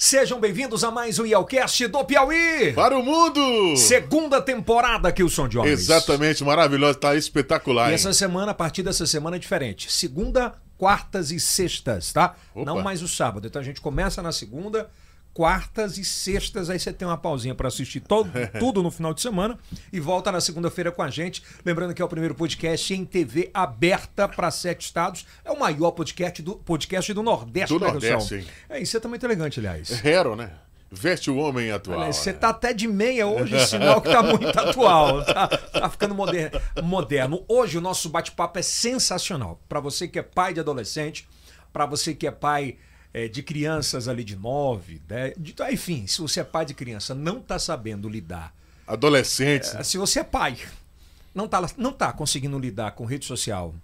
Sejam bem-vindos a mais um Yelcast do Piauí. Para o mundo! Segunda temporada que o Som de Homens. Exatamente, maravilhoso, tá espetacular. E hein? essa semana, a partir dessa semana é diferente. Segunda, quartas e sextas, tá? Opa. Não mais o sábado. Então a gente começa na segunda, quartas e sextas. Aí você tem uma pausinha para assistir todo, tudo no final de semana e volta na segunda-feira com a gente. Lembrando que é o primeiro podcast em TV aberta para sete estados. É o maior podcast do, podcast do Nordeste, Do né, Nordeste, hein? É, e você tá muito elegante, aliás. Hero, né? Veste o homem atual. Olha, você né? tá até de meia hoje, sinal que tá muito atual. Tá, tá ficando moderno, moderno. Hoje o nosso bate-papo é sensacional. Para você que é pai de adolescente, para você que é pai é, de crianças ali de 9, 10, de, enfim, se você é pai de criança, não tá sabendo lidar. Adolescentes. Se você é pai, não tá, não tá conseguindo lidar com rede social.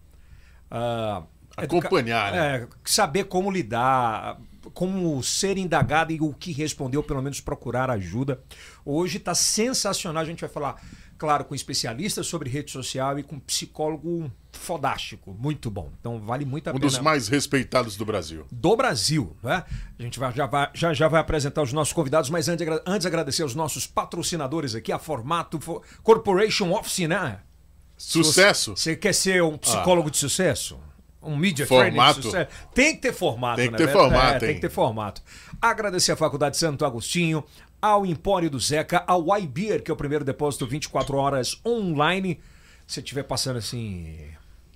ah, educa- Acompanhar, né? é, saber como lidar, como ser indagado e o que respondeu, pelo menos procurar ajuda. Hoje está sensacional. A gente vai falar, claro, com especialistas sobre rede social e com um psicólogo fodástico, muito bom. Então vale muito a um pena dos mais respeitados do Brasil. do Brasil. Né? A gente vai, já, vai, já, já vai apresentar os nossos convidados, mas antes, antes agradecer aos nossos patrocinadores aqui, a Formato Fo- Corporation Office, né? Sucesso. Você quer ser um psicólogo de sucesso? Um media Formato. de sucesso? Tem que ter formato, Tem que né? ter É, formato, tem hein? que ter formato. Agradecer à Faculdade Santo Agostinho, ao Empório do Zeca, ao iBeer, que é o primeiro depósito 24 horas online. Se estiver passando assim.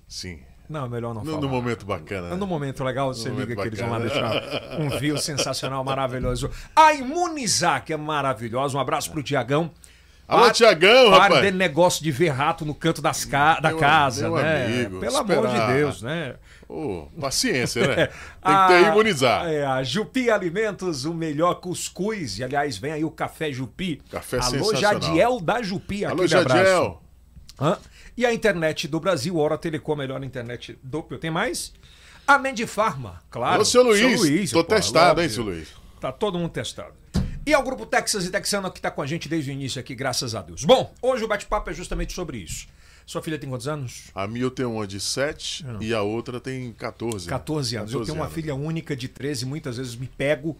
Sim. Não, é melhor não No, falar. no momento bacana. né? No momento legal, você momento liga que eles vão lá deixar um view sensacional, maravilhoso. A Imunizar, que é maravilhosa. Um abraço pro Tiagão. Alô, Para- Tiagão, Para rapaz. de negócio de ver rato no canto das ca- da Meu- casa, meu né? amigo, Pelo amor de esperar. Deus, né? Ô, paciência, né? Tem que A- ter imunizar. É, a Jupi Alimentos, o melhor cuscuz. E, aliás, vem aí o café Jupi. Café Alô. Jadiel da Jupi. Alô. Jadiel. Hã? E a internet do Brasil, Hora Telecom, a melhor internet do Tem mais? A Mendy Pharma, claro. Alô, seu Luiz. Tô pô, testado, hein, seu Luiz? Tá todo mundo testado. E ao Grupo Texas e Texano que tá com a gente desde o início aqui, graças a Deus. Bom, hoje o bate-papo é justamente sobre isso. Sua filha tem quantos anos? A minha eu tenho uma de 7 e a outra tem 14. 14 anos. eu 14 tenho uma anos. filha única de 13, muitas vezes me pego,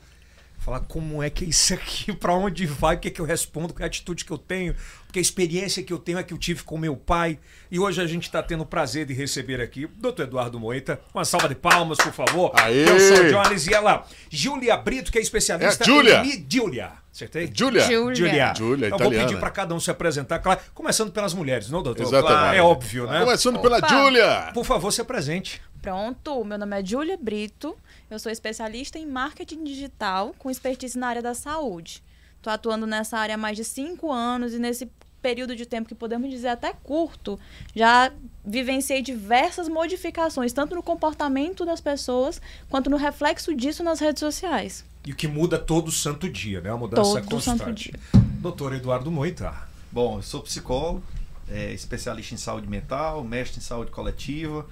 falar como é que é isso aqui, pra onde vai, o que é que eu respondo, qual é a atitude que eu tenho, porque a experiência que eu tenho é que eu tive com meu pai. E hoje a gente está tendo o prazer de receber aqui o Dr. Eduardo Moita. Uma salva de palmas, por favor. Aê! Eu sou o Jones e ela, Júlia Brito, que é especialista É, Júlia! em Júlia. Acertei? Júlia. Júlia. Júlia. Júlia, Eu vou italiana. pedir para cada um se apresentar, claro, começando pelas mulheres, não, doutor? Exatamente. Claro, É óbvio, né? Começando pela Opa. Júlia. Por favor, se apresente. Pronto, meu nome é Júlia Brito, eu sou especialista em marketing digital com expertise na área da saúde. Estou atuando nessa área há mais de cinco anos e nesse período de tempo que podemos dizer até curto, já vivenciei diversas modificações, tanto no comportamento das pessoas, quanto no reflexo disso nas redes sociais. E o que muda todo santo dia, né? Uma mudança Todo constante. santo dia. Doutor Eduardo Moita. Bom, eu sou psicólogo, é, especialista em saúde mental, mestre em saúde coletiva,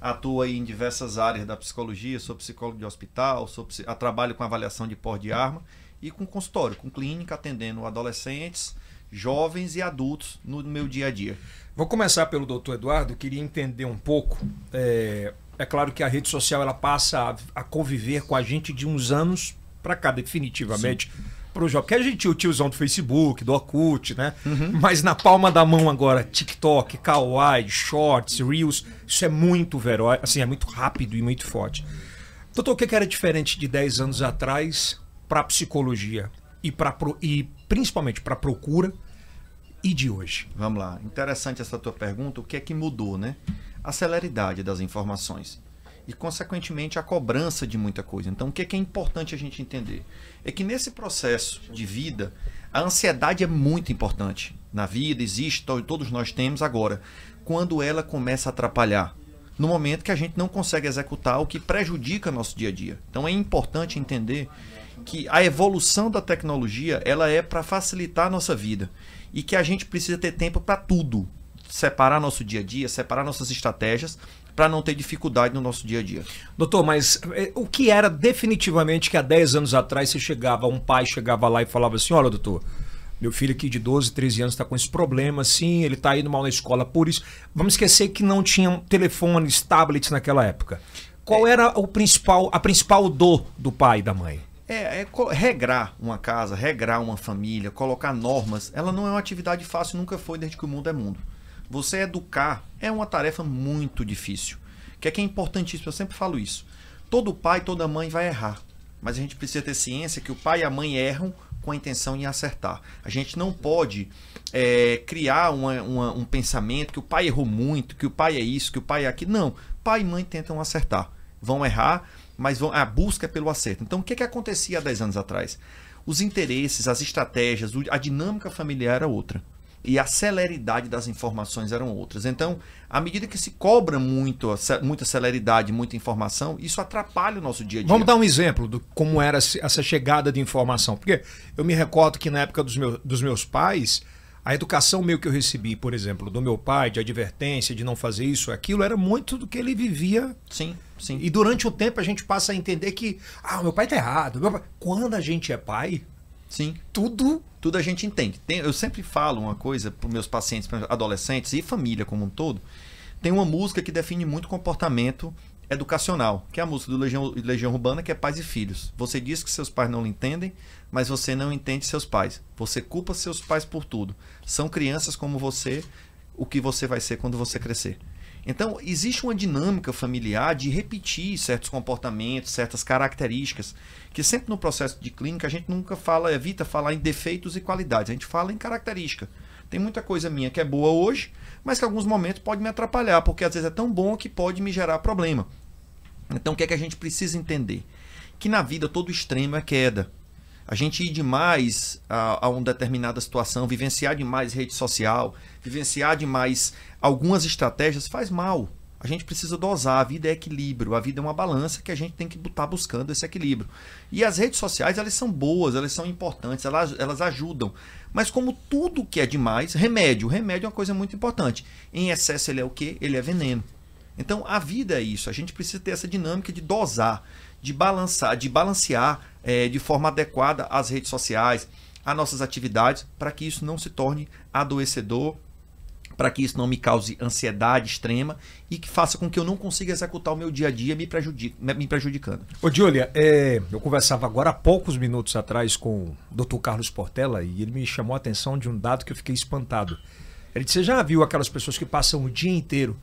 atuo em diversas áreas da psicologia, sou psicólogo de hospital, sou, ah, trabalho com avaliação de porte de arma e com consultório, com clínica, atendendo adolescentes, jovens e adultos no meu dia a dia. Vou começar pelo doutor Eduardo. Queria entender um pouco. É, é claro que a rede social ela passa a, a conviver com a gente de uns anos para cá, definitivamente. Pro jovem. Porque a gente o tiozão do Facebook, do Orkut, né? Mas na palma da mão agora, TikTok, Kawaii, Shorts, Reels, isso é muito verói, assim, é muito rápido e muito forte. Doutor, o que que era diferente de 10 anos atrás para psicologia e, pra, e principalmente para procura e de hoje? Vamos lá. Interessante essa tua pergunta. O que é que mudou, né? A celeridade das informações. E, consequentemente, a cobrança de muita coisa. Então, o que é, que é importante a gente entender? É que nesse processo de vida, a ansiedade é muito importante. Na vida, existe, to- todos nós temos agora. Quando ela começa a atrapalhar. No momento que a gente não consegue executar o que prejudica nosso dia a dia. Então, é importante entender que a evolução da tecnologia ela é para facilitar a nossa vida e que a gente precisa ter tempo para tudo, separar nosso dia a dia, separar nossas estratégias para não ter dificuldade no nosso dia a dia. Doutor, mas eh, o que era definitivamente que há 10 anos atrás você chegava, um pai chegava lá e falava assim: olha, doutor, meu filho aqui de 12, 13 anos está com esse problema, sim, ele está indo mal na escola por isso. Vamos esquecer que não tinham telefones, tablets naquela época. Qual era o principal, a principal dor do pai e da mãe? É, é regrar uma casa, regrar uma família, colocar normas, ela não é uma atividade fácil, nunca foi desde que o mundo é mundo. Você educar é uma tarefa muito difícil. Que é que é importantíssimo, eu sempre falo isso. Todo pai, toda mãe vai errar. Mas a gente precisa ter ciência que o pai e a mãe erram com a intenção em acertar. A gente não pode é, criar uma- uma- um pensamento que o pai errou muito, que o pai é isso, que o pai é aquilo. Não. Pai e mãe tentam acertar. Vão errar, mas vão, a busca é pelo acerto. Então, o que, que acontecia há 10 anos atrás? Os interesses, as estratégias, a dinâmica familiar era outra. E a celeridade das informações eram outras. Então, à medida que se cobra muito, muita celeridade, muita informação, isso atrapalha o nosso dia a dia. Vamos dar um exemplo de como era essa chegada de informação. Porque eu me recordo que na época dos, meus dos meus pais, a educação meio que eu recebi, por exemplo, do meu pai, de advertência, de não fazer isso, aquilo, era muito do que ele vivia. Sim, sim. E durante o tempo a gente passa a entender que, ah, meu pai tá errado. pai- Quando a gente é pai, Sim. tudo. Tudo a gente entende. Tem- eu sempre falo uma coisa para meus pacientes, adolescentes e família como um todo. Tem uma música que define muito comportamento educacional, que é a música do Legião, Legião Urbana, que é Pais e Filhos. Você diz que seus pais não lhe entendem, mas você não entende seus pais. Você culpa seus pais por tudo. São crianças como você, o que você vai ser quando você crescer. Então, existe uma dinâmica familiar de repetir certos comportamentos, certas características, que sempre no processo de clínica a gente nunca fala, evita falar em defeitos e qualidades, a gente fala em característica. Tem muita coisa minha que é boa hoje, mas que em alguns momentos pode me atrapalhar, porque às vezes é tão bom que pode me gerar problema. Então, o que é que a gente precisa entender? Que na vida todo extremo é queda. A gente ir demais a, a uma determinada situação, vivenciar demais rede social, vivenciar demais algumas estratégias faz mal. A gente precisa dosar, a vida é equilíbrio, a vida é uma balança que a gente tem que estar buscando esse equilíbrio. E as redes sociais, elas são boas, elas são importantes, elas, elas ajudam. Mas como tudo que é demais, remédio, remédio é uma coisa muito importante. Em excesso ele é o quê? Ele é veneno. Então a vida é isso. A gente precisa ter essa dinâmica de dosar, de balançar, de balancear eh, de forma adequada as redes sociais, as nossas atividades, para que isso não se torne adoecedor, para que isso não me cause ansiedade extrema e que faça com que eu não consiga executar o meu dia a dia me, me prejudicando. Ô, Júlia, é, eu conversava agora há poucos minutos atrás com o Dr. Carlos Portela e ele me chamou a atenção de um dado que eu fiquei espantado. Ele disse: Você já viu aquelas pessoas que passam o dia inteiro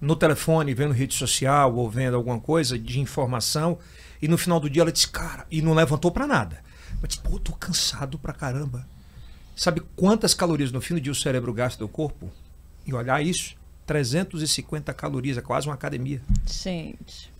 no telefone, vendo rede social ou vendo alguma coisa de informação e no final do dia ela disse: Cara, e não levantou pra nada. Mas disse: Pô, tô cansado pra caramba. Sabe quantas calorias no fim do dia o cérebro gasta do corpo? E olhar isso: 350 calorias, é quase uma academia. Gente.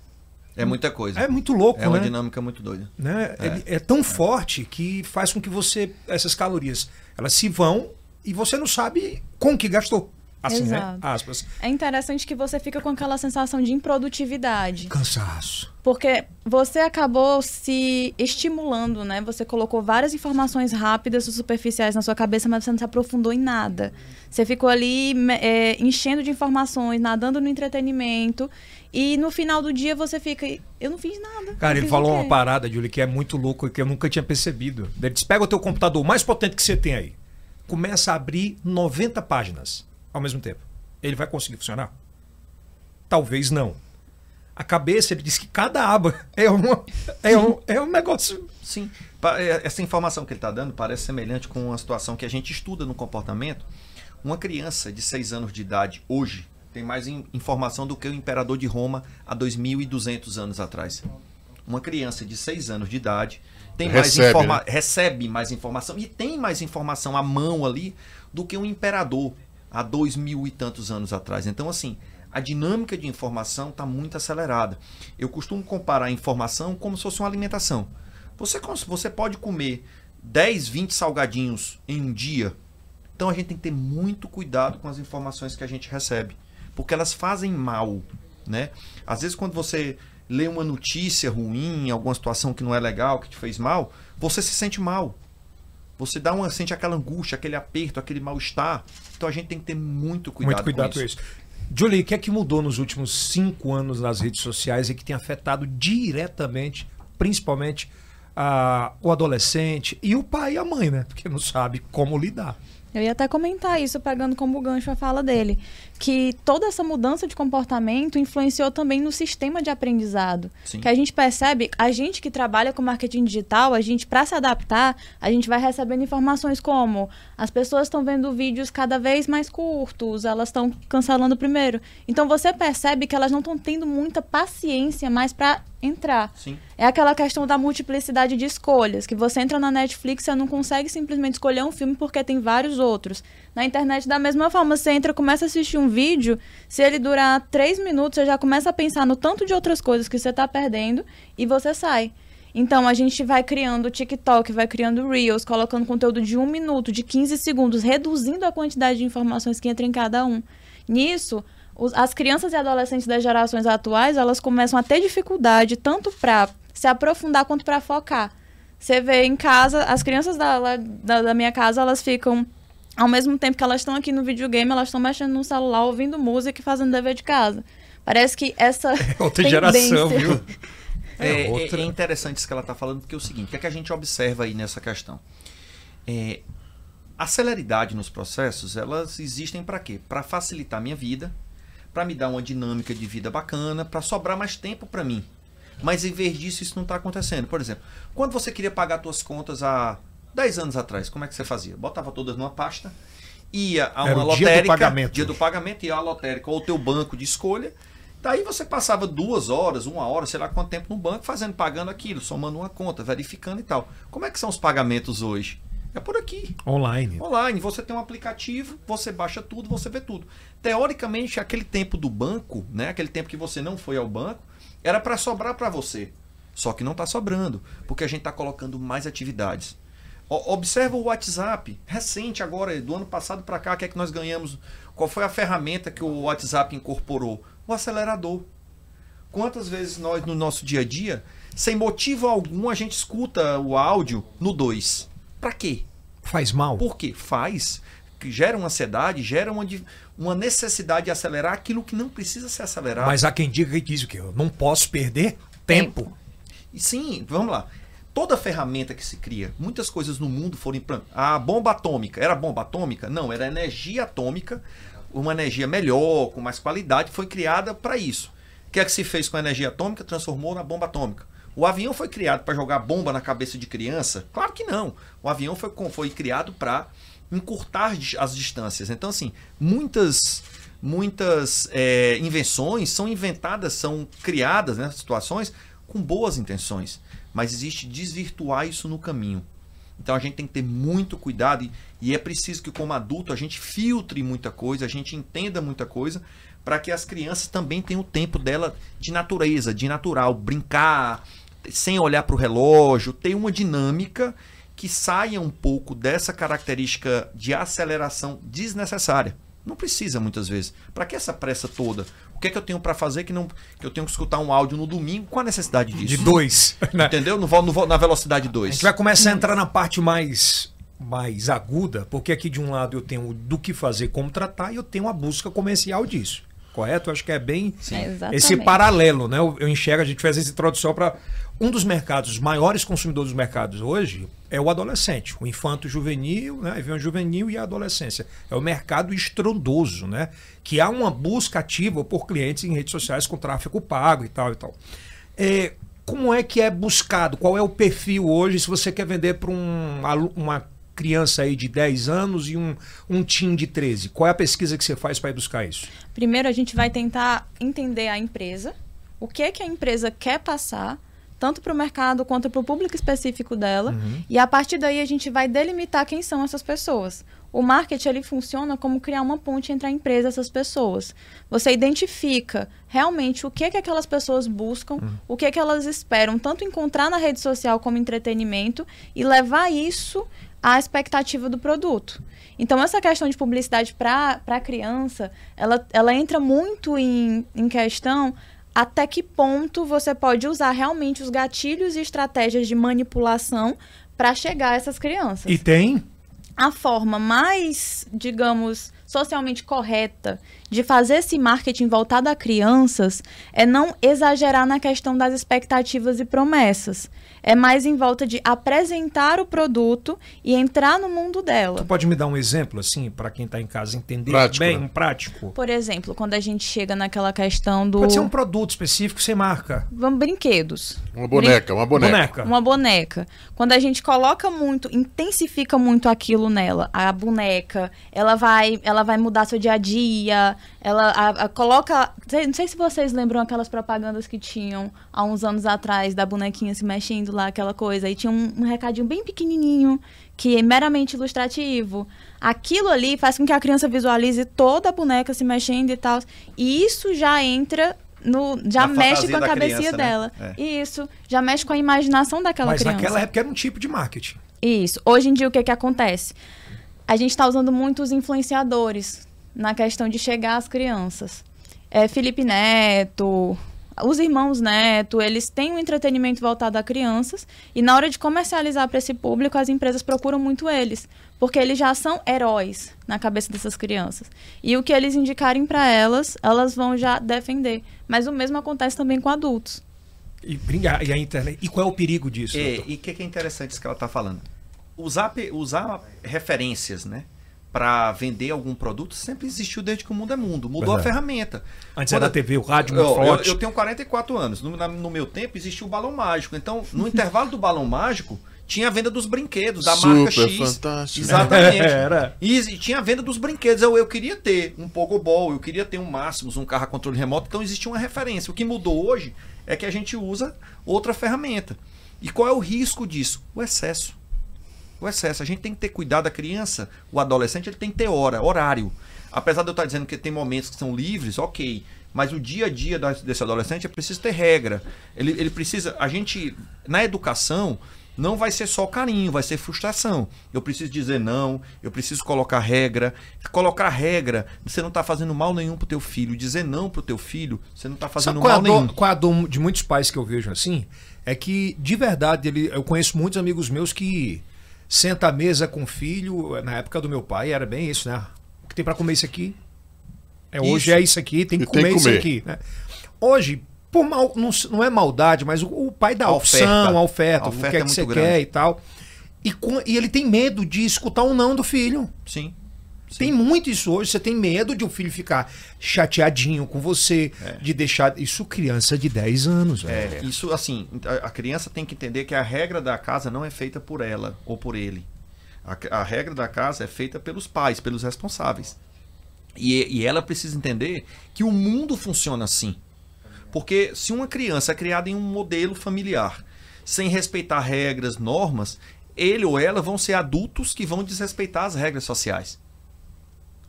É muita coisa. É muito louco, É uma né? dinâmica muito doida. né? Ele é tão forte que faz com que você essas calorias elas se vão e você não sabe com que gastou. Assim, Exato. né? Aspas. É interessante que você fica com aquela sensação de improdutividade. Cansaço. Porque você acabou se estimulando, né? Você colocou várias informações rápidas e superficiais na sua cabeça, mas você não se aprofundou em nada. Você ficou ali é, enchendo de informações, nadando no entretenimento. E no final do dia você fica. Eu não fiz nada. Cara, ele falou o quê?" uma parada, Júlio, que é muito louco e que eu nunca tinha percebido. Ele disse: pega o teu computador mais potente que você tem aí. Começa a abrir 90 páginas ao mesmo tempo. Ele vai conseguir funcionar? Talvez não. A cabeça, ele disse que cada aba é, uma, é, um, é um negócio. Sim. É, Essa informação que ele está dando parece semelhante com uma situação que a gente estuda no comportamento. Uma criança de 6 anos de idade, hoje, tem mais in- informação do que o imperador de Roma há 2.200 anos atrás. Uma criança de 6 anos de idade tem mais Recebe, informa né? recebe mais informação e tem mais informação à mão ali do que um imperador há dois mil e tantos anos atrás. Então, assim, a dinâmica de informação está muito acelerada. Eu costumo comparar a informação como se fosse uma alimentação. Você, você pode comer 10, 20 salgadinhos em um dia. Então a gente tem que ter muito cuidado com as informações que a gente recebe, porque elas fazem mal, né? Às vezes quando você lê uma notícia ruim, alguma situação que não é legal, que te fez mal, você se sente mal. Você dá uma sente aquela angústia, aquele aperto, aquele mal-estar. Então a gente tem que ter muito cuidado, muito cuidado com com isso. isso. Julie, o que é que mudou nos últimos cinco anos nas redes sociais e que tem afetado diretamente, principalmente, a- o adolescente e o pai e a mãe, né? Porque não sabe como lidar. Eu ia até comentar isso, pegando como gancho a fala dele, que toda essa mudança de comportamento influenciou também no sistema de aprendizado. Sim. Que a gente percebe, a gente que trabalha com marketing digital, a gente, para se adaptar, a gente vai recebendo informações como as pessoas estão vendo vídeos cada vez mais curtos, elas estão cancelando primeiro. Então você percebe que elas não estão tendo muita paciência mais para entrar. Sim. É aquela questão da multiplicidade de escolhas, que você entra na Netflix e não consegue simplesmente escolher um filme porque tem vários outros. Na internet, da mesma forma, você entra, começa a assistir um vídeo, se ele durar três minutos, você já começa a pensar no tanto de outras coisas que você está perdendo e você sai. Então, a gente vai criando TikTok, vai criando Reels, colocando conteúdo de um minuto, de 15 segundos, reduzindo a quantidade de informações que entra em cada um. Nisso, os- as crianças e adolescentes das gerações atuais, elas começam a ter dificuldade tanto para se aprofundar quanto para focar. Você vê em casa, as crianças da, da, da minha casa, elas ficam, ao mesmo tempo que elas estão aqui no videogame, elas estão mexendo no celular, ouvindo música e fazendo dever de casa. Parece que essa Outra tendência- geração, viu? É, É, é- outra- é interessante isso que ela está falando, porque é o seguinte: o que, é que a gente observa aí nessa questão? É, a celeridade nos processos, elas existem para quê? Para facilitar a minha vida, para me dar uma dinâmica de vida bacana, para sobrar mais tempo para mim. Mas em vez disso, isso não está acontecendo. Por exemplo, quando você queria pagar suas contas há 10 anos atrás, como é que você fazia? Botava todas numa pasta, ia a Era uma o dia do lotérica, pagamento. dia do pagamento, ia a lotérica ou o teu banco de escolha. Daí você passava duas horas, uma hora, sei lá quanto tempo no banco, fazendo, pagando aquilo, somando uma conta, verificando e tal. Como é que são os pagamentos hoje? É por aqui. Online. Online, você tem um aplicativo, você baixa tudo, você vê tudo. Teoricamente, aquele tempo do banco, né, aquele tempo que você não foi ao banco, era para sobrar para você. Só que não está sobrando, porque a gente está colocando mais atividades. O- Observa o WhatsApp, recente agora, do ano passado para cá, o que é que nós ganhamos? Qual foi a ferramenta que o WhatsApp incorporou? O acelerador. Quantas vezes nós, no nosso dia a dia, sem motivo algum, a gente escuta o áudio no 2? Para quê? Faz mal. Por quê? Faz, que gera uma ansiedade, gera uma, uma necessidade de acelerar aquilo que não precisa ser acelerado. Mas há quem diga que diz o quê? Eu não posso perder tempo. E sim, vamos lá. Toda ferramenta que se cria, muitas coisas no mundo foram implantadas. A bomba atômica, era bomba atômica? Não, era energia atômica, uma energia melhor, com mais qualidade, foi criada para isso. O que é que se fez com a energia atômica? Transformou na bomba atômica. O avião foi criado para jogar bomba na cabeça de criança? Claro que não. O avião foi, foi criado para encurtar as distâncias. Então, assim, muitas muitas é, invenções são inventadas, são criadas, né, situações com boas intenções, mas existe desvirtuar isso no caminho. Então a gente tem que ter muito cuidado e, e é preciso que como adulto a gente filtre muita coisa, a gente entenda muita coisa, para que as crianças também tenham o tempo dela de natureza, de natural, brincar, sem olhar para o relógio, ter uma dinâmica que saia um pouco dessa característica de aceleração desnecessária. Não precisa muitas vezes. Para que essa pressa toda? O que é que eu tenho para fazer que não que eu tenho que escutar um áudio no domingo? Qual a necessidade disso? De dois. né? Entendeu? No, no na velocidade A 2. gente vai começar a entrar na parte mais, mais aguda, porque aqui de um lado eu tenho do que fazer, como tratar, e eu tenho a busca comercial disso. Correto? Eu acho que é bem É, esse paralelo, né? Eu, eu enxergo, a gente fez essa introdução para um dos mercados, os maiores consumidores dos mercados hoje é o adolescente, o infanto juvenil, né? Vem o juvenil e a adolescência. É o mercado estrondoso, né? Que há uma busca ativa por clientes em redes sociais com tráfego pago e tal e tal. É, como é que é buscado? Qual é o perfil hoje se você quer vender para um, uma criança aí de 10 anos e um, um teen de 13? Qual é a pesquisa que você faz para buscar isso? Primeiro a gente vai tentar entender a empresa, o que é que a empresa quer passar, tanto para o mercado quanto para o público específico dela, e a partir daí a gente vai delimitar quem são essas pessoas. O marketing ele funciona como criar uma ponte entre a empresa e essas pessoas. Você identifica realmente o que é que aquelas pessoas buscam, o que é que elas esperam, tanto encontrar na rede social como entretenimento e levar isso à expectativa do produto. Então, essa questão de publicidade para a criança, ela, ela entra muito em, em questão até que ponto você pode usar realmente os gatilhos e estratégias de manipulação para chegar a essas crianças. E tem A forma mais, digamos, socialmente correta de fazer esse marketing voltado a crianças é não exagerar na questão das expectativas e promessas. É mais em volta de apresentar o produto e entrar no mundo dela. Tu pode me dar um exemplo, assim, para quem está em casa entender Prático, bem, né? um prático? Por exemplo, quando a gente chega naquela questão do. Pode ser um produto específico sem marca. Vamos, brinquedos. Uma boneca, uma boneca. Uma boneca. Quando a gente coloca muito, intensifica muito aquilo nela, a boneca, ela vai, ela vai mudar seu dia a dia, ela a- a- coloca. sei- Não sei se vocês lembram aquelas propagandas que tinham há uns anos atrás da bonequinha se mexendo lá, aquela coisa. E tinha um, um recadinho bem pequenininho, que é meramente ilustrativo. Aquilo ali faz com que a criança visualize toda a boneca se mexendo e tal. E isso já entra. No, já Na mexe com a cabecinha criança, né? dela. É. Isso. Já mexe com a imaginação daquela Mas criança. naquela época era um tipo de marketing. Isso. Hoje em dia, o que, que acontece? A gente está usando muito os influenciadores na questão de chegar às crianças. É, Felipe Neto, os irmãos Neto, eles têm um entretenimento voltado a crianças e na hora de comercializar para esse público, as empresas procuram muito eles, porque eles já são heróis na cabeça dessas crianças. E o que eles indicarem para elas, elas vão já defender. Mas o mesmo acontece também com adultos. E, e a internet. E qual é o perigo disso? E o que, que é interessante isso que ela está falando? Usar, usar referências, né? Para vender algum produto sempre existiu desde que o mundo é mundo. Mudou Verdade. a ferramenta. Antes Quando- era a TV, o rádio, Eu, muito eu, forte. eu tenho 44 anos. No, na- no meu tempo existiu o balão mágico. Então, no intervalo do balão mágico, tinha a venda dos brinquedos, da marca Super X. fantástico. Exatamente. Era. E exi- tinha a venda dos brinquedos. Eu, eu queria ter um Pogobol, eu queria ter um Máximos, um carro a controle remoto. Então existia uma referência. O que mudou hoje é que a gente usa outra ferramenta. E qual é o risco disso? O excesso. O excesso. A gente tem que ter cuidado da criança, o adolescente, ele tem que ter hora, horário. Apesar de eu estar dizendo que tem momentos que são livres, ok. Mas o dia a dia desse adolescente é preciso ter regra. Ele, ele precisa. A gente, na educação, não vai ser só carinho, vai ser frustração. Eu preciso dizer não, eu preciso colocar regra. Colocar regra, você não está fazendo mal nenhum pro teu filho. Dizer não pro teu filho, você não está fazendo é, mal nenhum. qual é a dor de muitos pais que eu vejo assim? É que, de verdade, ele, eu conheço muitos amigos meus que senta à mesa com o filho. Na época do meu pai era bem isso, né? O que tem pra comer isso aqui? É, hoje Isso. é isso aqui, tem que E tem comer, que isso comer. aqui. Né? Hoje, por mal, não, não é maldade, mas o, o pai dá A opção, oferta. a oferta, A o que oferta é é que muito você grande. quer e tal. E, com- e ele tem medo de escutar um não do filho. Sim. Tem muito isso hoje. Você tem medo de um filho ficar chateadinho com você, de deixar. Isso, criança de 10 anos, velho. É, isso assim, a, a criança tem que entender que a regra da casa não é feita por ela ou por ele. A, a regra da casa é feita pelos pais, pelos responsáveis. E, e ela precisa entender que o mundo funciona assim. Porque se uma criança é criada em um modelo familiar, sem respeitar regras, normas, ele ou ela vão ser adultos que vão desrespeitar as regras sociais.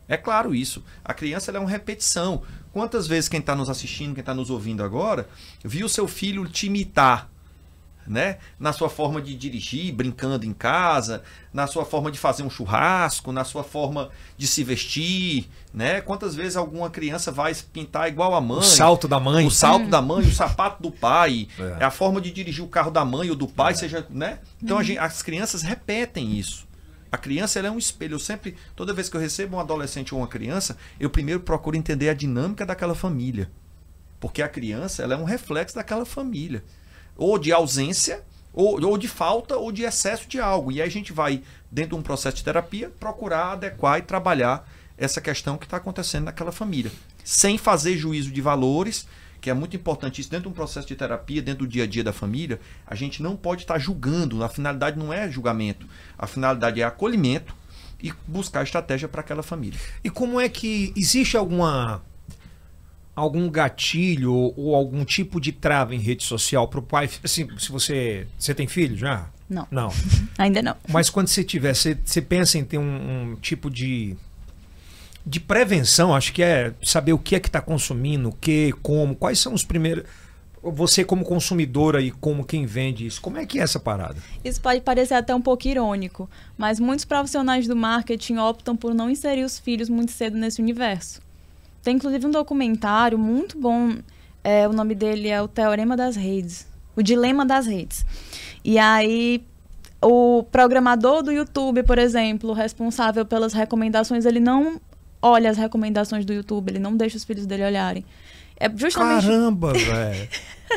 É claro isso. A criança ela é uma repetição. Quantas vezes quem está nos assistindo, quem está nos ouvindo agora, viu seu filho te imitar, né? Na sua forma de dirigir, brincando em casa, na sua forma de fazer um churrasco, na sua forma de se vestir, né? Quantas vezes alguma criança vai pintar igual a mãe? O salto da mãe. O salto da mãe, o sapato do pai, É. é. a forma de dirigir o carro da mãe ou do pai, seja, né? Então a gente- as crianças repetem isso. A criança é um espelho. Eu sempre, toda vez que eu recebo um adolescente ou uma criança, eu primeiro procuro entender a dinâmica daquela família. Porque a criança ela é um reflexo daquela família. Ou de ausência, ou, ou de falta, ou de excesso de algo. E aí a gente vai, dentro de um processo de terapia, procurar adequar e trabalhar essa questão que está acontecendo naquela família. Sem fazer juízo de valores, que é muito importante isso dentro de um processo de terapia, dentro do dia a dia da família, a gente não pode estar julgando. A finalidade não é julgamento. A finalidade é acolhimento e buscar estratégia para aquela família. E como é que existe alguma algum gatilho ou algum tipo de trava em rede social para o pai? Assim, se você você tem filho já? Não. Não. Ainda não. Mas quando você tiver, você, você pensa em ter um, um tipo de de prevenção, acho que é saber o que é que está consumindo, o que, como, quais são os primeiros. Você como consumidora e como quem vende isso, como é que é essa parada? Isso pode parecer até um pouco irônico, mas muitos profissionais do marketing optam por não inserir os filhos muito cedo nesse universo. Tem inclusive um documentário muito bom, é, o nome dele é O Teorema das Redes, O Dilema das Redes. E aí, o programador do YouTube, por exemplo, responsável pelas recomendações, ele não olha as recomendações do YouTube, ele não deixa os filhos dele olharem. É justamente, Caramba, velho.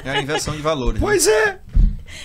É a inversão de valores. né? pois é.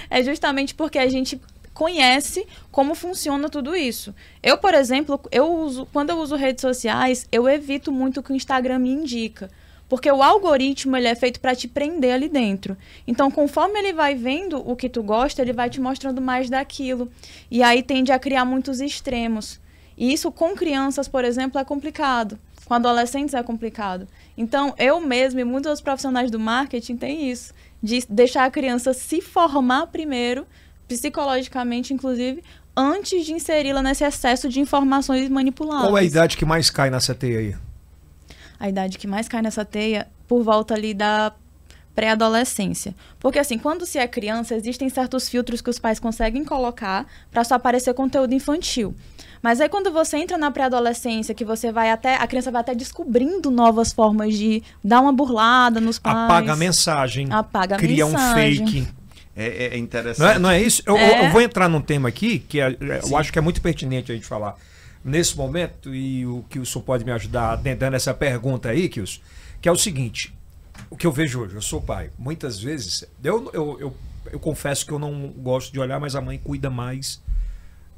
é justamente porque a gente conhece como funciona tudo isso. Eu, por exemplo, eu uso, quando eu uso redes sociais, eu evito muito o que o Instagram me indica. Porque o algoritmo ele é feito para te prender ali dentro. Então, conforme ele vai vendo o que tu gosta, ele vai te mostrando mais daquilo. E aí tende a criar muitos extremos. E isso com crianças, por exemplo, é complicado. Com adolescentes é complicado. Então, eu mesmo e muitos dos profissionais do marketing têm isso. De deixar a criança se formar primeiro, psicologicamente, inclusive, antes de inseri-la nesse excesso de informações manipuladas. Qual é a idade que mais cai nessa teia aí? a idade que mais cai nessa teia por volta ali da pré-adolescência. Porque assim, quando se é criança, existem certos filtros que os pais conseguem colocar para só aparecer conteúdo infantil. Mas aí quando você entra na pré-adolescência, que você vai até a criança vai até descobrindo novas formas de dar uma burlada nos pais. Apaga a mensagem. Apaga a cria mensagem. um fake. É, é- interessante. Não é, não é isso? Eu, É. eu vou entrar num tema aqui que é- é- eu acho que é muito pertinente a gente falar nesse momento e o Kilson pode me ajudar dando essa pergunta aí, Kilson, que é o seguinte: o que eu vejo hoje, eu sou pai, muitas vezes, eu, eu, eu, eu confesso que eu não gosto de olhar, mas a mãe cuida mais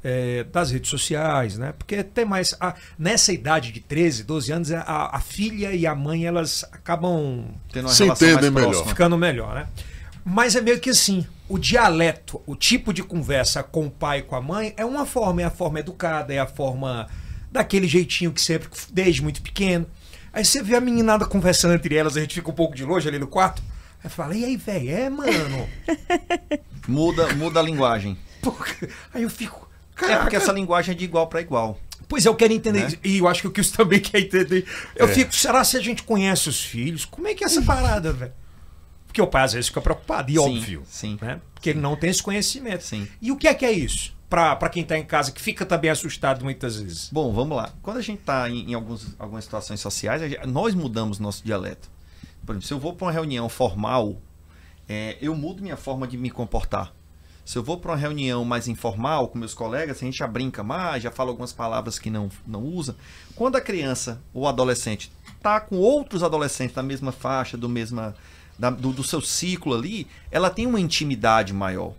é, das redes sociais, né? Porque tem mais. a- nessa idade de 13, 12 anos, a, a filha e a mãe elas acabam Tendo uma Se relação mais entendem melhor. próxima. ficando melhor, né? Mas é meio que assim, o dialeto, o tipo de conversa com o pai e com a mãe é uma forma, é a forma educada, é a forma daquele jeitinho que sempre, desde muito pequeno. Aí você vê a meninada conversando entre elas, a gente fica um pouco de longe ali no quarto. Aí fala, e aí, velho? É, mano. Muda, muda a linguagem. Aí eu fico. É Caraca, porque essa linguagem é de igual para igual. Pois é, eu quero entender Né? E eu acho que o Kilson também quer entender. Eu É. fico, será se a gente conhece os filhos? Como é que é essa parada, velho? Porque o pai às vezes fica preocupado, e Sim, óbvio. sim. Né? Porque ele não tem esse conhecimento. Sim. E o que é que é isso? Pra quem tá em casa, que fica também assustado muitas vezes. Bom, vamos lá. Quando a gente está em, em alguns, algumas situações sociais, gente- nós mudamos nosso dialeto. Por exemplo, se eu vou para uma reunião formal, é, eu mudo minha forma de me comportar. Se eu vou para uma reunião mais informal com meus colegas, a gente já brinca mais, já fala algumas palavras que não, não usa. Quando a criança ou adolescente está com outros adolescentes da mesma faixa, do, mesma, da- do, do seu ciclo ali, ela tem uma intimidade maior.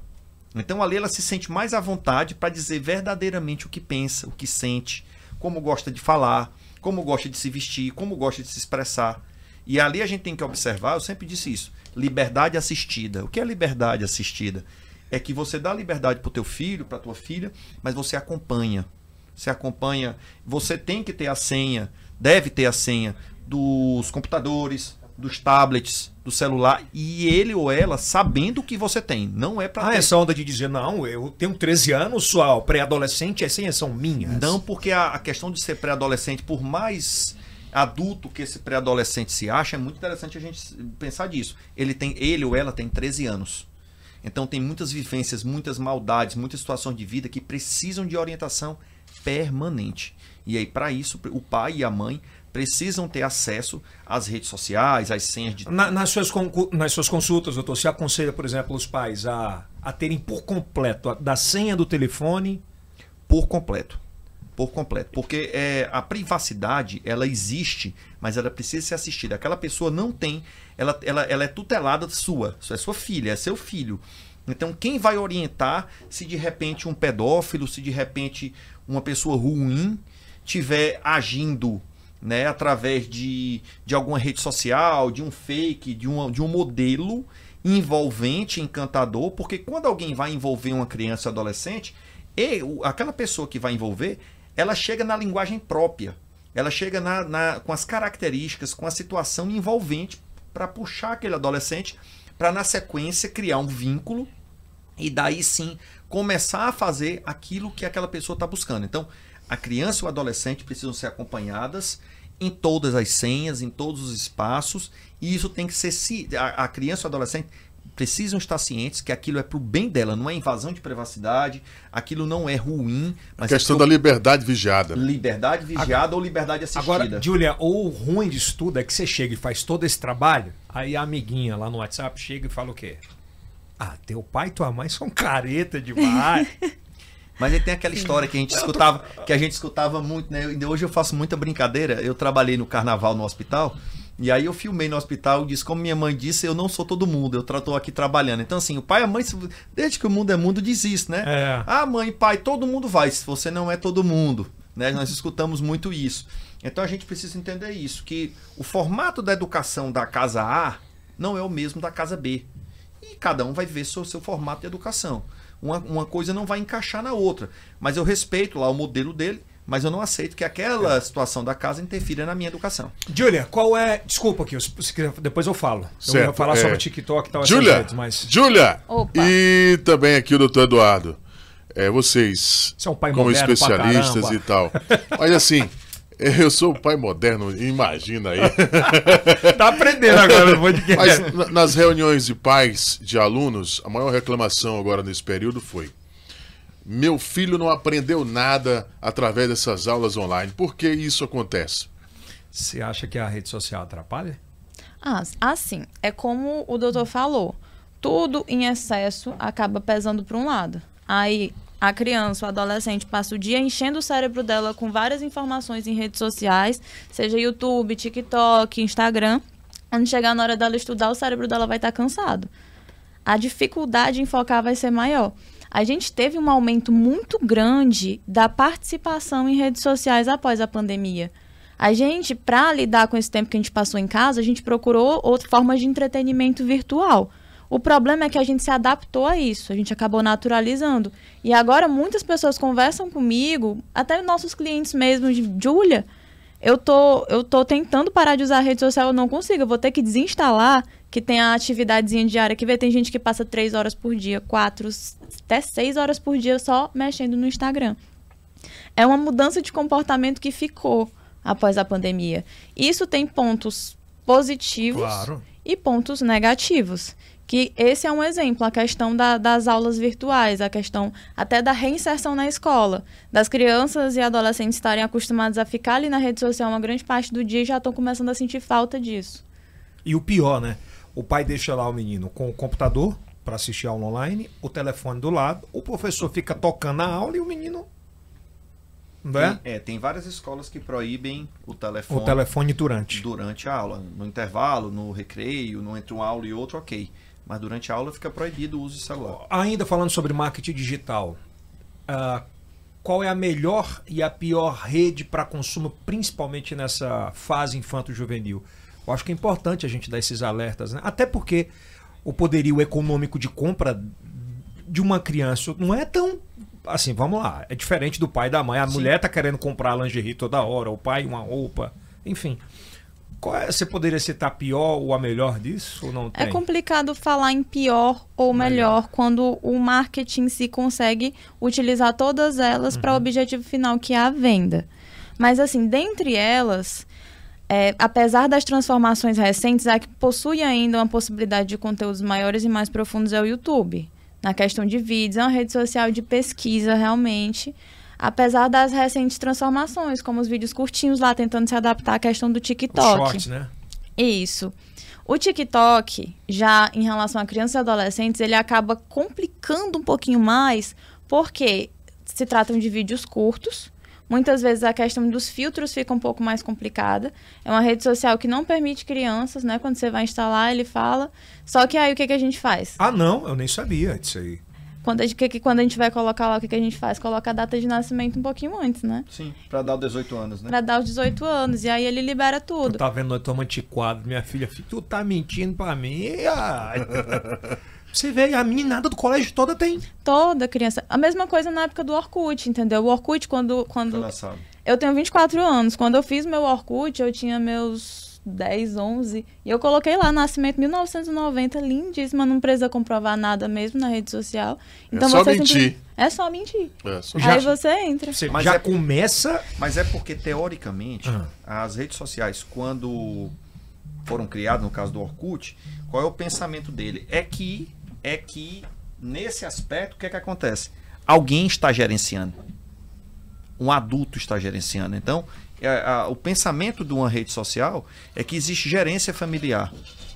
Então ali ela se sente mais à vontade para dizer verdadeiramente o que pensa, o que sente, como gosta de falar, como gosta de se vestir, como gosta de se expressar. E ali a gente tem que observar, eu sempre disse isso, liberdade assistida. O que é liberdade assistida? É que você dá liberdade para o teu filho, para tua filha, mas você acompanha. Você acompanha, você tem que ter a senha, deve ter a senha dos computadores, dos tablets, do celular e ele ou ela sabendo o que você tem. Não é para Ah, essa onda de dizer, não, eu tenho 13 anos, sou pré-adolescente, as senhas são minhas. Não, porque a, a questão de ser pré-adolescente, por mais adulto que esse pré-adolescente se acha, é muito interessante a gente pensar disso. Ele tem, ele ou ela tem 13 anos. Então tem muitas vivências, muitas maldades, muitas situações de vida que precisam de orientação permanente. E aí, para isso, o pai e a mãe precisam ter acesso às redes sociais, às senhas de. Na- nas, suas nas suas consultas, doutor, você aconselha, por exemplo, os pais a, a terem por completo a, da senha do telefone. por completo. Por completo. Porque é, a privacidade, ela existe, mas ela precisa ser assistida. Aquela pessoa não tem, ela, ela, ela é tutelada sua, é sua filha, é seu filho. Então, quem vai orientar se de repente um pedófilo, se de repente uma pessoa ruim tiver agindo né, através de, de alguma rede social, de um fake, de, uma, de um modelo envolvente, encantador, porque quando alguém vai envolver uma criança ou adolescente, e aquela pessoa que vai envolver, ela chega na linguagem própria, ela chega na, na- com as características, com a situação envolvente para puxar aquele adolescente para na sequência criar um vínculo e daí sim começar a fazer aquilo que aquela pessoa está buscando. Então, a criança e o adolescente precisam ser acompanhadas em todas as senhas, em todos os espaços, e isso tem que ser a, a criança e o adolescente precisam estar cientes que aquilo é para o bem dela, não é invasão de privacidade, aquilo não é ruim, A mas questão é da liberdade vigiada. liberdade vigiada ou liberdade assistida. Agora, Julia, o ruim disso tudo é que você chega e faz todo esse trabalho, aí a amiguinha lá no WhatsApp chega e fala o quê? Ah, teu pai e tua mãe são careta demais. Mas aí tem aquela história que a gente escutava, que a gente escutava muito, né? Hoje eu faço muita brincadeira. Eu trabalhei no carnaval no hospital. E aí eu filmei no hospital e disse, como minha mãe disse, eu não sou todo mundo, eu estou aqui trabalhando. Então, assim, o pai e a mãe, desde que o mundo é mundo, diz isso, né? É. Ah, mãe pai, todo mundo vai, se você não é todo mundo. Né? Nós escutamos muito isso. Então a gente precisa entender isso, que o formato da educação da casa A não é o mesmo da casa B. E cada um vai ver seu, seu formato de educação. Uma, uma coisa não vai encaixar na outra. Mas eu respeito lá o modelo dele mas eu não aceito que aquela é. situação da casa interfira na minha educação. Júlia, qual é. Desculpa aqui, depois eu falo. Certo, eu ia falar é... sobre TikTok e tal. Júlia! Mas... Júlia! E também aqui o doutor Eduardo. É, vocês, Você é um pai como especialistas e tal. Mas assim, eu sou o pai moderno, imagina aí. tá aprendendo agora no podcast. Mas nas reuniões de pais de alunos, a maior reclamação agora nesse período foi meu filho não aprendeu nada através dessas aulas online. Por que isso acontece? Você acha que a rede social atrapalha? Ah, assim, é como o doutor falou. Tudo em excesso acaba pesando para um lado. Aí a criança, o adolescente passa o dia enchendo o cérebro dela com várias informações em redes sociais, seja YouTube, TikTok, Instagram. Quando chegar na hora dela estudar, o cérebro dela vai estar cansado. A dificuldade em focar vai ser maior a gente teve um aumento muito grande da participação em redes sociais após a pandemia. A gente, para lidar com esse tempo que a gente passou em casa, a gente procurou outras formas de entretenimento virtual. O problema é que a gente se adaptou a isso, a gente acabou naturalizando. E agora muitas pessoas conversam comigo, até nossos clientes mesmo, de Júlia, eu tô, eu tô tentando parar de usar a rede social, eu não consigo, eu vou ter que desinstalar, que tem a atividadezinha diária que vê, tem gente que passa três horas por dia, quatro, até seis horas por dia só mexendo no Instagram. É uma mudança de comportamento que ficou após a pandemia. Isso tem pontos positivos claro. e pontos negativos. Que esse é um exemplo, a questão da, das aulas virtuais, a questão até da reinserção na escola, das crianças e adolescentes estarem acostumados a ficar ali na rede social uma grande parte do dia e já estão começando a sentir falta disso. E o pior, né? O pai deixa lá o menino com o computador para assistir a aula online, o telefone do lado, o professor fica tocando a aula e o menino. Não é? Tem, é, tem várias escolas que proíbem o telefone. O telefone durante. Durante a aula. No intervalo, no recreio, no entre uma aula e outra, ok. Mas durante a aula fica proibido o uso de celular. Ainda falando sobre marketing digital, uh, qual é a melhor e a pior rede para consumo, principalmente nessa fase infanto-juvenil? Eu acho que é importante a gente dar esses alertas, né? Até porque o poderio econômico de compra de uma criança não é tão assim, vamos lá, é diferente do pai e da mãe. A Sim. mulher tá querendo comprar lingerie toda hora, o pai uma roupa, enfim. Qual é, você poderia citar pior ou a melhor disso ou não É complicado falar em pior ou melhor, melhor quando o marketing se consegue utilizar todas elas uhum. para o objetivo final que é a venda. Mas assim, dentre elas, é, apesar das transformações recentes, a que possui ainda uma possibilidade de conteúdos maiores e mais profundos é o YouTube. Na questão de vídeos, é uma rede social de pesquisa realmente. Apesar das recentes transformações, como os vídeos curtinhos lá, tentando se adaptar à questão do TikTok. shorts, né? Isso. O TikTok, já em relação a crianças e adolescentes, ele acaba complicando um pouquinho mais, porque se tratam de vídeos curtos, Muitas vezes a questão dos filtros fica um pouco mais complicada. É uma rede social que não permite crianças, né? Quando você vai instalar, ele fala. Só que aí o que, que a gente faz? Ah, não, eu nem sabia disso aí. Quando a, gente, que, quando a gente vai colocar lá, o que, que a gente faz? Coloca a data de nascimento um pouquinho antes, né? Sim, pra dar os 18 anos, né? Pra dar os 18 anos. E aí ele libera tudo. Tu tá vendo nós estamos antiquados, minha filha. Tu tá mentindo pra mim. Ai. Você vê, a meninada do colégio toda tem. Toda criança. A mesma coisa na época do Orkut, entendeu? O Orkut, quando. quando eu tenho 24 anos. Quando eu fiz meu Orkut, eu tinha meus 10, 11. E eu coloquei lá, nascimento 1990, lindíssima. Não precisa comprovar nada mesmo na rede social. É então é só mentir. Sempre... É só mentir. É só... Aí você entra. Você mas já é... começa. Mas é porque, teoricamente, uhum. as redes sociais, quando foram criadas, no caso do Orkut, qual é o pensamento dele? É que é que, nesse aspecto, o que é que acontece? Alguém está gerenciando. Um adulto está gerenciando. Então, é, a, o pensamento de uma rede social é que existe gerência familiar.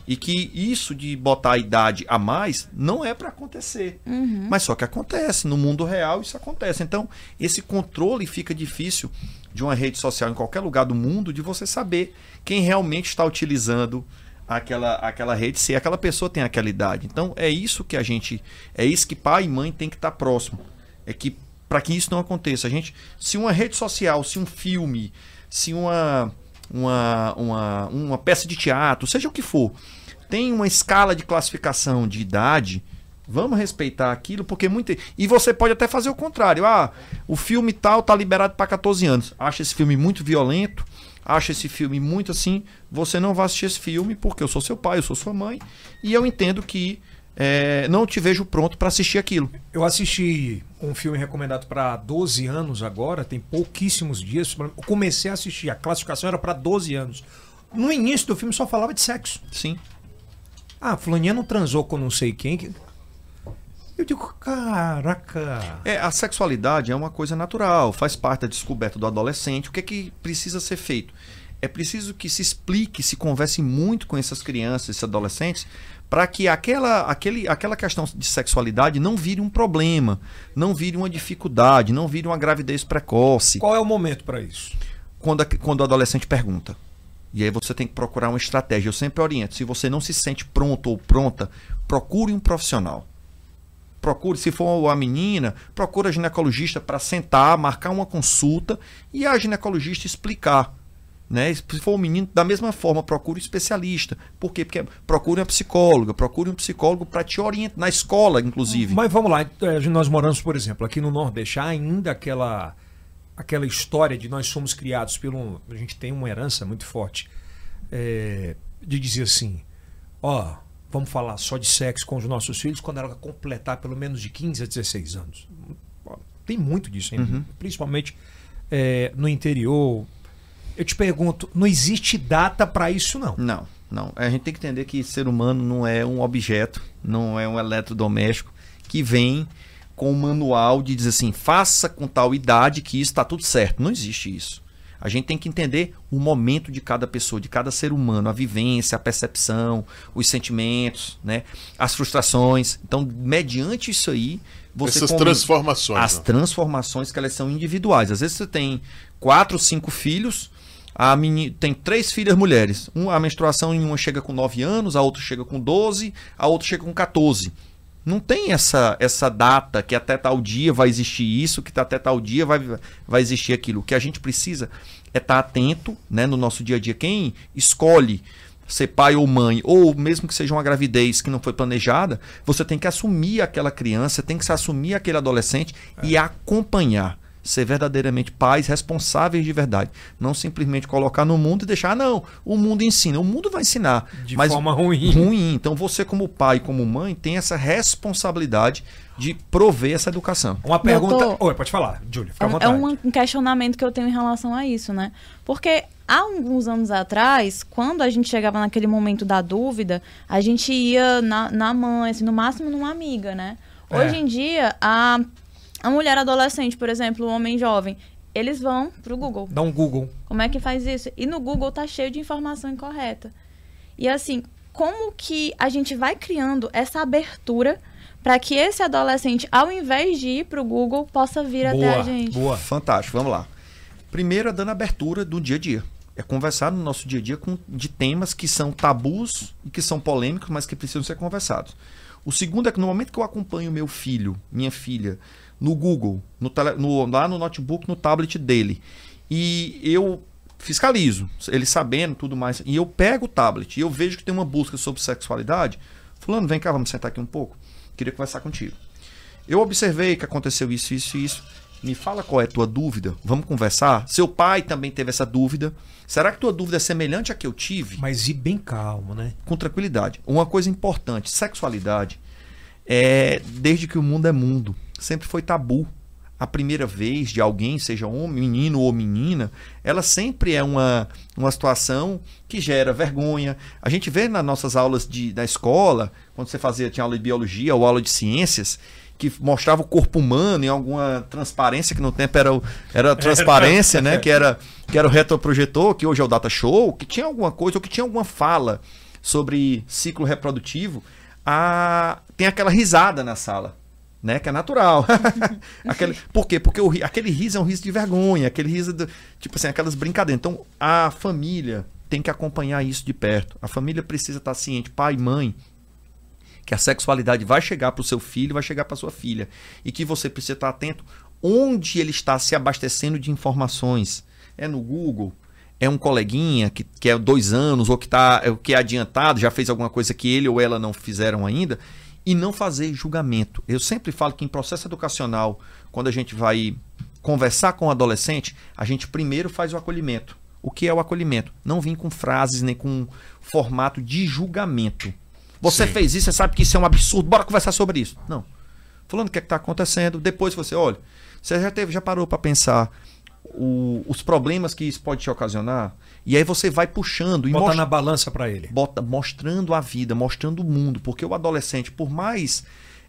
E que isso de botar a idade a mais não é para acontecer. Uhum. Mas só que acontece. No mundo real isso acontece. Então, esse controle fica difícil de uma rede social em qualquer lugar do mundo de você saber quem realmente está utilizando aquela, aquela rede, se aquela pessoa tem aquela idade. Então, é isso que a gente. É isso que pai e mãe tem que estar próximo. É que para que isso não aconteça. A gente, se uma rede social, se um filme, se uma, uma, uma, uma peça de teatro, seja o que for, tem uma escala de classificação de idade, vamos respeitar aquilo, porque muita. E você pode até fazer o contrário. Ah, o filme tal tá liberado para 14 anos. Acha esse filme muito violento, acha esse filme muito assim. Você não vai assistir esse filme porque eu sou seu pai, eu sou sua mãe, e eu entendo que é, não te vejo pronto para assistir aquilo. Eu assisti um filme recomendado para 12 anos agora, tem pouquíssimos dias. Eu comecei a assistir, a classificação era para 12 anos. No início do filme só falava de sexo. Sim. Ah, fulaninha não transou com não sei quem. Eu digo, caraca. É, a sexualidade é uma coisa natural, faz parte da descoberta do adolescente. O que é que precisa ser feito? É preciso que se explique, se converse muito com essas crianças, esses adolescentes, para que aquela, aquele, aquela questão de sexualidade não vire um problema, não vire uma dificuldade, não vire uma gravidez precoce. Qual é o momento para isso? Quando, a, quando o adolescente pergunta. E aí você tem que procurar uma estratégia. Eu sempre oriento. Se você não se sente pronto ou pronta, procure um profissional. Procure, se for a menina, procure a ginecologista para sentar, marcar uma consulta e a ginecologista explicar né? Se for um menino, da mesma forma, procure um especialista. Por quê? Porque procure uma psicóloga, procure um psicólogo para te orientar, na escola, inclusive. Mas vamos lá, é, nós moramos, por exemplo, aqui no Nordeste, há ainda aquela, aquela história de nós somos criados pelo. A gente tem uma herança muito forte é, de dizer assim: ó, vamos falar só de sexo com os nossos filhos quando ela completar pelo menos de 15 a 16 anos. Tem muito disso ainda, uhum. principalmente é, no interior, eu te pergunto, não existe data para isso não? Não, não. A gente tem que entender que ser humano não é um objeto, não é um eletrodoméstico que vem com um manual de dizer assim, faça com tal idade que isso está tudo certo. Não existe isso. A gente tem que entender o momento de cada pessoa, de cada ser humano, a vivência, a percepção, os sentimentos, né? as frustrações. Então, mediante isso aí, você essas transformações, as não. transformações que elas são individuais. Às vezes você tem quatro, cinco filhos, a tem três filhas mulheres. Um, a menstruação em uma chega com 9 anos, a outra chega com 12, a outra chega com 14. Não tem essa, essa data que até tal dia vai existir isso, que até tal dia vai, vai existir aquilo. O que a gente precisa é estar atento né, no nosso dia a dia. Quem escolhe ser pai ou mãe, ou mesmo que seja uma gravidez que não foi planejada, você tem que assumir aquela criança, tem que se assumir aquele adolescente é. e acompanhar ser verdadeiramente pais responsáveis de verdade. Não simplesmente colocar no mundo e deixar, ah, não, o mundo ensina. O mundo vai ensinar. De mas forma ruim. Ruim. Então você, como pai, como mãe, tem essa responsabilidade de prover essa educação. Uma pergunta. Doutor, Oi, pode falar, Júlia, fica à vontade. É um questionamento que eu tenho em relação a isso, né? Porque há alguns anos atrás, quando a gente chegava naquele momento da dúvida, a gente ia na, na mãe, assim, no máximo numa amiga, né? É. Hoje em dia, a a mulher adolescente, por exemplo, o homem jovem, eles vão pro Google. Dá um Google. Como é que faz isso? E no Google tá cheio de informação incorreta. E assim, como que a gente vai criando essa abertura para que esse adolescente, ao invés de ir pro Google, possa vir boa, até a gente? Boa, fantástico. Vamos lá. Primeiro é dando abertura do dia a dia. É conversar no nosso dia a dia com, de temas que são tabus e que são polêmicos, mas que precisam ser conversados. O segundo é que no momento que eu acompanho meu filho, minha filha, no Google, no, no, lá no notebook, no tablet dele. E eu fiscalizo, ele sabendo tudo mais. E eu pego o tablet e eu vejo que tem uma busca sobre sexualidade. Fulano, vem cá, vamos sentar aqui um pouco. Queria conversar contigo. Eu observei que aconteceu isso, isso e isso. Me fala qual é a tua dúvida. Vamos conversar? Seu pai também teve essa dúvida. Será que tua dúvida é semelhante à que eu tive? Mas e bem calmo, né? Com tranquilidade. Uma coisa importante: sexualidade é desde que o mundo é mundo sempre foi tabu. A primeira vez de alguém, seja homem, menino ou menina, ela sempre é uma, uma situação que gera vergonha. A gente vê nas nossas aulas de, da escola, quando você fazia tinha aula de biologia ou aula de ciências, que mostrava o corpo humano em alguma transparência, que no tempo era, era transparência, né? Que era, que era o retroprojetor, que hoje é o data show, que tinha alguma coisa, ou que tinha alguma fala sobre ciclo reprodutivo, a... tem aquela risada na sala. Né, que é natural. aquele, por quê? Porque o, aquele riso é um riso de vergonha, aquele riso, do, tipo assim, aquelas brincadeiras. Então, a família tem que acompanhar isso de perto. A família precisa estar ciente, pai e mãe, que a sexualidade vai chegar para o seu filho, vai chegar para sua filha. E que você precisa estar atento onde ele está se abastecendo de informações. É no Google, é um coleguinha que, que é dois anos ou que, tá, é, que é adiantado, já fez alguma coisa que ele ou ela não fizeram ainda, e não fazer julgamento. Eu sempre falo que em processo educacional, quando a gente vai conversar com o adolescente, a gente primeiro faz o acolhimento. O que é o acolhimento? Não vir com frases nem com formato de julgamento. Você Sim. fez isso, você sabe que isso é um absurdo, bora conversar sobre isso. Não. Falando o que é está acontecendo, depois você, olha, você já teve, já parou para pensar o, os problemas que isso pode te ocasionar? E aí você vai puxando e bota na balança para ele. Bota mostrando a vida, mostrando o mundo, porque o adolescente, por mais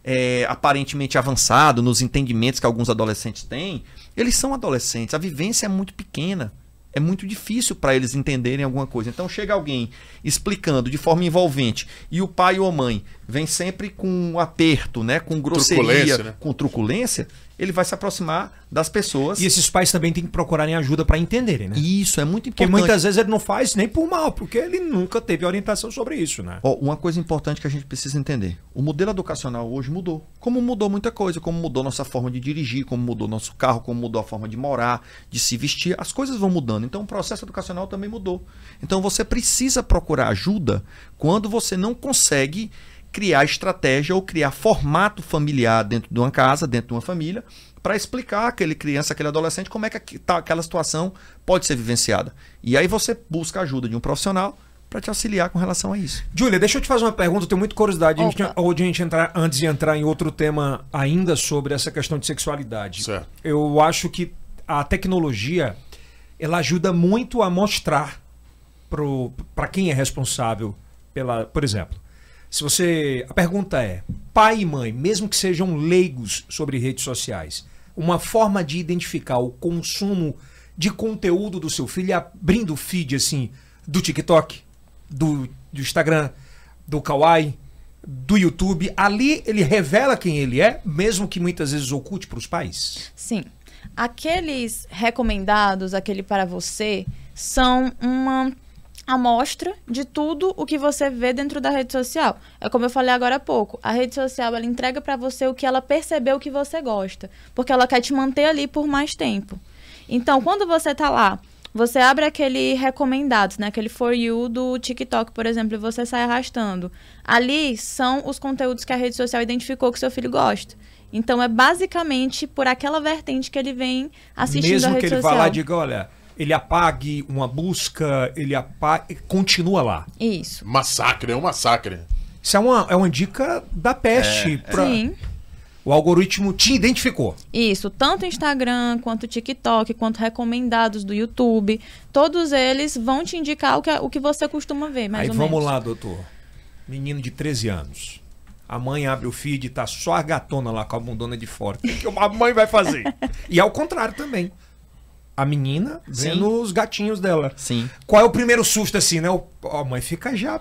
é, aparentemente avançado nos entendimentos que alguns adolescentes têm, eles são adolescentes. A vivência é muito pequena é muito difícil para eles entenderem alguma coisa. Então chega alguém explicando de forma envolvente e o pai ou a mãe vem sempre com um aperto, né, com grosseria, né? com truculência, ele vai se aproximar das pessoas. E esses pais também têm que procurarem ajuda para entenderem, né? Isso, é muito importante. Porque muitas vezes ele não faz nem por mal, porque ele nunca teve orientação sobre isso, né? Ó, uma coisa importante que a gente precisa entender. O modelo educacional hoje mudou. Como mudou muita coisa, como mudou nossa forma de dirigir, como mudou nosso carro, como mudou a forma de morar, de se vestir, as coisas vão mudando. Então o processo educacional também mudou. Então você precisa procurar ajuda quando você não consegue criar estratégia ou criar formato familiar dentro de uma casa, dentro de uma família, para explicar aquele criança, aquele adolescente, como é que tá, aquela situação pode ser vivenciada. E aí você busca a ajuda de um profissional para te auxiliar com relação a isso. Júlia, deixa eu te fazer uma pergunta, eu tenho muita curiosidade gente, a gente entrar, antes de entrar em outro tema ainda sobre essa questão de sexualidade. Certo. Eu acho que a tecnologia ela ajuda muito a mostrar para quem é responsável pela, por exemplo, se você. A pergunta é: pai e mãe, mesmo que sejam leigos sobre redes sociais, uma forma de identificar o consumo de conteúdo do seu filho é abrindo o feed assim do TikTok, do, do Instagram, do Kawaii, do YouTube, ali ele revela quem ele é, mesmo que muitas vezes oculte para os pais? Sim. Aqueles recomendados, aquele para você, são uma amostra de tudo o que você vê dentro da rede social. É como eu falei agora há pouco, a rede social ela entrega para você o que ela percebeu que você gosta, porque ela quer te manter ali por mais tempo. Então, quando você tá lá, você abre aquele recomendados, né, aquele for you do TikTok, por exemplo, e você sai arrastando. Ali são os conteúdos que a rede social identificou que seu filho gosta. Então é basicamente por aquela vertente que ele vem assistindo Mesmo a rede que ele social. vá lá e diga, olha, ele apague uma busca, ele apague, continua lá. Isso. Massacre, é um massacre. Isso é uma, é uma dica da peste. É, pra... Sim. O algoritmo te identificou. Isso, tanto Instagram, quanto TikTok, quanto recomendados do YouTube, todos eles vão te indicar o que, o que você costuma ver, mais Aí ou vamos menos. lá, doutor. Menino de 13 anos. A mãe abre o feed e tá só a gatona lá com a bundona de fora. O que a mãe vai fazer? e ao contrário também a menina vendo Sim. os gatinhos dela. Sim. Qual é o primeiro susto assim, né? O, a mãe fica já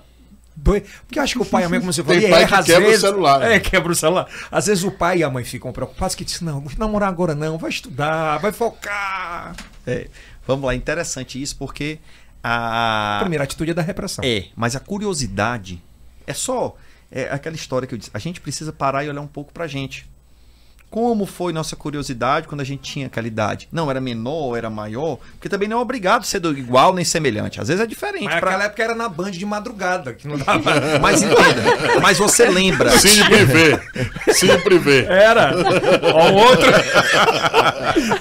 porque eu acho que o pai e a mãe, como você falou, Tem pai erra, que quebra vezes, o celular. Né? É, quebra o celular. Às vezes o pai e a mãe ficam preocupados que diz, não, vou namorar agora não, vai estudar, vai focar. É, vamos lá, interessante isso porque a... a primeira atitude é da repressão. É, mas a curiosidade é só é aquela história que eu disse, a gente precisa parar e olhar um pouco pra gente como foi nossa curiosidade quando a gente tinha aquela idade. Não, era menor, era maior, porque também não é obrigado ser do igual nem semelhante. Às vezes é diferente. Mas pra... naquela época era na Band de madrugada, que não dava. mas entenda, mas você lembra. Cine privê. Cine privê. Era. Ó, o outro.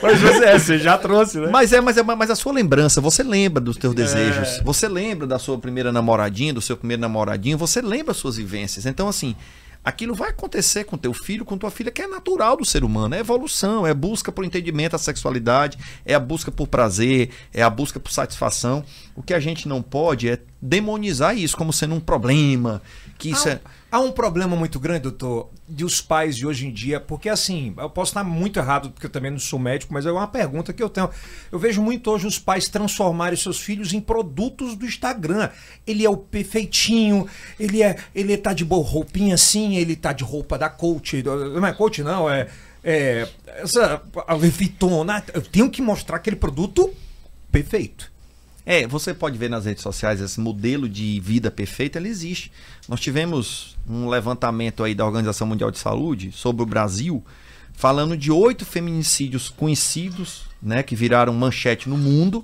mas você, é, você já trouxe, né? Mas é, mas é, mas a sua lembrança, você lembra dos teus desejos. É. Você lembra da sua primeira namoradinha, do seu primeiro namoradinho, você lembra as suas vivências. Então, assim, aquilo vai acontecer com teu filho, com tua filha, que é natural do ser humano, é evolução, é busca por entendimento da sexualidade, é a busca por prazer, é a busca por satisfação. O que a gente não pode é demonizar isso como sendo um problema, que isso a, é Há um problema muito grande, doutor, de os pais de hoje em dia, porque assim, eu posso estar muito errado, porque eu também não sou médico, mas é uma pergunta que eu tenho. Eu vejo muito hoje os pais transformarem seus filhos em produtos do Instagram. Ele é o perfeitinho, ele é, ele tá de boa roupinha assim, ele tá de roupa da coach, não é coach não, é, é essa a Vuitton, eu tenho que mostrar aquele produto perfeito. É, você pode ver nas redes sociais esse modelo de vida perfeita, ele existe. Nós tivemos um levantamento aí da Organização Mundial de Saúde sobre o Brasil, falando de oito feminicídios conhecidos, né, que viraram manchete no mundo,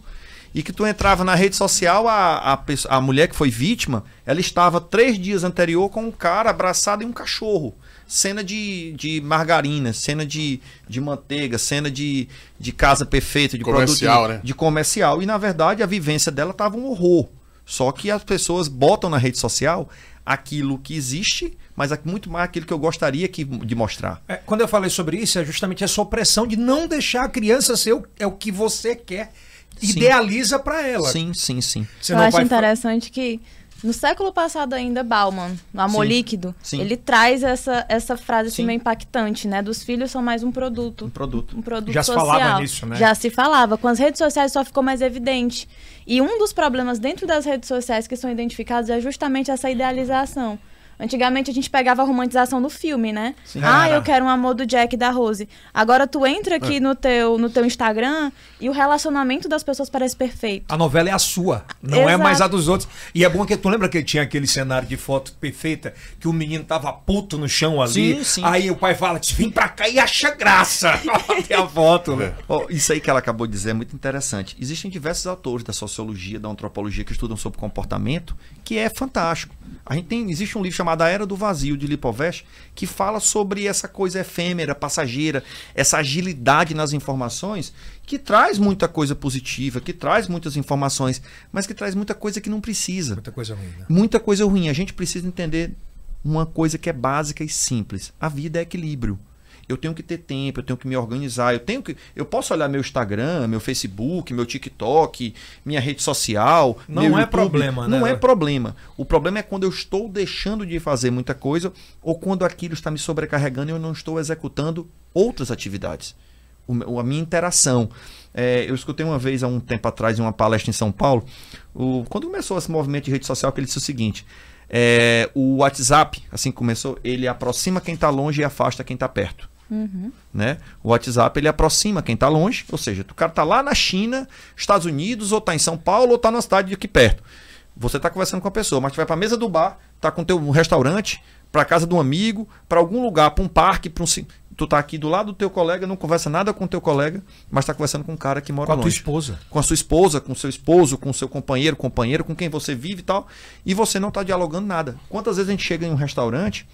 e que tu entrava na rede social, a, a, a mulher que foi vítima, ela estava três dias anterior com um cara abraçado em um cachorro cena de, de margarina, cena de, de manteiga, cena de, de casa perfeita, de comercial, produto né? de comercial. E na verdade a vivência dela estava um horror. Só que as pessoas botam na rede social aquilo que existe, mas muito mais aquilo que eu gostaria que, de mostrar. É, quando eu falei sobre isso, é justamente essa opressão de não deixar a criança ser o, é o que você quer. Sim. Idealiza para ela. Sim, sim, sim. Você eu acho fa- interessante que no século passado ainda, Bauman, no Amor Sim. Líquido, Sim. ele traz essa, essa frase assim, Sim. meio impactante, né? Dos filhos são mais um produto. Um produto. Um produto Já se social. falava nisso, né? Já se falava. Com as redes sociais só ficou mais evidente. E um dos problemas dentro das redes sociais que são identificados é justamente essa idealização. Antigamente a gente pegava a romantização do filme, né? Sim. Ah, eu quero um amor do Jack e da Rose. Agora tu entra aqui É. no, teu, no teu Instagram e o relacionamento das pessoas parece perfeito. A novela é a sua, não é Exato. mais a dos outros. E é bom que tu lembra que tinha aquele cenário de foto perfeita que o menino tava puto no chão ali. Sim, sim. Aí o pai fala: vem pra cá e acha graça. Tem a foto. né? Ó, isso aí que ela acabou de dizer é muito interessante. Existem diversos autores da sociologia, da antropologia que estudam sobre comportamento, que é fantástico. A gente tem, existe um livro chamado A Era do Vazio de Lipovest que fala sobre essa coisa efêmera, passageira, essa agilidade nas informações, que traz muita coisa positiva, que traz muitas informações, mas que traz muita coisa que não precisa. Muita coisa ruim, né? Muita coisa ruim. A gente precisa entender uma coisa que é básica e simples. A vida é equilíbrio. Eu tenho que ter tempo, eu tenho que me organizar, eu tenho que. Eu posso olhar meu Instagram, meu Facebook, meu TikTok, minha rede social. Não é YouTube. problema, né? Não é problema. O problema é quando eu estou deixando de fazer muita coisa ou quando aquilo está me sobrecarregando e eu não estou executando outras atividades. O a minha interação. É, eu escutei uma vez, há um tempo atrás, em uma palestra em São Paulo, o- quando começou esse movimento de rede social, que ele disse o seguinte: é, o WhatsApp, assim que começou, ele aproxima quem está longe e afasta quem está perto. Né? O WhatsApp ele aproxima quem está longe, ou seja, o cara está lá na China, Estados Unidos, ou está em São Paulo, ou está na cidade aqui perto. Você está conversando com a pessoa, mas tu vai para a mesa do bar, tá com teu um restaurante, para casa de um amigo, para algum lugar, para um parque, para um tu tá aqui do lado do teu colega, não conversa nada com o teu colega, mas está conversando com um cara que mora Com a tua longe esposa. com a sua esposa, com o seu esposo, com o seu companheiro, companheiro, com quem você vive e tal, e você não está dialogando nada. Quantas vezes a gente chega em um restaurante,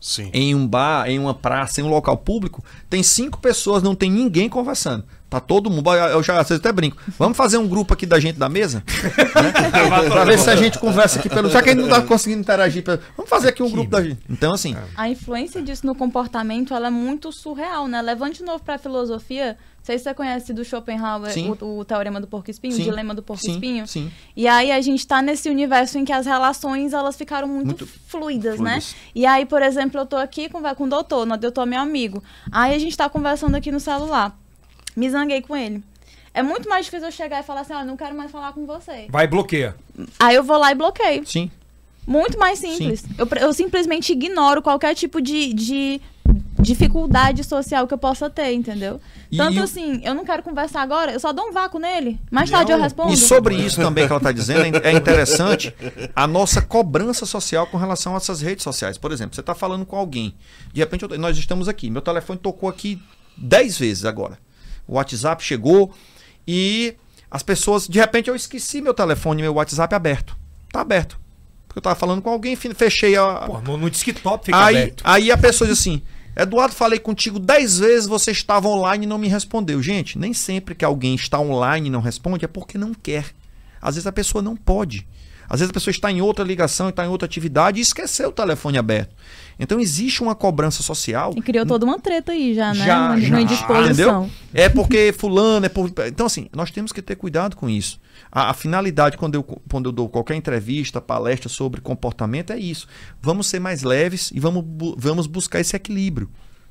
Sim. em um bar, em uma praça, em um local público, tem cinco pessoas, não tem ninguém conversando. Tá todo mundo. Eu já às vezes até brinco. Vamos fazer um grupo aqui da gente da mesa? né? pra ver se a gente conversa aqui pelo. Já que a gente não tá conseguindo interagir. pelo- Vamos fazer aqui um grupo da gente. Então, assim. A influência disso no comportamento ela é muito surreal, né? Levante de novo para a filosofia. Não sei se você conhece do Schopenhauer Sim. o, o teorema do porco-espinho, o Sim. dilema do porco-espinho. Sim, sim. E aí a gente tá nesse universo em que as relações elas ficaram muito, Muito fluidas, né? fluidas. E aí, por exemplo, eu tô aqui com, com o doutor, o doutor é meu amigo. Aí a gente tá conversando aqui no celular. Me zanguei com ele. É muito mais difícil eu chegar e falar assim, ó, não quero mais falar com você. Vai e bloqueia. Aí eu vou lá e bloqueio. Sim. Muito mais simples. Eu, pre- eu simplesmente ignoro qualquer tipo de, de dificuldade social que eu possa ter, entendeu? E- Tanto e o- assim, eu não quero conversar agora, eu só dou um vácuo nele. Mais tarde eu respondo. E sobre isso também que ela está dizendo, é é interessante a nossa cobrança social com relação a essas redes sociais. Por exemplo, você está falando com alguém, de repente eu- nós estamos aqui, meu telefone tocou aqui 10 vezes agora. O WhatsApp chegou e as pessoas, de repente eu esqueci meu telefone, meu WhatsApp aberto. Tá aberto. Porque eu estava falando com alguém, fechei a, Pô, no, no desktop fica aí, aberto. aí a pessoa diz assim: Eduardo, falei contigo dez vezes, você estava online e não me respondeu. Gente, nem sempre que alguém está online e não responde é porque não quer. Às vezes a pessoa não pode. Às vezes a pessoa está em outra ligação, está em outra atividade e esqueceu o telefone aberto. Então existe uma cobrança social. E criou toda uma treta aí já, né? Já, uma, já. uma indisposição. Entendeu? É porque fulano, é por... Então, assim, nós temos que ter cuidado com isso. A, a finalidade, quando eu, quando eu dou qualquer entrevista, palestra sobre comportamento, é isso. Vamos ser mais leves e vamos, vamos buscar esse equilíbrio.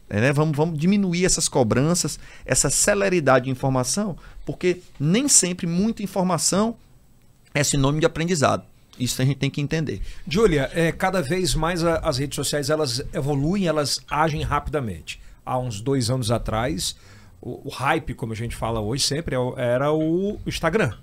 Né? vamos, vamos diminuir essas cobranças, essa celeridade de informação, porque nem sempre muita informação é sinônimo de aprendizado. Isso a gente tem que entender. Júlia, é, cada vez mais a- as redes sociais elas evoluem, elas agem rapidamente. Há uns dois anos atrás, o, o hype, como a gente fala hoje sempre, é era o Instagram.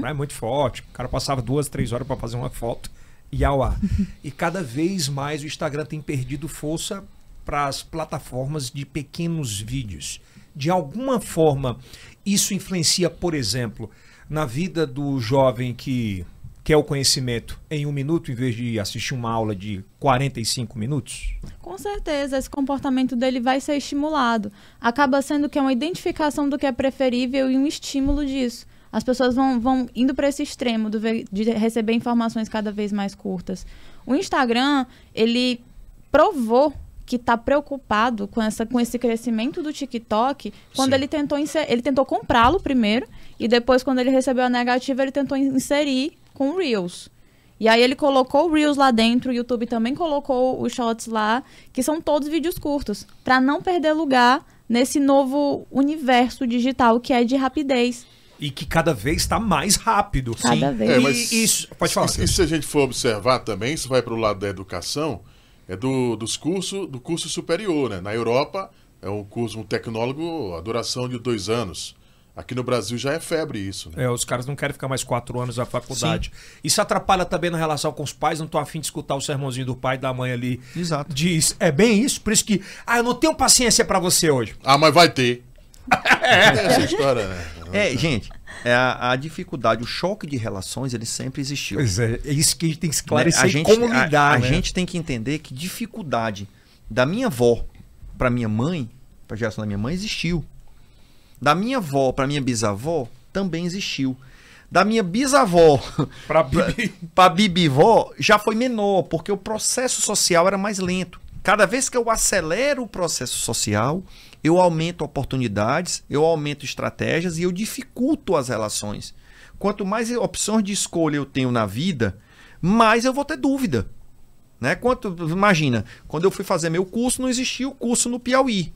Né? Muito forte. O cara passava duas, três horas para fazer uma foto e ao ar. e cada vez mais o Instagram tem perdido força para as plataformas de pequenos vídeos. De alguma forma, isso influencia, por exemplo, na vida do jovem que quer o conhecimento em um minuto em vez de assistir uma aula de 45 minutos? Com certeza, esse comportamento dele vai ser estimulado. Acaba sendo que é uma identificação do que é preferível e um estímulo disso. As pessoas vão, vão indo para esse extremo de receber informações cada vez mais curtas. O Instagram, ele provou que está preocupado com, essa, com esse crescimento do TikTok quando Sim. ele tentou, ele tentou comprá-lo primeiro e depois, quando ele recebeu a negativa, ele tentou inserir com o Reels. E aí ele colocou o Reels lá dentro, o YouTube também colocou os Shorts lá, que são todos vídeos curtos, para não perder lugar nesse novo universo digital que é de rapidez. E que cada vez está mais rápido. Cada vez. É, E mas isso, pode falar. E, e se a gente for observar também, isso vai para o lado da educação, é do, dos cursos, do curso superior, né? Na Europa é um curso, um tecnólogo, a duração de dois anos. Aqui no Brasil já é febre isso, né? É, os caras não querem ficar mais quatro anos na faculdade. Isso atrapalha também na relação com os pais, não tô afim de escutar o sermãozinho do pai e da mãe ali. Exato. Diz, é bem isso, por isso que, ah, eu não tenho paciência pra você hoje. Ah, mas vai ter. É essa história, né? É, gente, é a, a dificuldade, o choque de relações, ele sempre existiu. Pois é, é isso que a gente tem que Né? esclarecer a gente, como a- lidar, a, né? gente tem que entender que dificuldade da minha avó para minha mãe, para a geração da minha mãe, existiu. Da minha avó para minha bisavó, também existiu. Da minha bisavó Pra Bibi. para bibivó, já foi menor, porque o processo social era mais lento. Cada vez que eu acelero o processo social, eu aumento oportunidades, eu aumento estratégias e eu dificulto as relações. Quanto mais opções de escolha eu tenho na vida, mais eu vou ter dúvida. Né? Quanto, imagina, quando eu fui fazer meu curso, não existia o curso no Piauí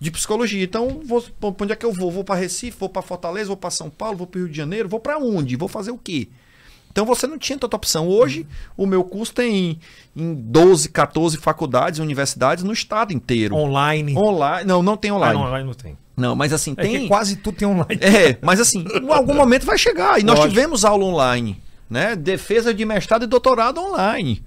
de psicologia. Então, vou, pra onde é que eu vou? Vou para Recife, vou para Fortaleza, vou para São Paulo, vou para Rio de Janeiro, vou para onde? Vou fazer o quê? Então você não tinha tanta opção. Hoje, o meu curso tem em 12, 14 faculdades, universidades no estado inteiro. Online. Online. Não, não tem Ah, online. não, não, online não tem. mas assim, É tem. quase tudo tem online. É, mas assim, em algum momento vai chegar. E nós Lógico. tivemos aula online, né? Defesa de mestrado e doutorado online.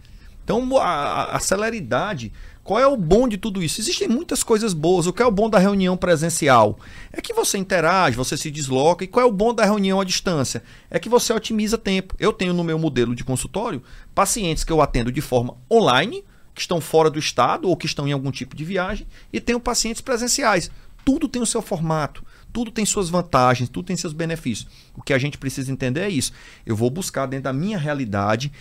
Então, a- a celeridade. Qual é o bom de tudo isso? Existem muitas coisas boas. O que é o bom da reunião presencial? É que você interage, você se desloca. E qual é o bom da reunião à distância? É que você otimiza tempo. Eu tenho no meu modelo de consultório pacientes que eu atendo de forma online, que estão fora do estado ou que estão em algum tipo de viagem, e tenho pacientes presenciais. Tudo tem o seu formato, tudo tem suas vantagens, tudo tem seus benefícios. O que a gente precisa entender é isso. Eu vou buscar dentro da minha realidade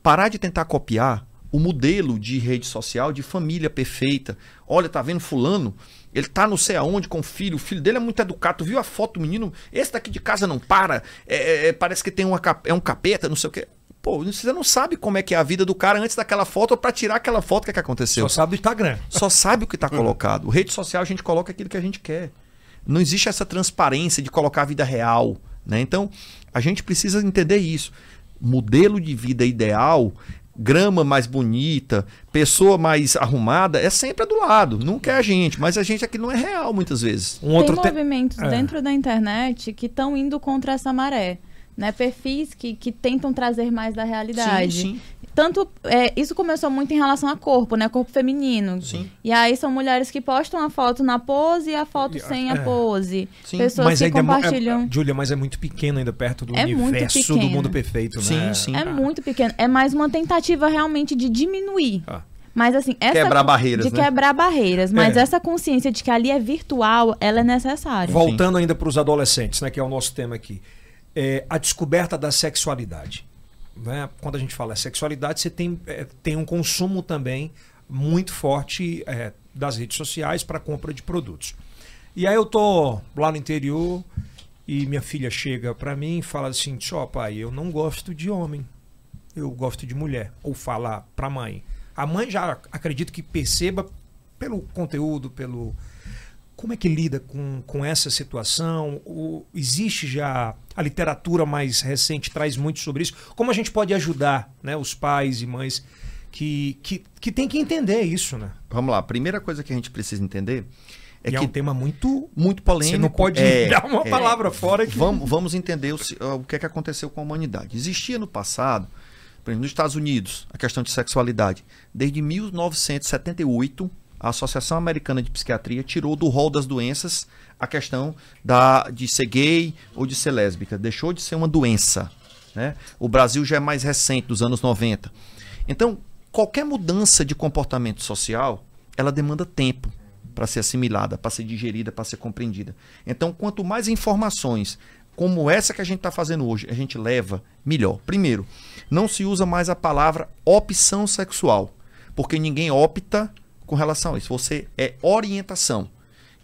parar de tentar copiar o modelo de rede social de família perfeita. Olha, tá vendo fulano? Ele tá não sei aonde com o filho, o filho dele é muito educado. Tu viu a foto do menino? Esse daqui de casa não para. É, é, é, parece que tem uma, é um capeta, não sei o quê. Pô, você não sabe como é que é a vida do cara antes daquela foto ou pra tirar aquela foto, o que, é que aconteceu? Só sabe do Instagram. só sabe o que está colocado. Rede social a gente coloca aquilo que a gente quer. Não existe essa transparência de colocar a vida real. Né? Então, a gente precisa entender isso. Modelo de vida ideal, grama mais bonita, pessoa mais arrumada, é sempre do lado. Nunca é a gente, mas a gente aqui não é real muitas vezes. Um outro Tem te- movimentos É. dentro da internet que estão indo contra essa maré. Né? Perfis que, que tentam trazer mais da realidade. Sim, sim. Tanto, é, isso começou muito em relação a corpo, né? Corpo feminino. Sim. E aí são mulheres que postam a foto na pose e a foto sem a é. pose. Sim. Pessoas Mas que ainda é mo- compartilham. é, Júlia, mas é muito pequeno ainda perto do É universo do mundo perfeito, Sim, né? sim. É muito pequeno. É mais uma tentativa realmente de diminuir. Ah. Mas assim, essa Quebrar barreiras, de né? quebrar barreiras, mas É. essa consciência de que ali é virtual, ela é necessária. Voltando ainda para os adolescentes, né, que é o nosso tema aqui. É, a descoberta da sexualidade. né, quando a gente fala sexualidade, você tem, é, tem um consumo também muito forte é, das redes sociais para compra de produtos. E aí eu tô lá no interior e minha filha chega para mim e fala assim: "Só pai, eu não gosto de homem. Eu gosto de mulher." Ou fala para a mãe. A mãe já acredito que perceba pelo conteúdo, pelo como é que lida com, com essa situação? O, existe já a literatura mais recente traz muito sobre isso. Como a gente pode ajudar, né, os pais e mães que, que, que tem que entender isso, né? Vamos lá. A primeira coisa que a gente precisa entender é E que é um tema muito muito polêmico. Você não pode é, dar uma é. palavra fora que Vamos, vamos entender o, o que é que aconteceu com a humanidade. Existia no passado, por exemplo, nos Estados Unidos, a questão de sexualidade. Desde 1978, a Associação Americana de Psiquiatria tirou do rol das doenças a questão da, de ser gay ou de ser lésbica. Deixou de ser uma doença. Né? O Brasil já é mais recente, dos anos 90. Então, qualquer mudança de comportamento social, ela demanda tempo para ser assimilada, para ser digerida, para ser compreendida. Então, quanto mais informações como essa que a gente está fazendo hoje, a gente leva, melhor. Primeiro, não se usa mais a palavra opção sexual, porque ninguém opta com relação a isso. Você é orientação.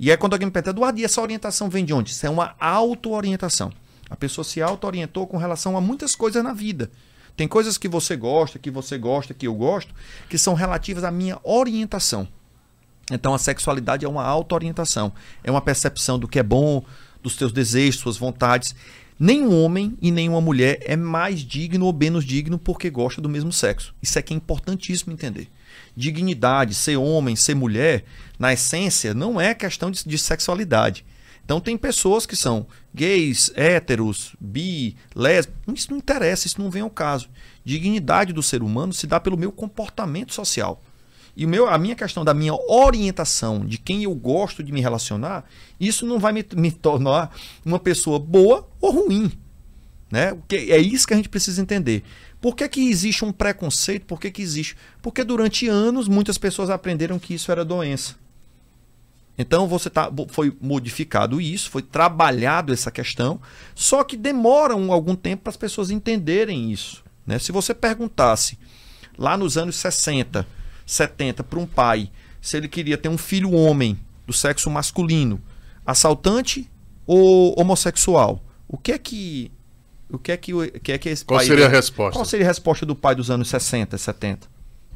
E é quando alguém me pergunta, Eduardo, e essa orientação vem de onde? Isso é uma auto-orientação. A pessoa se auto-orientou com relação a muitas coisas na vida. Tem coisas que você gosta, que você gosta, que eu gosto, que são relativas à minha orientação. Então a sexualidade é uma auto-orientação, é uma percepção do que é bom, dos teus desejos, suas vontades. Nenhum homem e nenhuma mulher é mais digno ou menos digno porque gosta do mesmo sexo. Isso é que é importantíssimo entender. Dignidade, ser homem, ser mulher, na essência, não é questão de, de sexualidade. Então tem pessoas que são gays, héteros, bi, lésbicos. Isso não interessa, isso não vem ao caso. Dignidade do ser humano se dá pelo meu comportamento social. E o meu, a minha questão da minha orientação, de quem eu gosto de me relacionar, isso não vai me, me tornar uma pessoa boa ou ruim. Né? É isso que a gente precisa entender. Por que, que existe um preconceito? Por que, que existe? Porque durante anos muitas pessoas aprenderam que isso era doença. Então você tá, foi modificado isso, foi trabalhado essa questão, só que demora um, algum tempo para as pessoas entenderem isso. Né? Se você perguntasse lá nos anos 60, 70 para um pai se ele queria ter um filho homem do sexo masculino, assaltante ou homossexual, o que é que o que é que, o que, é que esse Qual pai seria a resposta? Qual seria a resposta do pai dos anos 60, 70?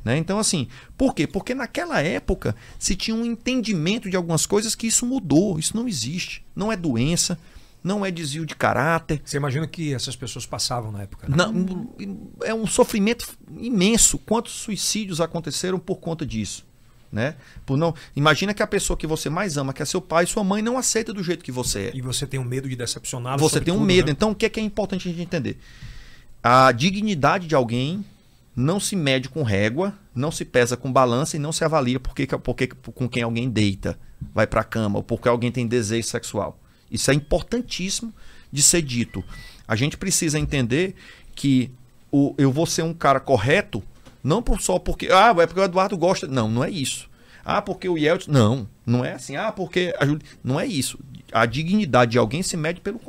Né? Então, assim, por quê? Porque naquela época se tinha um entendimento de algumas coisas que isso mudou, isso não existe. Não é doença, não é desvio de caráter. Você imagina que essas pessoas passavam na época. né? Não, é um sofrimento imenso. Quantos suicídios aconteceram por conta disso? Né? Por não, imagina que a pessoa que você mais ama, que é seu pai, sua mãe, não aceita do jeito que você é. E você tem um medo de decepcioná-los. Você tem um tudo, medo. né? Então, o que é, que é importante a gente entender? A dignidade de alguém não se mede com régua, não se pesa com balança e não se avalia porque, porque com quem alguém deita, vai para a cama, ou porque alguém tem desejo sexual. Isso é importantíssimo de ser dito. A gente precisa entender que o, eu vou ser um cara correto, não por, só porque. Ah, é porque o Eduardo gosta. Não, não é isso. Ah, porque o Yeltsin. Não, não é assim. Ah, porque a. Não é isso. A dignidade de alguém se mede pelo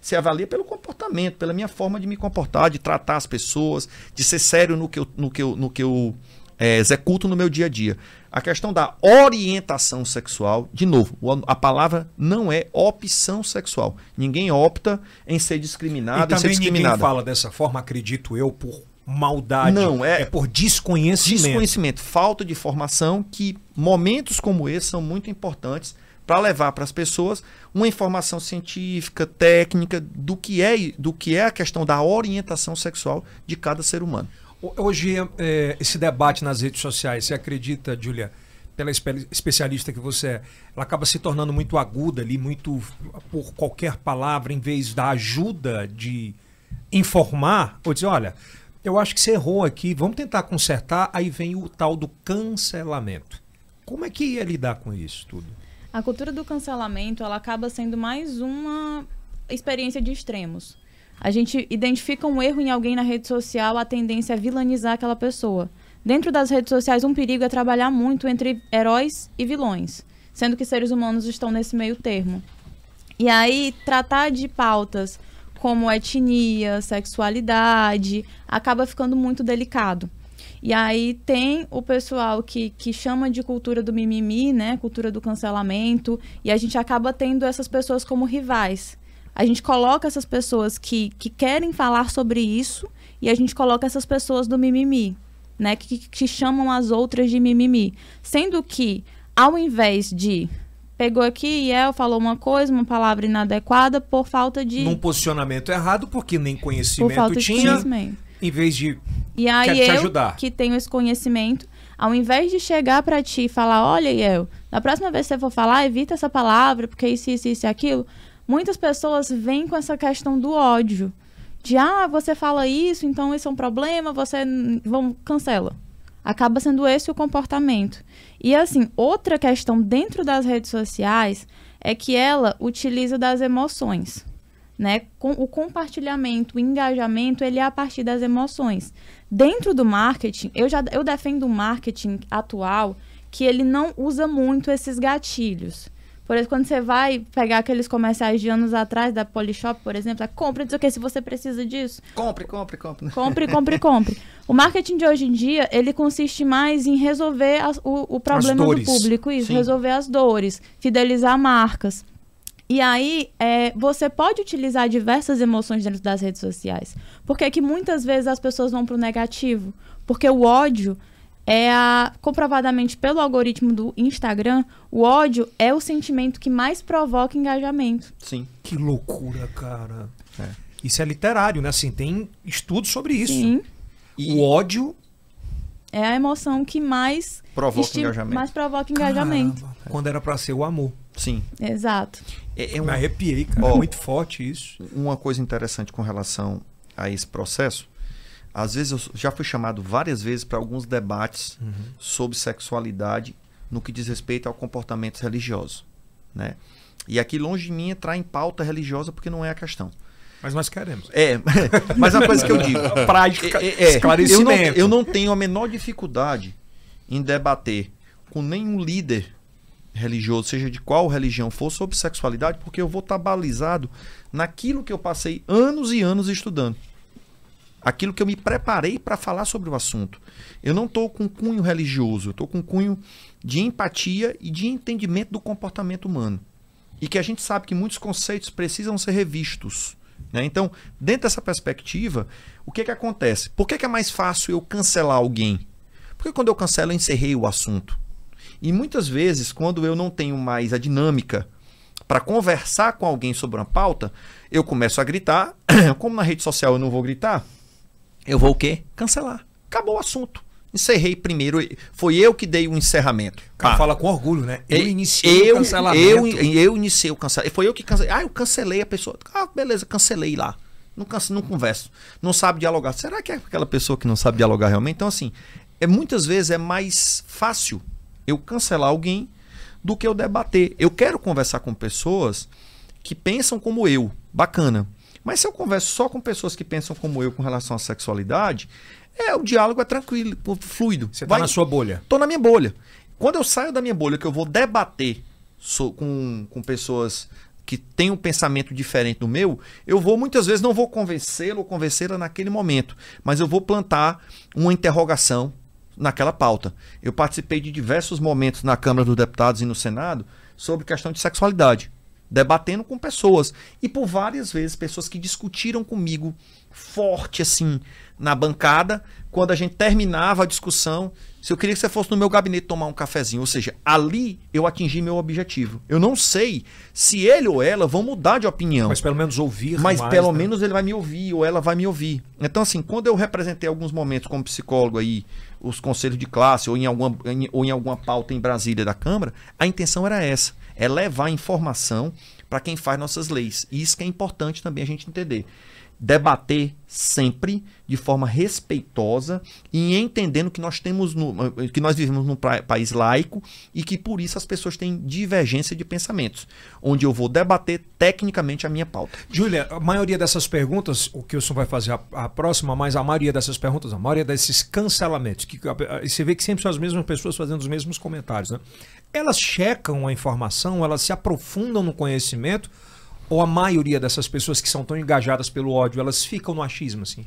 se avalia pelo comportamento, pela minha forma de me comportar, de tratar as pessoas, de ser sério no que eu, no que eu, no que eu é, executo no meu dia a dia. A questão da orientação sexual, de novo, a palavra não é opção sexual. Ninguém opta em ser E discriminado, em ser também ninguém discriminada. fala dessa forma, acredito eu, por maldade. Não, é- por desconhecimento. Desconhecimento, falta de formação, que momentos como esse são muito importantes para levar para as pessoas uma informação científica, técnica do que é do que é a questão da orientação sexual de cada ser humano. Hoje, é, esse debate nas redes sociais, você acredita, Julia, pela espe- especialista que você é, ela acaba se tornando muito aguda ali, muito por qualquer palavra, em vez da ajuda de informar, ou dizer, olha, eu acho que você errou aqui, vamos tentar consertar, aí vem o tal do cancelamento. Como é que ia lidar com isso tudo? A cultura do cancelamento, ela acaba sendo mais uma experiência de extremos. A gente identifica um erro em alguém na rede social, a tendência é vilanizar aquela pessoa. Dentro das redes sociais, um perigo é trabalhar muito entre heróis e vilões, sendo que seres humanos estão nesse meio termo. E aí, tratar de pautas como etnia, sexualidade, acaba ficando muito delicado. E aí tem o pessoal que, que chama de cultura do mimimi, né? Cultura do cancelamento. E a gente acaba tendo essas pessoas como rivais. A gente coloca essas pessoas que, que querem falar sobre isso e a gente coloca essas pessoas do mimimi, né? Que, que chamam as outras de mimimi. Sendo que, ao invés de pegou aqui e El falou uma coisa, uma palavra inadequada por falta de. Num posicionamento errado, porque nem por conhecimento falta de tinha, conhecimento. em vez de. E aí eu, ajudar. que tenho esse conhecimento, ao invés de chegar pra ti e falar, olha, Iel, da próxima vez que você for falar, evita essa palavra, porque isso, isso, isso e aquilo, muitas pessoas vêm com essa questão do ódio. De, ah, você fala isso, então isso é um problema, você... Vamos, cancela. Acaba sendo esse o comportamento. E assim, outra questão dentro das redes sociais é que ela utiliza das emoções. Né? Com o compartilhamento, o engajamento, ele é a partir das emoções. Dentro do marketing, eu já eu defendo um marketing atual que ele não usa muito esses gatilhos. Por exemplo, quando você vai pegar aqueles comerciais de anos atrás da Polishop, por exemplo, é compre, sei o que, se você precisa disso, Compre, compre, compre. Compre, compre, compre. O marketing de hoje em dia, ele consiste mais em resolver as- o, o problema do público, isso, Sim. resolver as dores, fidelizar marcas. E aí, é, você pode utilizar diversas emoções dentro das redes sociais. Porque é que muitas vezes as pessoas vão para o negativo. Porque o ódio é a, comprovadamente pelo algoritmo do Instagram, o ódio é o sentimento que mais provoca engajamento. Sim. Que loucura, cara. É. Isso é literário, né? Assim, tem estudos sobre isso. Sim. O ódio. É a emoção que mais Provoca esti- engajamento. mais provoca engajamento. Caramba, quando era pra ser o amor. Sim. Exato. É, é Eu me arrepiei, cara. Ó. Muito forte isso. uma coisa interessante com relação a esse processo. Às vezes eu já fui chamado várias vezes para alguns debates sobre sexualidade no que diz respeito ao comportamento religioso, né? E aqui longe de mim entrar em pauta religiosa porque não é a questão. Mas nós queremos. É, mas uma coisa que eu digo. Prática, É, é, é, eu, não, esclarecimento. eu não tenho a menor dificuldade em debater com nenhum líder religioso, seja de qual religião for, sobre sexualidade, porque eu vou estar balizado naquilo que eu passei anos e anos estudando. Aquilo que eu me preparei para falar sobre o assunto. Eu não estou com cunho religioso, eu estou com cunho de empatia e de entendimento do comportamento humano. E que a gente sabe que muitos conceitos precisam ser revistos. né? Então, dentro dessa perspectiva, o que, que acontece? Por que, que é mais fácil eu cancelar alguém? Porque quando eu cancelo, eu encerrei o assunto. E muitas vezes, quando eu não tenho mais a dinâmica para conversar com alguém sobre uma pauta, eu começo a gritar. Como na rede social eu não vou gritar, eu vou o quê? Cancelar. Acabou o assunto. Encerrei primeiro. Foi eu que dei o encerramento. O cara Pá. fala com orgulho, né? Eu iniciei eu, o cancelamento. Eu, eu iniciei o cancelamento. Foi eu que cancelei. Ah, eu cancelei a pessoa. Ah, beleza, cancelei lá. Não, cance, não converso. Não sabe dialogar. Será que é aquela pessoa que não sabe dialogar realmente? Então, assim, é, muitas vezes é mais fácil eu cancelar alguém do que eu debater. Eu quero conversar com pessoas que pensam como eu. Bacana. Mas se eu converso só com pessoas que pensam como eu com relação à sexualidade, é o diálogo é tranquilo, fluido. Você tá Vai- na sua bolha. Tô na minha bolha. Quando eu saio da minha bolha, que eu vou debater so- com, com pessoas que têm um pensamento diferente do meu, eu vou muitas vezes não vou convencê-lo ou convencê-la naquele momento, mas eu vou plantar uma interrogação naquela pauta. Eu participei de diversos momentos na Câmara dos Deputados e no Senado sobre questão de sexualidade, debatendo com pessoas e por várias vezes pessoas que discutiram comigo forte assim na bancada, quando a gente terminava a discussão, se eu queria que você fosse no meu gabinete tomar um cafezinho, ou seja, ali eu atingi meu objetivo. Eu não sei se ele ou ela vão mudar de opinião. Mas pelo menos ouvir. Mas mais, pelo né? menos ele vai me ouvir ou ela vai me ouvir. Então, assim, quando eu representei alguns momentos como psicólogo aí, os conselhos de classe ou em alguma, em- ou em alguma pauta em Brasília da Câmara, a intenção era essa: é levar informação para quem faz nossas leis. E isso que é importante também a gente entender. Debater sempre de forma respeitosa e entendendo que nós temos no, que nós vivemos num país laico e que por isso as pessoas têm divergência de pensamentos, onde eu vou debater tecnicamente a minha pauta. Júlia, a maioria dessas perguntas, o que o senhor vai fazer a, a próxima, mas a maioria dessas perguntas, a maioria desses cancelamentos, que a- a- você vê que sempre são as mesmas pessoas fazendo os mesmos comentários, né? Elas checam a informação, elas se aprofundam no conhecimento, Ou a maioria dessas pessoas que são tão engajadas pelo ódio, elas ficam no achismo, assim?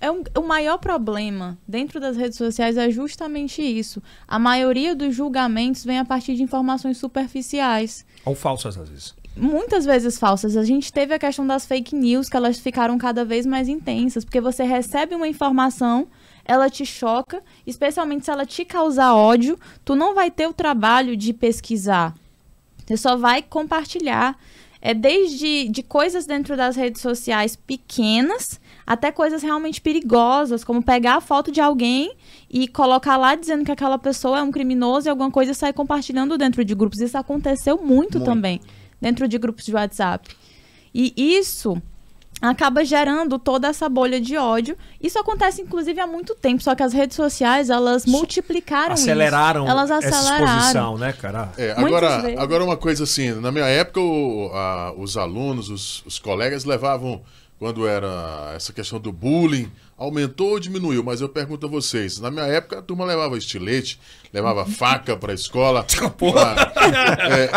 É um, o maior problema dentro das redes sociais é justamente isso. A maioria dos julgamentos vem a partir de informações superficiais. Ou falsas, às vezes. Muitas vezes falsas. A gente teve a questão das fake news, que elas ficaram cada vez mais intensas, porque você recebe uma informação, ela te choca, especialmente se ela te causar ódio, tu não vai ter o trabalho de pesquisar. Você só vai compartilhar. É desde de coisas dentro das redes sociais pequenas até coisas realmente perigosas, como pegar a foto de alguém e colocar lá dizendo que aquela pessoa é um criminoso e alguma coisa e sair compartilhando dentro de grupos. Isso aconteceu muito, muito. também dentro de grupos de WhatsApp. E isso acaba gerando toda essa bolha de ódio. Isso acontece, inclusive, há muito tempo, só que as redes sociais, elas multiplicaram aceleraram isso. Elas aceleraram. essa exposição, né, cara? É, agora, agora uma coisa assim, na minha época, o, a, os alunos, os, os colegas levavam quando era essa questão do bullying, aumentou ou diminuiu? Mas eu pergunto a vocês, na minha época a turma levava estilete, levava faca para a escola. Porra.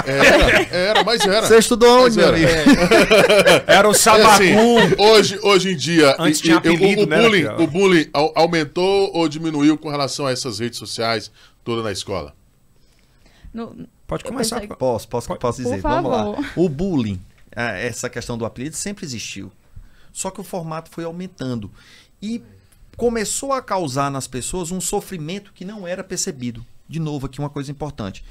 É, era, era, mas era. Você estudou onde, era. É. era o sabacu. É assim, hoje, hoje em dia, Antes tinha apelido, o, o, né, bullying, o bullying aumentou ou diminuiu com relação a essas redes sociais toda na escola? No, Pode começar. Pensei... Posso, posso, posso dizer. Vamos lá. O bullying, essa questão do apelido sempre existiu. Só que o formato foi aumentando e começou a causar nas pessoas um sofrimento que não era percebido. De novo, aqui uma coisa importante.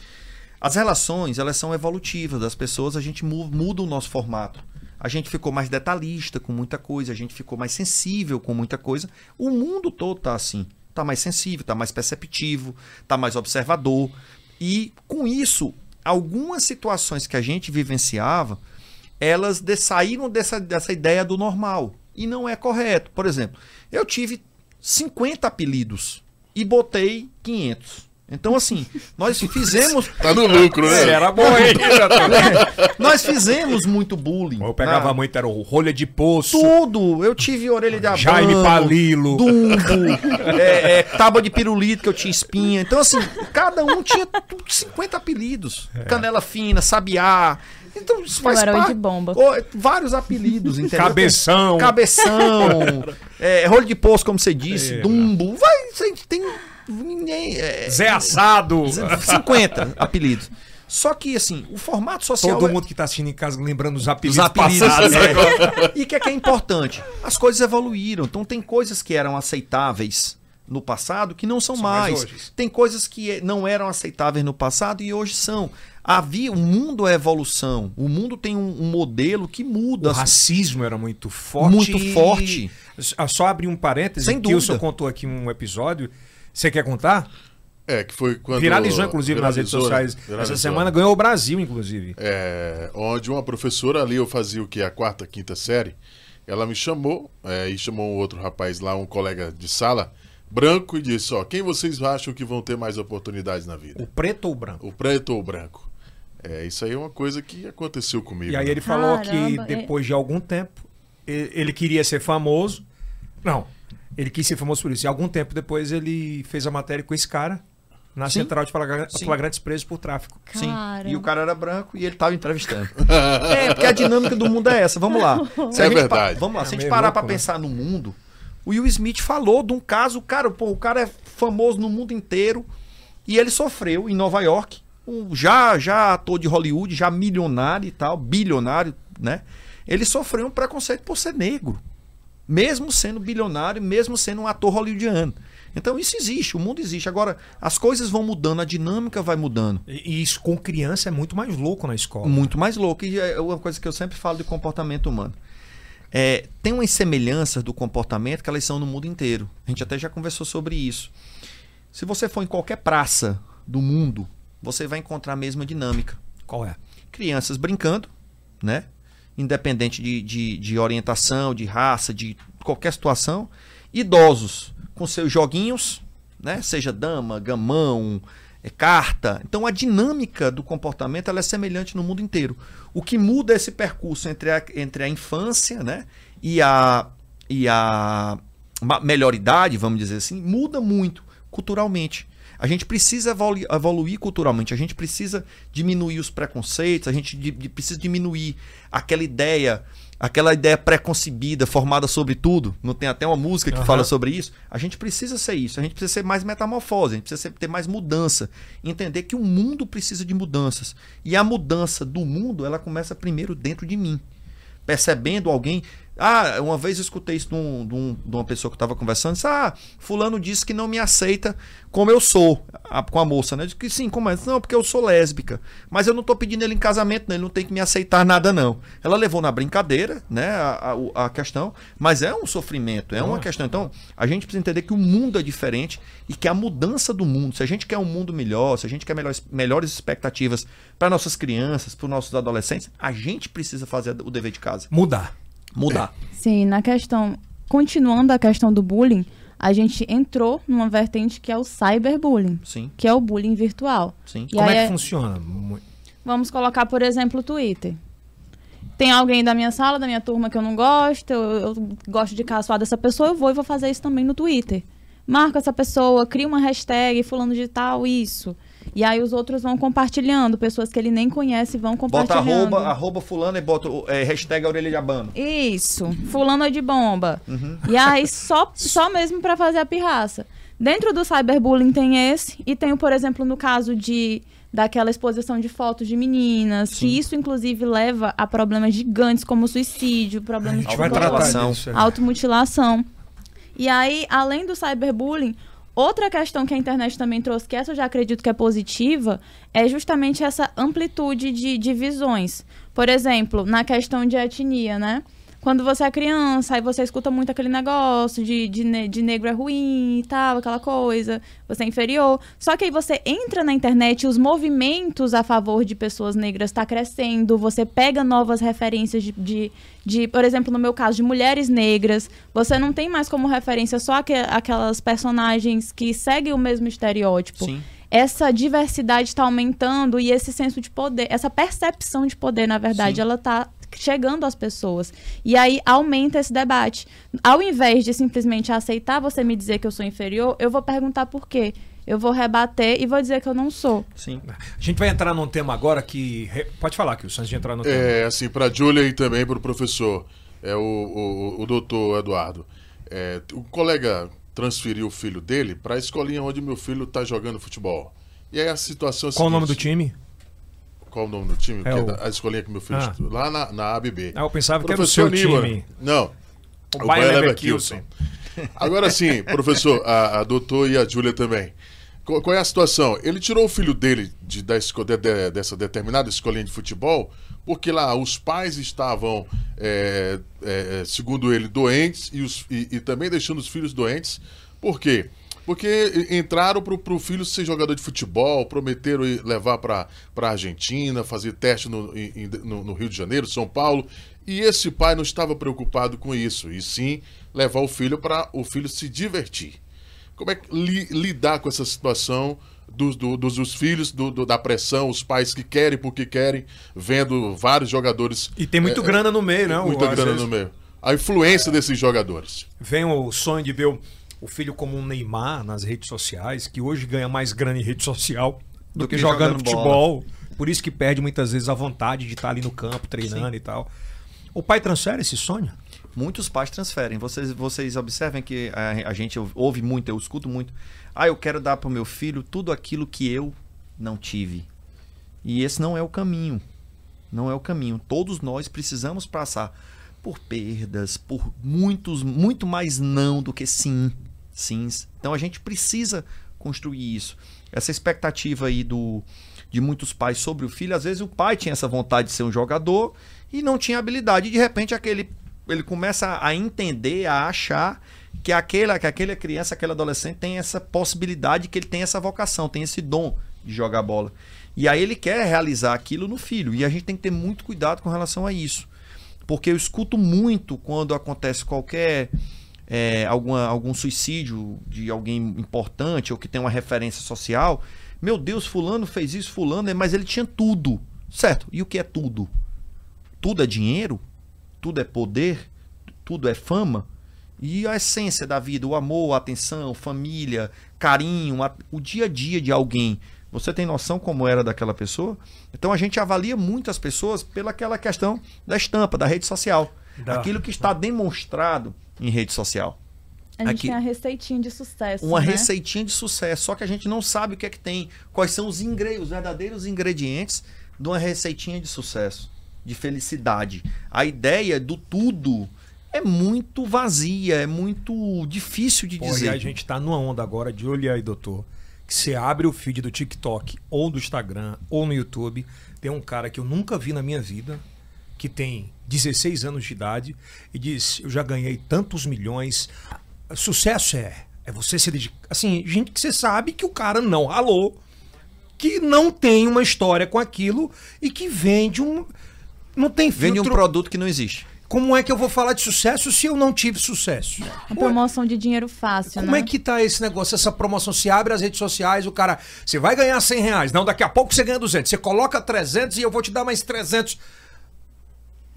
As relações, elas são evolutivas. Das pessoas, a gente muda o nosso formato. A gente ficou mais detalhista com muita coisa, a gente ficou mais sensível com muita coisa. O mundo todo está assim. Está mais sensível, está mais perceptivo, está mais observador. E com isso, algumas situações que a gente vivenciava, elas de, saíram dessa, dessa ideia do normal. E não é correto. Por exemplo, eu tive 50 apelidos e botei 500. Então, assim, nós fizemos. tá no lucro, né? Era bom aí. é, nós fizemos muito bullying. Eu pegava ah, muito, era o rolha de poço. Tudo. Eu tive orelha de abano. Jaime Palilo. Dumbo. é, é, tábua de pirulito que eu tinha espinha. Então, assim, cada um tinha 50 apelidos. É. Canela fina, sabiá. Então isso faz parte. de bomba. Vários apelidos, entendeu? Cabeção. Cabeção. é, rolho de poço, como você disse. É, Dumbo. Vai, a gente tem. Ninguém, é, Zé Assado. 50 apelidos. Só que, assim, o formato social. Todo é... mundo que está assistindo em casa lembrando os apelidos, os apelidos passados. É. e o que é, que é importante? As coisas evoluíram. Então, tem coisas que eram aceitáveis no passado que não são, são mais. mais tem coisas que não eram aceitáveis no passado e hoje são havia o mundo é evolução. O mundo tem um, um, modelo que muda. O racismo era muito forte. Muito forte. Só abrir um parêntese, Sem dúvida. Kilson contou aqui um episódio. Você quer contar? É, que foi quando. Viralizou, inclusive, nas redes sociais. Viralizou. Essa semana ganhou o Brasil, inclusive. É, onde uma professora ali, eu fazia o que? A quarta, quinta série. Ela me chamou, é, e chamou um outro rapaz lá, um colega de sala, branco, e disse: Ó, quem vocês acham que vão ter mais oportunidades na vida? O preto ou o branco? O preto ou o branco? É, isso aí é uma coisa que aconteceu comigo. E aí né? ele falou Caramba, que é. depois de algum tempo ele queria ser famoso. Não, ele quis ser famoso por isso. E algum tempo depois ele fez a matéria com esse cara na Sim. central de flagrantes presos por tráfico. Caramba. Sim. E o cara era branco e ele estava entrevistando. é, porque a dinâmica do mundo é essa. Vamos lá. Se é verdade. Vamos lá. É se a gente parar para né? pensar no mundo, o Will Smith falou de um caso, cara, pô, o cara é famoso no mundo inteiro e ele sofreu em Nova York um já, já ator de Hollywood, já milionário e tal, bilionário, né? Ele sofreu um preconceito por ser negro. Mesmo sendo bilionário, mesmo sendo um ator hollywoodiano. Então isso existe, o mundo existe. Agora, as coisas vão mudando, a dinâmica vai mudando. E isso com criança é muito mais louco na escola. Muito mais louco. E é uma coisa que eu sempre falo de comportamento humano. É, tem umas semelhanças do comportamento que elas são no mundo inteiro. A gente até já conversou sobre isso. Se você for em qualquer praça do mundo, você vai encontrar a mesma dinâmica. Qual é? Crianças brincando, né? Independente de, de, de orientação, de raça, de qualquer situação. Idosos com seus joguinhos, né? Seja dama, gamão, é, carta. Então a dinâmica do comportamento ela é semelhante no mundo inteiro. O que muda é esse percurso entre a, entre a infância né? e a, e a melhor idade, vamos dizer assim, muda muito culturalmente. A gente precisa evolu evoluir culturalmente, a gente precisa diminuir os preconceitos, a gente precisa diminuir aquela ideia, aquela ideia preconcebida, formada sobre tudo. Não tem até uma música que uhum. fala sobre isso? A gente precisa ser isso, a gente precisa ser mais metamorfose, a gente precisa ser, ter mais mudança, entender que o mundo precisa de mudanças. E a mudança do mundo, ela começa primeiro dentro de mim. Percebendo alguém, ah, uma vez eu escutei isso de, um, de, um, de uma pessoa que estava conversando. Disse, ah, fulano disse que não me aceita como eu sou. A, com a moça, né? Disse que sim, como é? Não, porque eu sou lésbica. Mas eu não estou pedindo ele em casamento, não. Ele não tem que me aceitar nada, não. Ela levou na brincadeira, né? A, a, a questão. Mas é um sofrimento, é uma questão. Então, a gente precisa entender que o mundo é diferente e que a mudança do mundo, se a gente quer um mundo melhor, se a gente quer melhores, melhores expectativas para nossas crianças, para os nossos adolescentes, a gente precisa fazer o dever de casa. Mudar mudar. Sim, na questão, continuando a questão do bullying, a gente entrou numa vertente que é o cyberbullying, Sim. que é o bullying virtual. Sim. E Como é que é... funciona? Vamos colocar, por exemplo, o Twitter. Tem alguém da minha sala, da minha turma que eu não gosto, eu, eu gosto de caçoar dessa pessoa, eu vou e vou fazer isso também no Twitter. Marca essa pessoa, cria uma hashtag, fulano de tal, isso. E aí os outros vão compartilhando, pessoas que ele nem conhece vão compartilhando. Bota arroba, arroba fulano e bota é, hashtag orelha de abano. Isso, fulano é de bomba. Uhum. E aí só, só mesmo para fazer a pirraça. Dentro do cyberbullying tem esse, e tem, por exemplo, no caso de daquela exposição de fotos de meninas, Sim. que isso inclusive leva a problemas gigantes como suicídio, problemas de automutilação. automutilação. E aí, além do cyberbullying, Outra questão que a internet também trouxe, que essa eu já acredito que é positiva, é justamente essa amplitude de, de visões. Por exemplo, na questão de etnia, né? Quando você é criança, aí você escuta muito aquele negócio de, de, de negro é ruim e tal, aquela coisa, você é inferior. Só que aí você entra na internet e os movimentos a favor de pessoas negras está crescendo, você pega novas referências de, de, de, por exemplo, no meu caso, de mulheres negras. Você não tem mais como referência só aquelas personagens que seguem o mesmo estereótipo. Sim essa diversidade está aumentando e esse senso de poder, essa percepção de poder, na verdade, Sim. ela está chegando às pessoas. E aí aumenta esse debate. Ao invés de simplesmente aceitar você me dizer que eu sou inferior, eu vou perguntar por quê. Eu vou rebater e vou dizer que eu não sou. Sim. A gente vai entrar num tema agora que. Pode falar, que antes de entrar no tema. É, assim, para a Júlia e também para o professor, é, o, o, o doutor Eduardo. É, o colega transferiu o filho dele para a escolinha onde meu filho está jogando futebol. E aí a situação é Qual o nome do time? Qual o nome do time? É o... A escolinha que meu filho ah. Lá na, na ABB. Ah, eu pensava professor que era o seu time. Não. O, o Bayer Leverkusen. Agora sim, professor, a, a doutor e a Júlia também. Qual, qual, é a situação? Ele tirou o filho dele de, da, de, de, dessa determinada escolinha de futebol porque lá os pais estavam, é, é, segundo ele, doentes e, os, e, e também deixando os filhos doentes. Por quê? Porque entraram para o filho ser jogador de futebol, prometeram levar para a Argentina, fazer teste no, em, no, no, Rio de Janeiro, São Paulo. E esse pai não estava preocupado com isso, e sim levar o filho para o filho se divertir. Como é que li, lidar com essa situação dos, do, dos, dos, filhos, do, do, da pressão, os pais que querem porque querem, vendo vários jogadores. E tem muito é, grana no meio, né? Muita grana vezes... no meio. A influência é, desses jogadores. Vem o sonho de ver o o filho como um Neymar nas redes sociais, que hoje ganha mais grana em rede social do, do que, que, jogando, jogando futebol. Bola. Por isso que perde muitas vezes a vontade de estar ali no campo treinando Sim. e tal. O pai transfere esse sonho? Muitos pais transferem. Vocês, vocês observem que a, a gente ouve muito, eu escuto muito. Ah, eu quero dar para o meu filho tudo aquilo que eu não tive. E esse não é o caminho. Não é o caminho. Todos nós precisamos passar por perdas, por muitos, muito mais não do que sim Então a gente precisa construir isso. Essa expectativa aí do, de muitos pais sobre o filho, às vezes o pai tinha essa vontade de ser um jogador e não tinha habilidade. E de repente aquele, ele começa a entender, a achar que aquela, que aquela criança, aquele adolescente tem essa possibilidade, que ele tem essa vocação, tem esse dom de jogar bola. E aí ele quer realizar aquilo no filho. E a gente tem que ter muito cuidado com relação a isso. Porque eu escuto muito quando acontece qualquer é, alguma, algum suicídio de alguém importante ou que tem uma referência social. Meu Deus, fulano fez isso, fulano, mas ele tinha tudo. Certo. E o que é tudo? Tudo é dinheiro? Tudo é poder? Tudo é fama? E a essência da vida, o amor, a atenção, família, carinho, a- o dia a dia de alguém. Você tem noção como era daquela pessoa? Então a gente avalia muito as pessoas pelaquela questão da estampa, da rede social. Da- Aquilo que está demonstrado em rede social. A gente Aqui. tem a receitinha de sucesso. Uma né? receitinha de sucesso, só que a gente não sabe o que é que tem, quais são os ingredientes, os verdadeiros ingredientes de uma receitinha de sucesso, de felicidade. A ideia do tudo é muito vazia, é muito difícil de Pô, dizer. e a gente tá numa onda agora de olhar aí, doutor. Que você abre o feed do TikTok ou do Instagram ou no YouTube, tem um cara que eu nunca vi na minha vida, que tem 16 anos de idade, e diz: Eu já ganhei tantos milhões. Sucesso é. É você se dedicar. Assim, gente que você sabe que o cara não ralou, que não tem uma história com aquilo e que vende um. Não tem Vende um filtro. produto que não existe. Como é que eu vou falar de sucesso se eu não tive sucesso? A promoção de dinheiro fácil, Como né? é que tá esse negócio, essa promoção? Se abre as redes sociais, o cara, você vai ganhar 100 reais. Não, daqui a pouco você ganha 200. Você coloca 300 e eu vou te dar mais 300.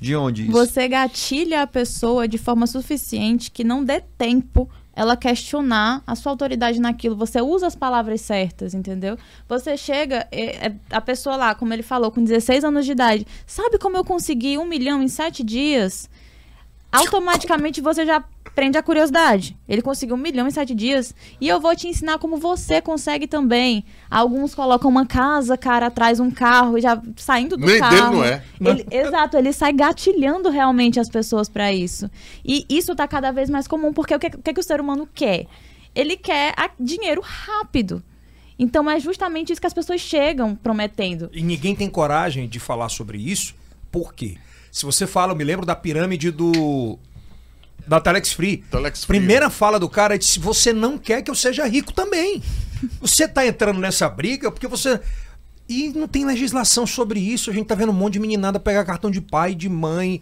De onde isso? Você gatilha a pessoa de forma suficiente que não dê tempo ela questionar a sua autoridade naquilo. Você usa as palavras certas, entendeu? Você chega, é, é, a pessoa lá, como ele falou, com 16 anos de idade, sabe como eu consegui um milhão em sete dias? Automaticamente você já prende a curiosidade. Ele conseguiu um milhão em sete dias. E eu vou te ensinar como você consegue também. Alguns colocam uma casa, cara, atrás um carro, já saindo do Nem carro. dele não é. Ele- exato, ele sai gatilhando realmente as pessoas para isso. E isso tá cada vez mais comum, porque o que, o que, que o ser humano quer? Ele quer a- dinheiro rápido. Então é justamente isso que as pessoas chegam prometendo. E ninguém tem coragem de falar sobre isso. Por quê? Se você fala, eu me lembro da pirâmide do. Da Telex Free. Telex Free. Primeira fala do cara é de se você não quer que eu seja rico também. Você tá entrando nessa briga porque você. E não tem legislação sobre isso. A gente tá vendo um monte de meninada pegar cartão de pai, de mãe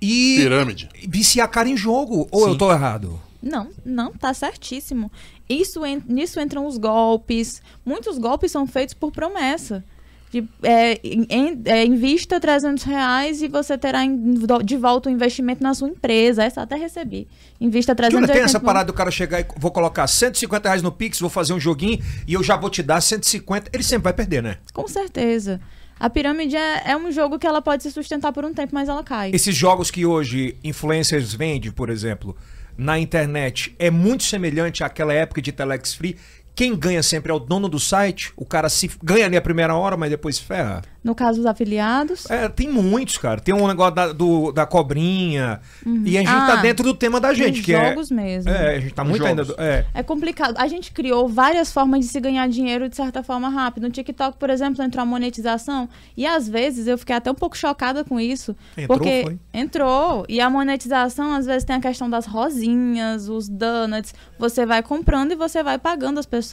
e Pirâmide. viciar a cara em jogo. Ou Sim. eu tô errado? Não, não, tá certíssimo. Isso en- nisso entram os golpes. Muitos golpes são feitos por promessa. De, é, em- é, invista 300 reais e você terá em- de volta o investimento na sua empresa. Essa até recebi. Invista Júlia, 380 tem essa parada do cara chegar e vou colocar 150 reais no Pix, vou fazer um joguinho e eu já vou te dar 150. Ele sempre vai perder, né? Com certeza. A pirâmide é, é um jogo que ela pode se sustentar por um tempo, mas ela cai. Esses jogos que hoje influencers vendem, por exemplo, na internet, é muito semelhante àquela época de Telex Free. Quem ganha sempre é o dono do site. O cara se ganha ali a primeira hora, mas depois se ferra. No caso dos afiliados, É, tem muitos, cara. Tem um negócio da, do- da cobrinha. E a gente Ah, tá dentro do tema da gente, os que é. jogos mesmo. É, a gente tá Os muito ainda. jogos. do- É. É complicado. A gente criou várias formas de se ganhar dinheiro de certa forma rápido. No TikTok, por exemplo, entrou a monetização. E às vezes eu fiquei até um pouco chocada com isso. Entrou, porque foi? entrou. E a monetização, às vezes, tem a questão das rosinhas, os donuts. Você vai comprando e você vai pagando as pessoas.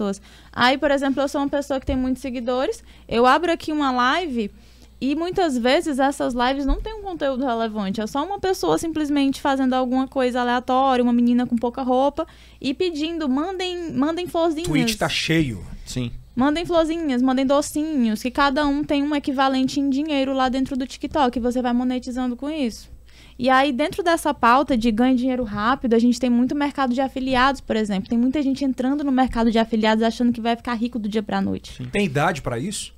Aí, por exemplo, eu sou uma pessoa que tem muitos seguidores. Eu abro aqui uma live. E muitas vezes essas lives não têm um conteúdo relevante. É só uma pessoa simplesmente fazendo alguma coisa aleatória, uma menina com pouca roupa, e pedindo, mandem, mandem florzinhas. Twitch tá cheio. Sim. Mandem florzinhas, mandem docinhos, que cada um tem um equivalente em dinheiro lá dentro do TikTok, e você vai monetizando com isso. E aí, dentro dessa pauta de ganho dinheiro rápido, a gente tem muito mercado de afiliados, por exemplo. Tem muita gente entrando no mercado de afiliados achando que vai ficar rico do dia pra noite. Tem idade pra isso?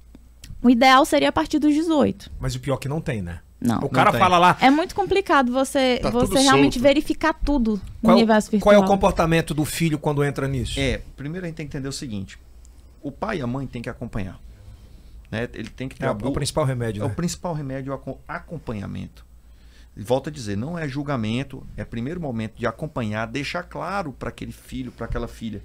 O ideal seria a partir dos 18. Mas o pior é que não tem, né? Não. O cara fala lá. É muito complicado você, Tá você realmente solto. verificar tudo no Qual, é o- universo virtual. qual é o comportamento do filho quando entra nisso? É, primeiro a gente tem que entender o seguinte: o pai e a mãe tem que acompanhar. Né? Ele tem que ter É, o boa- principal remédio, É né? o principal remédio é o acom- acompanhamento. Volto a dizer, não é julgamento, é primeiro momento de acompanhar, deixar claro para aquele filho, para aquela filha,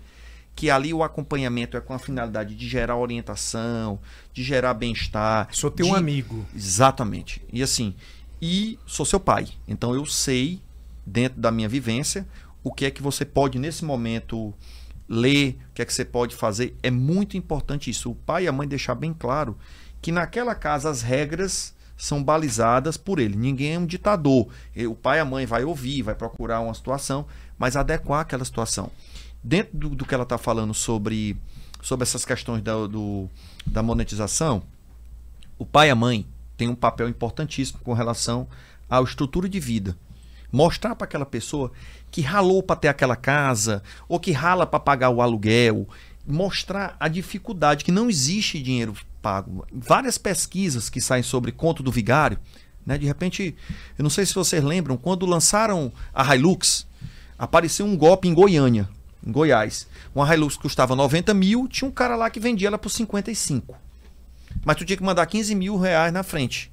que ali o acompanhamento é com a finalidade de gerar orientação, de gerar bem-estar. Sou teu de- amigo. Exatamente. E assim, e sou seu pai. Então eu sei, dentro da minha vivência, o que é que você pode nesse momento ler, o que é que você pode fazer. É muito importante isso. O pai e a mãe deixar bem claro que naquela casa as regras são balizadas por ele. Ninguém é um ditador. O pai e a mãe vai ouvir, vai procurar uma situação, mas adequar aquela situação. Dentro do, do que ela está falando sobre, sobre essas questões da, do, da monetização, o pai e a mãe têm um papel importantíssimo com relação à estrutura de vida. Mostrar para aquela pessoa que ralou para ter aquela casa, ou que rala para pagar o aluguel, mostrar a dificuldade que não existe dinheiro pago. Várias pesquisas que saem sobre conto do vigário, né? De repente, eu não sei se vocês lembram, quando lançaram a Hilux, apareceu um golpe em Goiânia, em Goiás. Uma Hilux custava 90 mil, tinha um cara lá que vendia ela por 55. Mas tu tinha que mandar 15 mil reais na frente.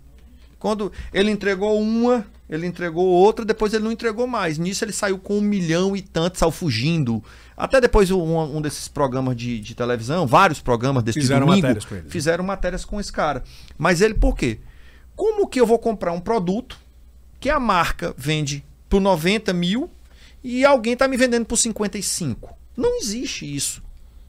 Quando ele entregou uma, ele entregou outra, depois ele não entregou mais. Nisso ele saiu com um milhão e tanto, saiu fugindo. Até depois um, um desses programas de, de, televisão, vários programas desse fizeram domingo, matérias com ele. fizeram matérias com esse cara. Mas ele por quê? Como que eu vou comprar um produto que a marca vende por 90 mil e alguém está me vendendo por 55? Não existe isso.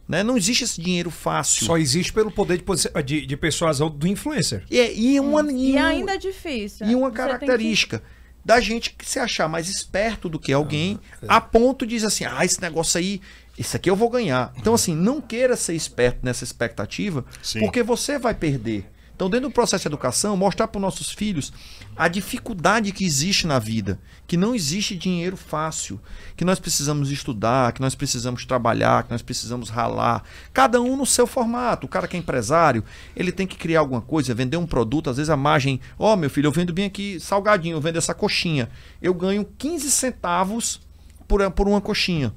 Né? Não existe esse dinheiro fácil. Só existe pelo poder de, de, de persuasão do influencer. E, é, e, uma, e, e ainda é difícil. E uma característica que... da gente que se achar mais esperto do que alguém, ah, é. a ponto de dizer assim: ah, esse negócio aí, isso aqui eu vou ganhar. Então, assim, não queira ser esperto nessa expectativa, Sim. porque você vai perder. Então, dentro do processo de educação, mostrar para os nossos filhos a dificuldade que existe na vida, que não existe dinheiro fácil, que nós precisamos estudar, que nós precisamos trabalhar, que nós precisamos ralar, cada um no seu formato. O cara que é empresário, ele tem que criar alguma coisa, vender um produto, às vezes a margem, ó, oh, meu filho, eu vendo bem aqui salgadinho, eu vendo essa coxinha. Eu ganho 15 centavos por, por uma coxinha.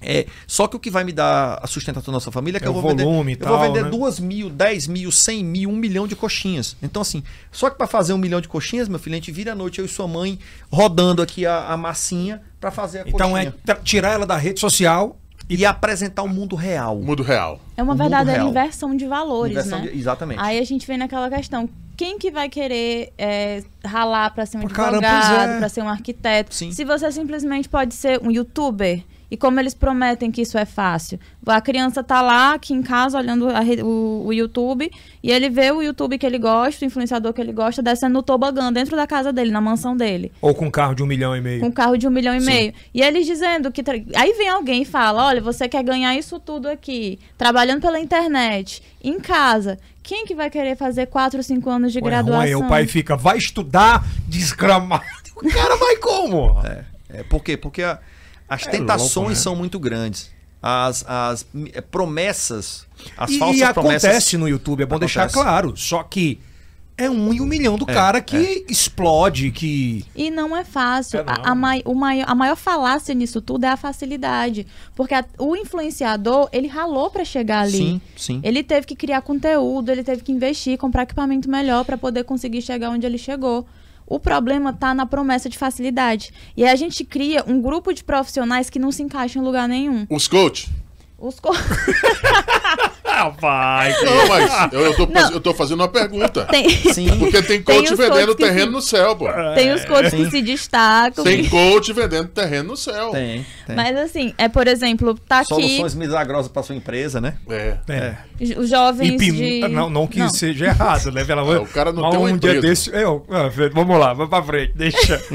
É, só que o que vai me dar a sustentação da nossa família é que é eu, vou volume vender, tal, eu vou vender né? duas mil, dez mil, cem mil, um milhão de coxinhas. Então, assim, só que para fazer um milhão de coxinhas, meu filho, a gente vira à noite, eu e sua mãe, rodando aqui a, a massinha para fazer a então coxinha. Então é tirar ela da rede social e, e apresentar o mundo real. Mundo real. É uma verdadeira inversão de valores, inversão né? De, exatamente. Aí a gente vem naquela questão, quem que vai querer é, ralar para ser um Pô, advogado, é. para ser um arquiteto? Sim. Se você simplesmente pode ser um youtuber, e como eles prometem que isso é fácil? A criança tá lá aqui em casa olhando a, o, o, YouTube e ele vê o YouTube que ele gosta, o influenciador que ele gosta, descendo no tobogã dentro da casa dele, na mansão dele. Ou com um carro de um milhão e meio. Com um carro de um milhão e Sim. meio. E eles dizendo que. Aí vem alguém e fala: olha, você quer ganhar isso tudo aqui, trabalhando pela internet, em casa. Quem que vai querer fazer 4 ou 5 anos de Ué, graduação? Aí o pai fica, vai estudar, desgramado. O cara vai como? É, é por quê? Porque a as É tentações louco, né? são muito grandes. As, as eh, promessas, as e, falsas e promessas. acontece no YouTube, é bom deixar Acontece. claro. Só que é um em um milhão do É, cara que explode, que. E não é fácil. É, não. a, a, mai- o maior, a maior falácia nisso tudo é a facilidade. Porque a- o influenciador, ele ralou pra chegar ali. Sim, sim. Ele teve que criar conteúdo, ele teve que investir, comprar equipamento melhor pra poder conseguir chegar onde ele chegou. O problema tá na promessa de facilidade. E aí a gente cria um grupo de profissionais que não se encaixam em lugar nenhum. Os coach. Os co- Ah, vai. Não, mas eu, eu, tô, Não. eu tô fazendo uma pergunta. tem, Sim. Porque tem Tem coach os vendendo coaches que terreno sim. no céu, pô. tem os coaches que Sim. se destacam. Tem coach vendendo terreno no céu. Tem, tem. Mas assim, é por exemplo, tá aqui Soluções milagrosas para sua empresa, né? É. É. os jovens pin- de... não, não que seja errado, né? Pelo amor- É, o cara não Mas tem uma um dia desse. Eu, ah, vamos lá, vamos pra frente, deixa.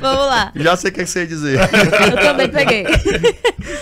Vamos lá. Já sei o que você ia dizer. Eu também peguei.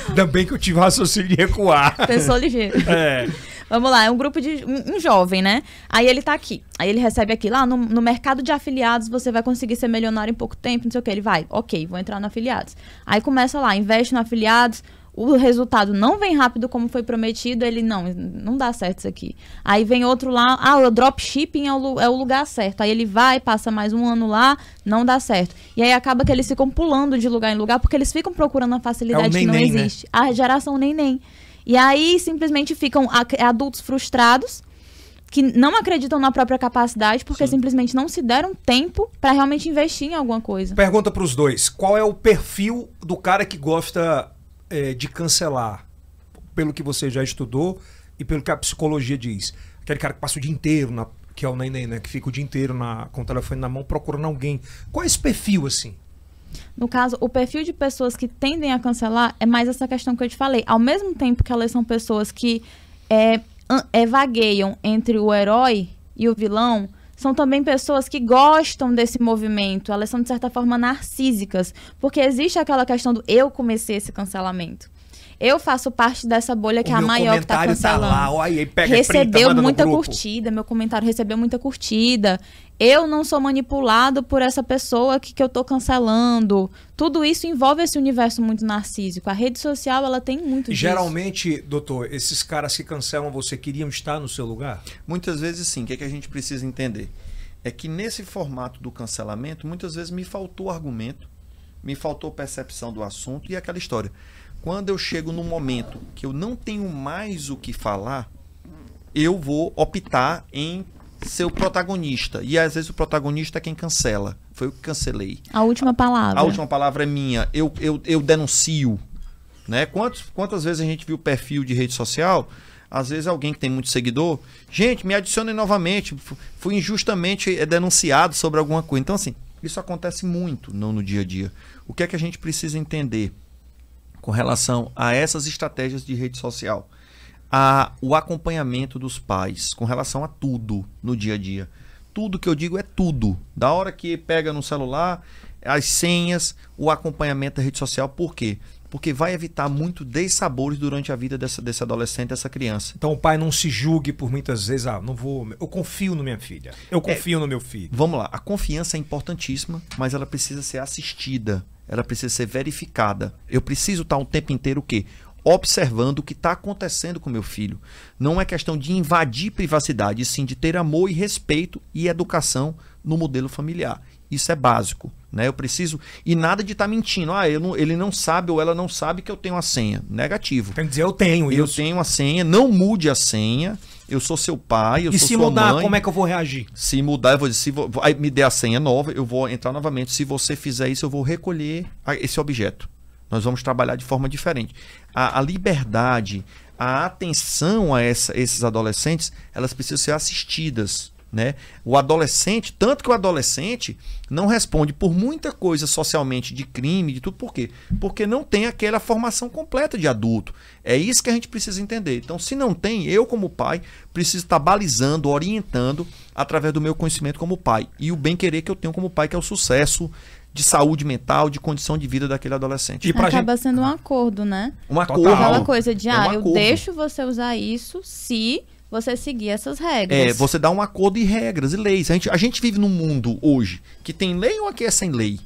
Ainda bem que eu tive o raciocínio de recuar. Pensou ligeiro. É. Vamos lá, é um grupo de. Um, um jovem, né? Aí ele tá aqui. Aí ele recebe aqui, lá no, no mercado de afiliados você vai conseguir ser milionário em pouco tempo, não sei o que. Ele vai, ok, vou entrar no afiliados. Aí começa lá, investe no afiliados. O resultado não vem rápido como foi prometido, ele não, não dá certo isso aqui. Aí vem outro lá, ah, o dropshipping é o, é o lugar certo. Aí ele vai, passa mais um ano lá, não dá certo. E aí acaba que eles ficam pulando de lugar em lugar porque eles ficam procurando a facilidade que não né? existe. A geração neném. E aí simplesmente ficam ac- adultos frustrados que não acreditam na própria capacidade porque simplesmente não se deram tempo para realmente investir em alguma coisa. Pergunta pros dois: qual é o perfil do cara que gosta é, de cancelar? Pelo que você já estudou e pelo que a psicologia diz. Aquele cara que passa o dia inteiro, na, que é o neném, né? Que fica o dia inteiro na, com o telefone na mão procurando alguém. Qual é esse perfil, assim? No caso, o perfil de pessoas que tendem a cancelar é mais essa questão que eu te falei. Ao mesmo tempo que elas são pessoas que é, é, vagueiam entre o herói e o vilão, são também pessoas que gostam desse movimento. Elas são, de certa forma, narcísicas. Porque existe aquela questão do eu comecei esse cancelamento. Eu faço parte dessa bolha que o é a maior que tá comentário tá cancelando lá, ó, aí pega recebeu no muita curtida, meu comentário recebeu muita curtida. Eu não sou manipulado por essa pessoa que, que eu tô cancelando. Tudo isso envolve esse universo muito narcísico. A rede social, ela tem muito disso. Geralmente, doutor, esses caras que cancelam você queriam estar no seu lugar? Muitas vezes sim. O que, é que a gente precisa entender? É que nesse formato do cancelamento, muitas vezes me faltou argumento, me faltou percepção do assunto e aquela história. Quando eu chego no momento que eu não tenho mais o que falar, eu vou optar em ser o protagonista. E às vezes o protagonista é quem cancela. Foi eu que cancelei. A última palavra. A última palavra é minha. Eu, eu, eu denuncio. Né? Quantos, quantas vezes a gente viu perfil de rede social? Às vezes alguém que tem muito seguidor, gente, me adicionem novamente, fui injustamente eh, denunciado sobre alguma coisa. Então, assim, isso acontece muito no, no dia a dia. O que é que a gente precisa entender com relação a essas estratégias de rede social? A, o acompanhamento dos pais com relação a tudo no dia a dia. Tudo que eu digo é tudo. Da hora que pega no celular, as senhas, o acompanhamento da rede social. Por quê? Porque vai evitar muito dessabores durante a vida dessa, desse adolescente, dessa criança. Então o pai não se julgue por muitas vezes, ah, não vou. Eu confio no minha filha. Eu confio é, no meu filho. Vamos lá, a confiança é importantíssima, mas ela precisa ser assistida. Ela precisa ser verificada. Eu preciso estar o tempo inteiro o quê? Observando o que está acontecendo com meu filho. Não é questão de invadir privacidade, e sim de ter amor e respeito e educação no modelo familiar. Isso é básico. Né? Eu preciso. E nada de estar tá mentindo. Ah, não, ele não sabe ou ela não sabe que eu tenho a senha. Negativo. Tem que dizer, eu tenho eu isso. Eu tenho a senha, não mude a senha. Eu sou seu pai, eu e sou sua mudar, mãe. como é que eu vou reagir? Se mudar, eu vou dizer, se aí me dê a senha nova, eu vou entrar novamente. Se você fizer isso, eu vou recolher esse objeto. Nós vamos trabalhar de forma diferente. A, a liberdade, a atenção a essa, esses adolescentes, elas precisam ser assistidas. Né? O adolescente, tanto que o adolescente não responde por muita coisa socialmente de crime, de tudo, por quê? Porque não tem aquela formação completa de adulto. É isso que a gente precisa entender. Então, se não tem, eu, como pai, preciso estar balizando, orientando através do meu conhecimento como pai. E o bem-querer que eu tenho como pai, que é o sucesso de saúde mental, de condição de vida daquele adolescente. E Acaba gente... sendo um acordo, né? Um acordo. Aquela coisa de, é um ah, eu deixo você usar isso se você seguir essas regras. É, você dá um acordo e regras e leis. A gente, a gente vive num mundo hoje que tem lei ou aqui é sem lei?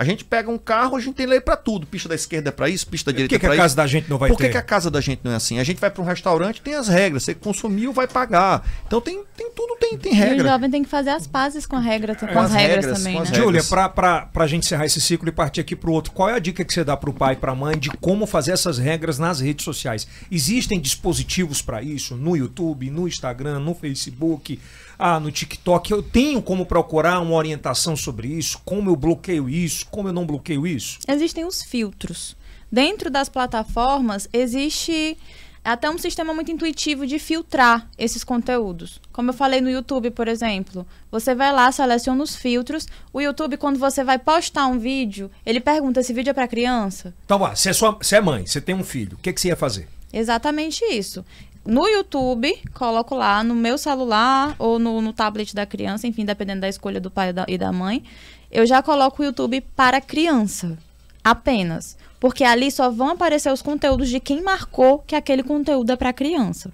A gente pega um carro, a gente tem lei para tudo. Pista da esquerda é para isso, pista da direita é para isso. Por que a casa da gente não vai Por ter? Por que a casa da gente não é assim? A gente vai para um restaurante, tem as regras. Você consumiu, vai pagar. Então tem, tem tudo, tem, tem regra. E o jovem tem que fazer as pazes com, a regra, com, com as, regras, regras também, né? Júlia, para a gente encerrar esse ciclo e partir aqui para o outro, qual é a dica que você dá para o pai e para a mãe de como fazer essas regras nas redes sociais? Existem dispositivos para isso no YouTube, no Instagram, no Facebook? Ah, no TikTok, eu tenho como procurar uma orientação sobre isso, como eu bloqueio isso, como eu não bloqueio isso? Existem os filtros. Dentro das plataformas existe até um sistema muito intuitivo de filtrar esses conteúdos. Como eu falei no YouTube, por exemplo, você vai lá, seleciona os filtros. O YouTube, quando você vai postar um vídeo, ele pergunta: esse vídeo é para criança? Então, ah, você é, sua, você é mãe, você tem um filho, o que, que você ia fazer? Exatamente isso no YouTube, coloco lá no meu celular ou no, no, tablet da criança, enfim, dependendo da escolha do pai e da mãe, eu já coloco o YouTube para criança. Apenas. Porque ali só vão aparecer os conteúdos de quem marcou que aquele conteúdo é para criança.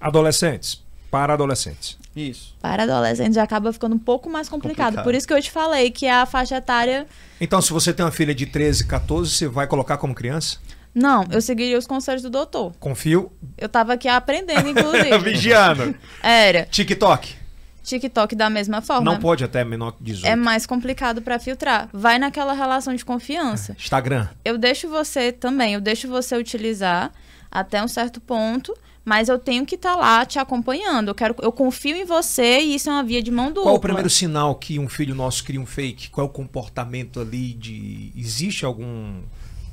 Adolescentes. Para adolescentes. Isso. Para adolescentes já acaba ficando um pouco mais complicado. complicado. Por isso que eu te falei que a faixa etária. Então, se você tem uma filha de 13, 14, você vai colocar como criança? Não, eu seguiria os conselhos do doutor. Confio. Eu tava aqui aprendendo, inclusive. Vigiando. Era. TikTok. TikTok da mesma forma. Não pode até menor que 18. É mais complicado para filtrar. Vai naquela relação de confiança. Instagram. Eu deixo você também, eu deixo você utilizar até um certo ponto, mas eu tenho que estar tá lá te acompanhando. Eu quero, eu confio em você e isso é uma via de mão dupla. Qual o primeiro sinal que um filho nosso cria um fake? Qual é o comportamento ali de existe algum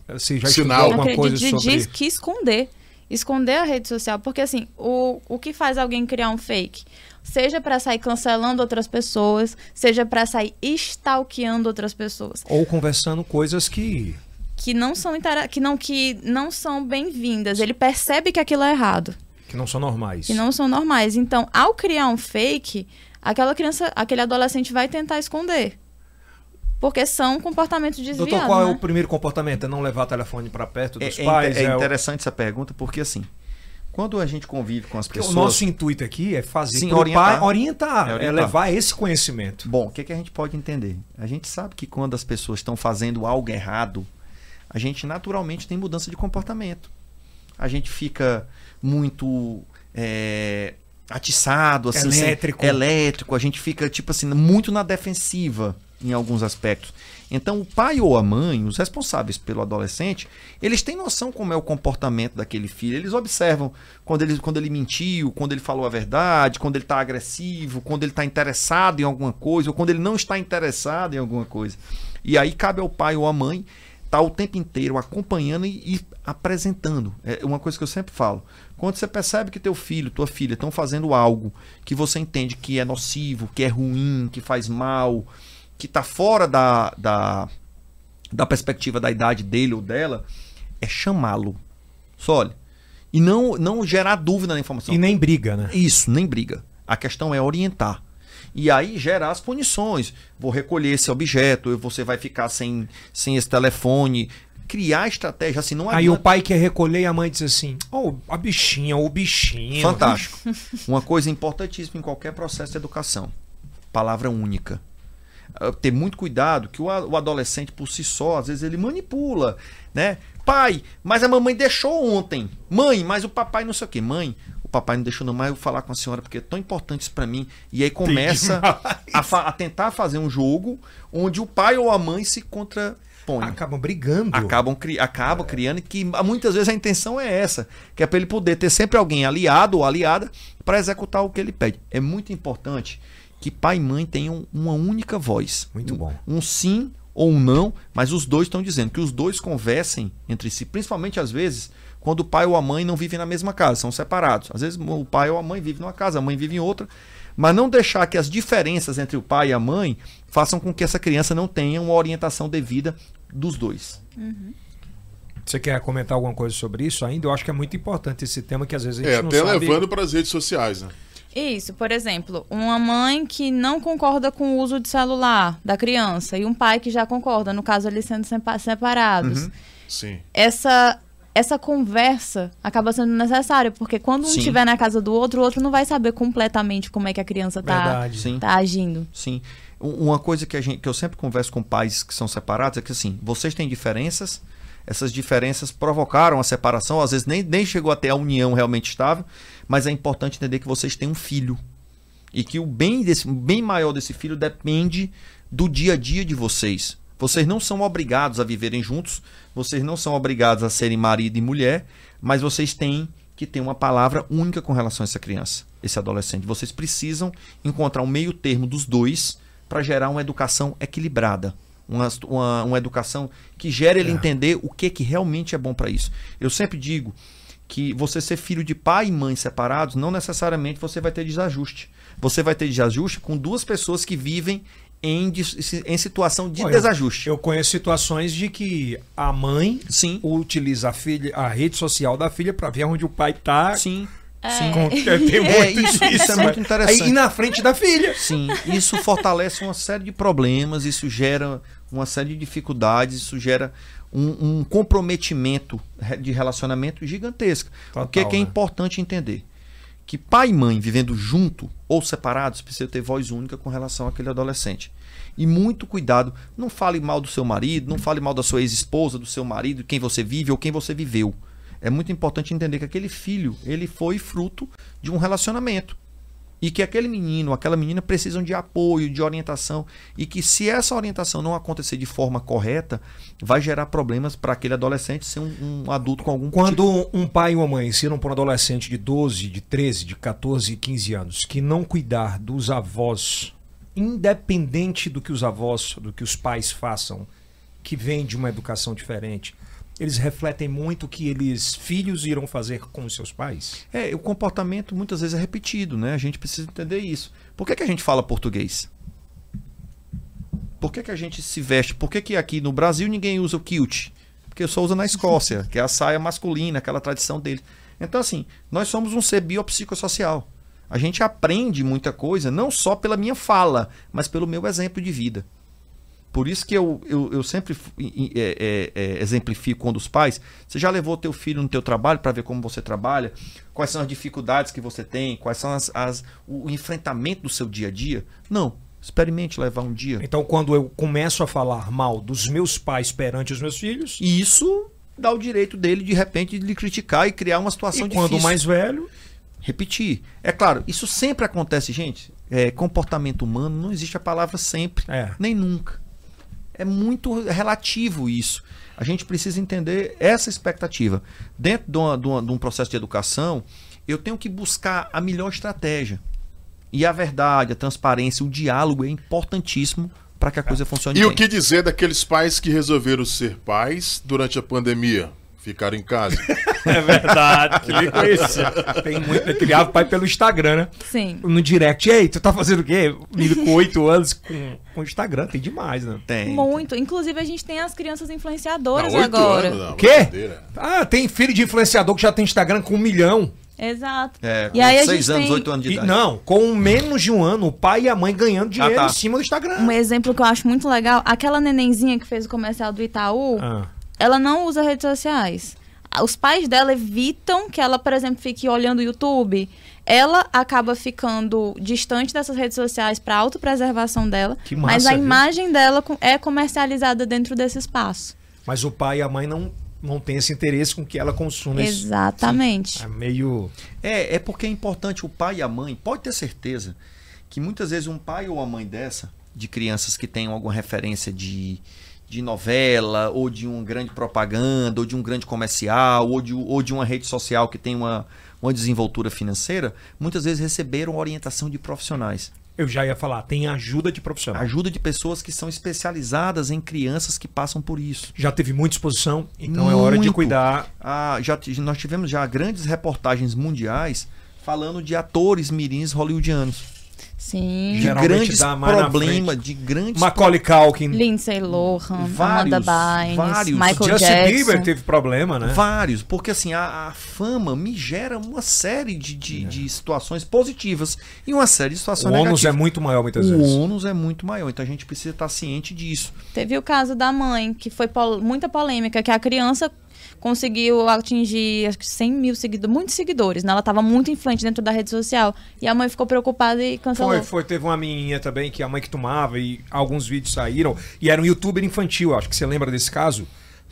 você já Sinal. alguma coisa de, sobre... Diz que esconder. Esconder a rede social. Porque, assim, o, o que faz alguém criar um fake? Seja para sair cancelando outras pessoas, seja para sair stalkeando outras pessoas. Ou conversando coisas que que não são que não que não são bem-vindas. Ele percebe que aquilo é errado. Que não são normais. Que não são normais. Então, ao criar um fake, aquela criança, aquele adolescente vai tentar esconder. Porque são comportamentos desviados. Doutor, qual né? é o primeiro comportamento? É não levar o telefone para perto dos é, pais? É, é interessante o... essa pergunta porque, assim, quando a gente convive com as Porque pessoas. o nosso intuito aqui é fazer Sim, orientar. pai orientar, É é, orientar. levar esse conhecimento. Bom, o que, que a gente pode entender? A gente sabe que quando as pessoas estão fazendo algo errado, a gente naturalmente tem mudança de comportamento. A gente fica muito é, atiçado, assim, Elétrico. elétrico. A gente fica tipo assim muito na defensiva em alguns aspectos. Então, o pai ou a mãe, os responsáveis pelo adolescente, eles têm noção como é o comportamento daquele filho. Eles observam quando ele, quando ele mentiu, quando ele falou a verdade, quando ele está agressivo, quando ele está interessado em alguma coisa, ou quando ele não está interessado em alguma coisa. E aí cabe ao pai ou à mãe estar o tempo inteiro acompanhando e, e apresentando. É uma coisa que eu sempre falo. Quando você percebe que teu filho, tua filha estão fazendo algo que você entende que é nocivo, que é ruim, que faz mal, que está fora da, da, da perspectiva da idade dele ou dela, é chamá-lo. Só olha. E não, não gerar dúvida na informação. E nem briga, né? Isso, nem briga. A questão é orientar. E aí gerar as punições. Vou recolher esse objeto, você vai ficar sem, sem esse telefone. Criar estratégia, assim, não Aí o pai quer recolher e a mãe diz assim: Oh, a bichinha, o bichinho. Fantástico. Uma coisa importantíssima em qualquer processo de educação: palavra única. Ah, Ter muito cuidado que o adolescente por si só, às vezes ele manipula, né? Pai, mas a mamãe deixou ontem. Mãe, mas o papai não sei o quê. Mãe, o papai não deixou não, mas eu vou falar com a senhora porque é tão importante isso pra mim. E aí começa a, a tentar fazer um jogo onde o pai ou a mãe se contrapõem Acabam brigando. acabam, cri acabam criando que muitas vezes a intenção é essa, que é para ele poder ter sempre alguém aliado ou aliada para executar o que ele pede. É muito importante que pai e mãe tenham uma única voz. Muito Um- bom. Um sim ou um não, mas os dois estão dizendo que os dois conversem entre si, principalmente às vezes quando o pai ou a mãe não vivem na mesma casa, são separados. Às vezes o pai ou a mãe vive numa casa, a mãe vive em outra, mas não deixar que as diferenças entre o pai e a mãe façam com que essa criança não tenha uma orientação devida dos dois. Você quer comentar alguma coisa sobre isso ainda? Eu acho que é muito importante esse tema que às vezes a gente É, não até sabe. levando para as redes sociais, né? Isso, por exemplo, uma mãe que não concorda com o uso de celular da criança e um pai que já concorda, no caso eles sendo sepa- separados. Uhum. Sim. Essa essa conversa acaba sendo necessária, porque quando um estiver na casa do outro, o outro não vai saber completamente como é que a criança tá. Sim. tá agindo. Sim. Um- Uma coisa que, a gente, que eu sempre converso com pais que são separados é que assim, vocês têm diferenças, essas diferenças provocaram a separação, às vezes nem, nem chegou até a união realmente estável, mas é importante entender que vocês têm um filho. E que o bem, desse, o bem maior desse filho depende do dia a dia de vocês. Vocês não são obrigados a viverem juntos, vocês não são obrigados a serem marido e mulher, mas vocês têm que ter uma palavra única com relação a essa criança, esse adolescente. Vocês precisam encontrar um meio termo dos dois para gerar uma educação equilibrada. Uma, uma, uma educação que gere ele É. entender o que, que realmente é bom para isso. Eu sempre digo que você ser filho de pai e mãe separados, não necessariamente você vai ter desajuste. Você vai ter desajuste com duas pessoas que vivem em, em situação de Olha, desajuste. Eu conheço situações de que a mãe Sim, utiliza a filha, a rede social da filha para ver onde o pai tá. sim, É. Com- Tem muito É, isso- isso é né? muito interessante. Aí, e na frente da filha. sim. Isso fortalece uma série de problemas, isso gera uma série de dificuldades, isso gera um, um comprometimento de relacionamento gigantesco. Total, o que, é que é né? importante entender? Que pai e mãe vivendo junto ou separados precisam ter voz única com relação àquele adolescente. E muito cuidado, não fale mal do seu marido, não fale mal da sua ex-esposa, do seu marido, quem você vive ou quem você viveu. É muito importante entender que aquele filho, ele foi fruto de um relacionamento. E que aquele menino, aquela menina precisam de apoio, de orientação. E que se essa orientação não acontecer de forma correta, vai gerar problemas para aquele adolescente ser um, um adulto com algum tipo Quando um pai e uma mãe ensinam para um adolescente de 12, de 13, de 14, 15 anos que não cuidar dos avós, independente do que os avós, do que os pais façam, que vem de uma educação diferente, eles refletem muito o que eles, filhos, irão fazer com os seus pais. É, o comportamento muitas vezes é repetido, né? A gente precisa entender isso. Por que, que a gente fala português? Por que, que a gente se veste? Por que, que aqui no Brasil ninguém usa o kilt? Porque só usa na Escócia, que é a saia masculina, aquela tradição dele. Então, assim, nós somos um ser biopsicossocial. A gente aprende muita coisa, não só pela minha fala, mas pelo meu exemplo de vida. Por isso que eu, eu, eu sempre é, é, é, exemplifico quando os pais. Você já levou teu filho no teu trabalho para ver como você trabalha? Quais são as dificuldades que você tem? Quais são as, as- o enfrentamento do seu dia a dia? Não. Experimente levar um dia. Então, quando eu começo a falar mal dos meus pais perante os meus filhos, isso dá o direito dele, de repente, de lhe criticar e criar uma situação e quando difícil. mais velho, Repetir. É claro, isso sempre acontece, gente. É, comportamento humano, não existe a palavra sempre, É. nem nunca. É muito relativo isso. A gente precisa entender essa expectativa. Dentro de, uma- de uma- de um processo de educação, eu tenho que buscar a melhor estratégia. E a verdade, a transparência, o diálogo é importantíssimo para que a coisa funcione E bem. o que dizer daqueles pais que resolveram ser pais durante a pandemia? Ficaram em casa. é verdade, que me conhecia. Tem muito, criava pai pelo Instagram, né? Sim. No direct, ei, tu tá fazendo o quê? Menino com 8 anos com, com Instagram, tem demais, né? Tem. Muito. Inclusive, a gente tem as crianças influenciadoras Não, oito agora. anos, não, O quê? Ah, tem filho de influenciador que já tem Instagram com um milhão. Exato. É, e aí a seis gente anos, tem oito anos de E, idade. não, com menos de um ano, o pai e a mãe ganhando dinheiro tá. em cima do Instagram. um exemplo que eu acho muito legal. Aquela nenenzinha que fez o comercial do Itaú, Ah, ela não usa redes sociais. Os pais dela evitam que ela, por exemplo, fique olhando o YouTube. Ela acaba ficando distante dessas redes sociais para autopreservação dela, Que mas massa, a viu? imagem dela é comercializada dentro desse espaço. mas o pai e a mãe não, não têm esse interesse com que ela consuma isso. Exatamente. É meio. É, é porque é importante o pai e a mãe, pode ter certeza que muitas vezes um pai ou a mãe dessa, de crianças que tenham alguma referência de, de novela, ou de uma grande propaganda, ou de um grande comercial, ou de, ou de uma rede social que tem uma, uma desenvoltura financeira, muitas vezes receberam orientação de profissionais. Eu já ia falar, tem ajuda de profissional. Ajuda de pessoas que são especializadas em crianças que passam por isso. Já teve muita exposição, então é hora de Muito. cuidar. Ah, já, nós tivemos já grandes reportagens mundiais falando de atores mirins hollywoodianos. Sim. de Geralmente grandes problemas, de grandes Macaulay Culkin. Lindsay Lohan, Vários, Amanda Bynes, vários. Michael Justin Jackson. Bieber teve problema, né? vários, porque assim a, a fama me gera uma série de, de, de situações positivas e uma série de O situações ônus é negativas. muito maior muitas o vezes. ônus é muito maior, então a gente precisa estar ciente disso. Teve o caso da mãe, que foi pol- muita polêmica, que a criança conseguiu atingir acho que 100 mil seguidores, muitos seguidores, né? Ela estava muito influente dentro da rede social. E a mãe ficou preocupada e cancelou. Foi, foi, teve uma menininha também que a mãe que tomava e alguns vídeos saíram e era um youtuber infantil, acho que você lembra desse caso?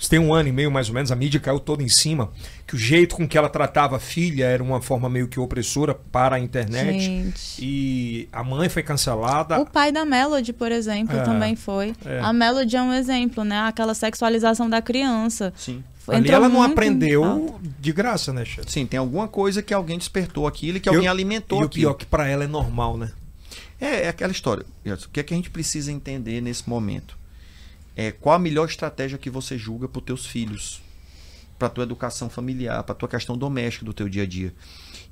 Tem um ano e meio mais ou menos, a mídia caiu toda em cima, que o jeito com que ela tratava a filha era uma forma meio que opressora para a internet. Gente. E a mãe foi cancelada. O pai da Melody, por exemplo, É, também foi. é. A Melody é um exemplo, né? Aquela sexualização da criança. Sim. Ali ela não aprendeu de graça, né, chefe? Sim, tem alguma coisa que alguém despertou aquilo e que E o- alguém alimentou E o aquilo. pior que para ela é normal, né? É, é aquela história. O que é que a gente precisa entender nesse momento? É qual a melhor estratégia que você julga para os teus filhos, para tua educação familiar, para tua questão doméstica do teu dia a dia.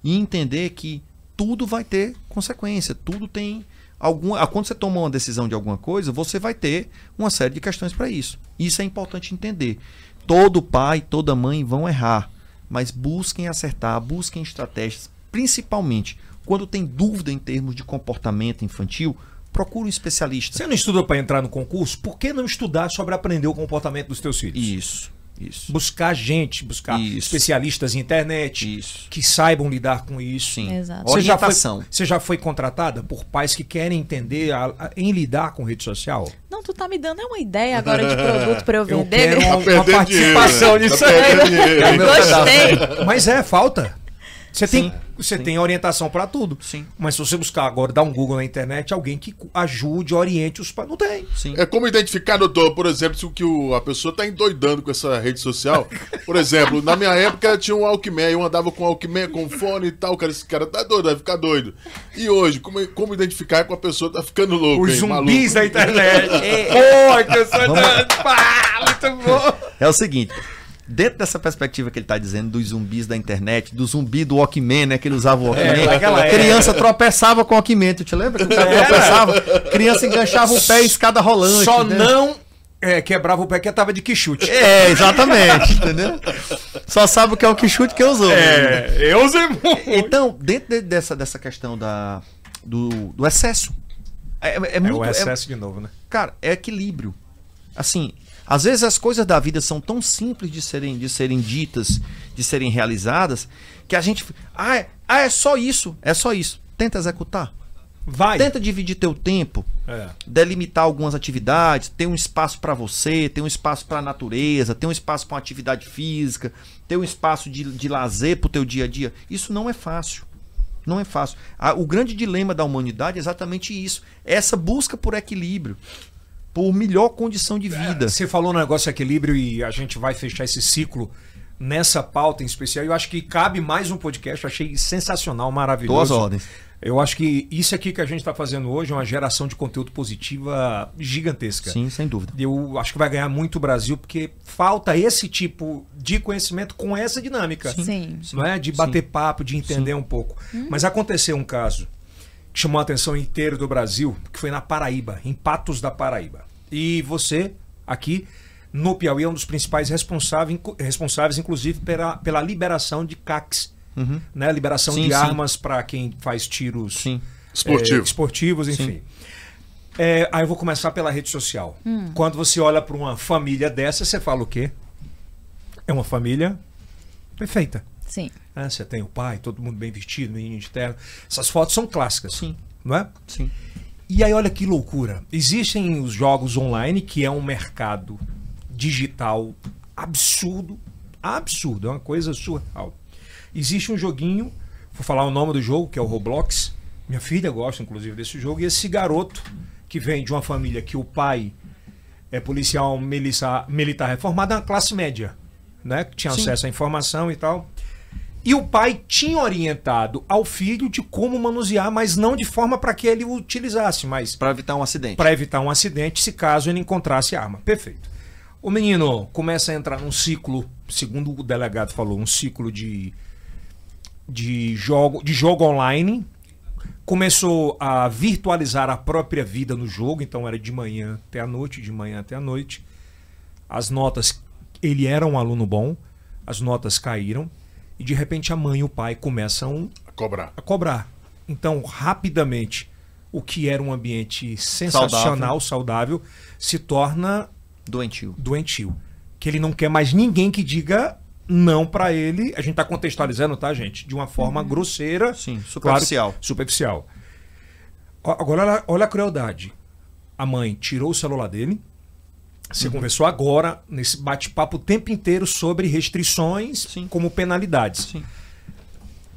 E entender que tudo vai ter consequência, tudo tem alguma, ah, quando você toma uma decisão de alguma coisa, você vai ter uma série de questões para isso. Isso é importante entender. Todo pai, toda mãe vão errar, mas busquem acertar, busquem estratégias, principalmente quando tem dúvida em termos de comportamento infantil, procure um especialista. Você não estudou para entrar no concurso? Por que não estudar sobre aprender o comportamento dos teus filhos? Isso, isso. Buscar gente, buscar Isso. especialistas em internet Isso. que saibam lidar com isso. Sim. Exato. Você já, foi, você já foi contratada por pais que querem entender a- a- em lidar com rede social? Não, tu tá me dando é uma ideia agora de produto pra eu Eu vender. quero né? uma, Tá participação dinheiro, né? nisso Tá aí. dinheiro. É o meu Gostei. Mas é, falta. Você tem, você sim. tem orientação para tudo. Sim. Mas se você buscar agora, dar um Google na internet, alguém que ajude, oriente os pais. Não tem. Sim. É como identificar, doutor, por exemplo, se o que o- a pessoa está endoidando com essa rede social. Por exemplo, na minha época tinha um Walkman, eu andava com Walkman, com fone e tal, cara, esse cara tá doido, vai ficar doido. E hoje, como, como identificar que a pessoa tá ficando louca, Os hein, zumbis maluco? da internet. Pô, que eu sou da- Pá, muito bom. É o seguinte. Dentro dessa perspectiva que ele está dizendo dos zumbis da internet, do zumbi do Walkman, né? Que ele usava o Walkman. É, naquela a criança tropeçava com o Walkman. Tu te lembra que o cara Era. tropeçava? Criança enganchava o pé em escada rolante. Só né? não é, quebrava o pé que tava de que chute. É, exatamente. entendeu? Só sabe o que é o que chute que usou. É, eu usei muito. Então, dentro de- dessa, dessa questão da, do, do excesso. É, é É muito, o é- excesso de novo, né? cara, é equilíbrio. assim, às vezes as coisas da vida são tão simples de serem, de serem ditas, de serem realizadas, que a gente. Ah é, ah, é só isso. É só isso. Tenta executar. Vai. Tenta dividir teu tempo, É. delimitar algumas atividades, ter um espaço para você, ter um espaço para a natureza, ter um espaço para uma atividade física, ter um espaço de, de lazer para o teu dia a dia. Isso não é fácil. Não é fácil. O grande dilema da humanidade é exatamente isso. Essa busca por equilíbrio, por melhor condição de vida. Você falou no negócio equilíbrio e a gente vai fechar esse ciclo nessa pauta em especial. Eu acho que cabe mais um podcast. Eu achei sensacional, maravilhoso. Duas ordens. Eu acho que isso aqui que a gente está fazendo hoje é uma geração de conteúdo positiva gigantesca. Sim, sem dúvida. Eu acho que vai ganhar muito o Brasil porque falta esse tipo de conhecimento com essa dinâmica. Sim. Não é? De bater papo, de entender um pouco. Mas aconteceu um caso que chamou a atenção inteiro do Brasil, que foi na Paraíba, em Patos da Paraíba. E você, aqui no Piauí, é um dos principais responsáveis, responsáveis inclusive, pela, pela liberação de CACs. Né? Liberação Uhum. Sim, de sim. armas para quem faz tiros Sim. Esportivo. é, esportivos, enfim. É, aí eu vou começar pela rede social. Quando você olha para uma família dessa, você fala o quê? É uma família perfeita. Sim. né? Você tem o pai, todo mundo bem vestido, menino de terno. Essas fotos são clássicas. Sim. Não é? Sim. E aí, olha que loucura. Existem os jogos online, que é um mercado digital absurdo. Absurdo, é uma coisa surreal. Existe um joguinho, vou falar o nome do jogo, que é o Roblox. Minha filha gosta, inclusive, desse jogo. E esse garoto, que vem de uma família que o pai é policial militar, militar reformado, é uma classe média, né? Que tinha Sim. acesso à informação e tal. E o pai tinha orientado ao filho de como manusear, mas não de forma para que ele o utilizasse, mas Para evitar um acidente. para evitar um acidente se caso ele encontrasse a arma. Perfeito. O menino começa a entrar num ciclo, segundo o delegado falou, um ciclo de de jogo, de jogo online. Começou a virtualizar a própria vida no jogo, então era de manhã até a noite, de manhã até a noite. As notas, ele era um aluno bom, as notas caíram e de repente a mãe e o pai começam A cobrar. a cobrar. Então, rapidamente, o que era um ambiente sensacional, saudável, se torna Doentio. doentio. Que ele não quer mais ninguém que diga não pra ele. A gente tá contextualizando, tá, gente? De uma forma grosseira. Sim, superficial. Claro, superficial. Agora, olha a crueldade. A mãe tirou o celular dele. Você conversou agora, nesse bate-papo, o tempo inteiro sobre restrições Sim. como penalidades. Sim.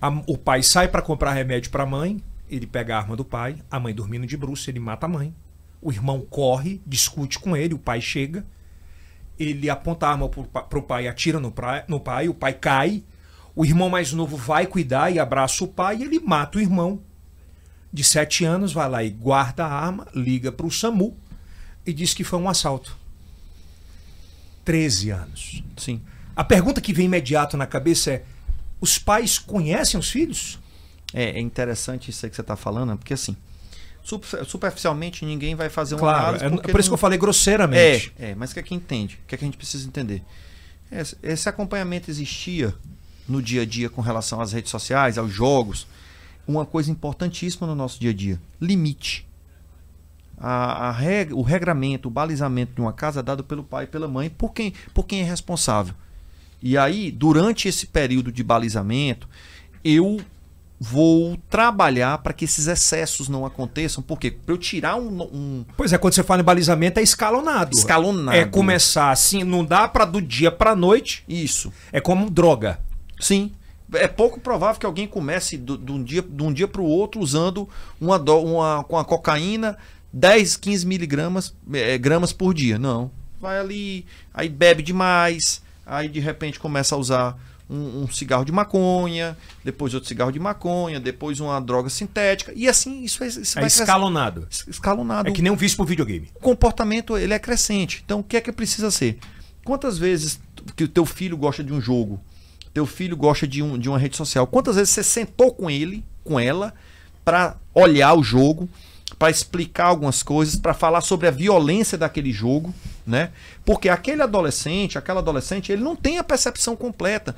A- o pai sai para comprar remédio para a mãe, ele pega a arma do pai, a mãe dormindo de bruxo, ele mata a mãe. O irmão corre, discute com ele, o pai chega, ele aponta a arma para o pai e atira no, pra- no pai, o pai cai, o irmão mais novo vai cuidar e abraça o pai e ele mata o irmão. De sete anos, vai lá e guarda a arma, liga para o SAMU e diz que foi um assalto. 13 anos. Sim. A pergunta que vem imediato na cabeça é: os pais conhecem os filhos? É, é interessante isso aí que você está falando, porque assim, super- superficialmente ninguém vai fazer uma Claro, análise é, por isso que não- eu falei grosseiramente. É, é, mas o que é que entende? O que é que a gente precisa entender? Esse, esse acompanhamento existia no dia a dia com relação às redes sociais, aos jogos. Uma coisa importantíssima no nosso dia a dia: limite. A, a reg- o regramento, o balizamento de uma casa é dado pelo pai e pela mãe por quem, por quem é responsável. E aí, durante esse período de balizamento, eu vou trabalhar para que esses excessos não aconteçam. Por quê? Para eu tirar um, um Pois é, quando você fala em balizamento, é escalonado. escalonado. É começar assim, não dá pra do dia pra noite. Isso. É como droga. Sim. É pouco provável que alguém comece de um dia, de um dia para o outro usando uma, do- uma, com a cocaína 10, 15 miligramas eh, gramas por dia. Não. Vai ali, aí bebe demais, aí de repente começa a usar um, um cigarro de maconha, depois outro cigarro de maconha, depois uma droga sintética. E assim isso, é- isso É crescendo. escalonado. escalonado É que nem um vício pro videogame. o comportamento ele é crescente. Então, o que é que precisa ser? Quantas vezes que o teu filho gosta de um jogo, teu filho gosta de, um, de uma rede social, quantas vezes você sentou com ele, com ela, para olhar o jogo, para explicar algumas coisas, para falar sobre a violência daquele jogo, né? Porque aquele adolescente, aquela adolescente, ele não tem a percepção completa.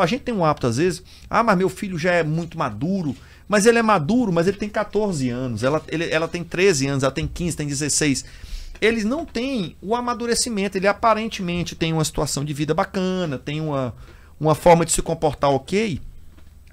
A gente tem um hábito às vezes, ah, mas meu filho já é muito maduro, mas ele é maduro, mas ele tem 14 anos, ela, ele- ela tem 13 anos, ela tem 15, tem 16. eles não têm o amadurecimento. Ele aparentemente tem uma situação de vida bacana, tem uma, uma forma de se comportar ok.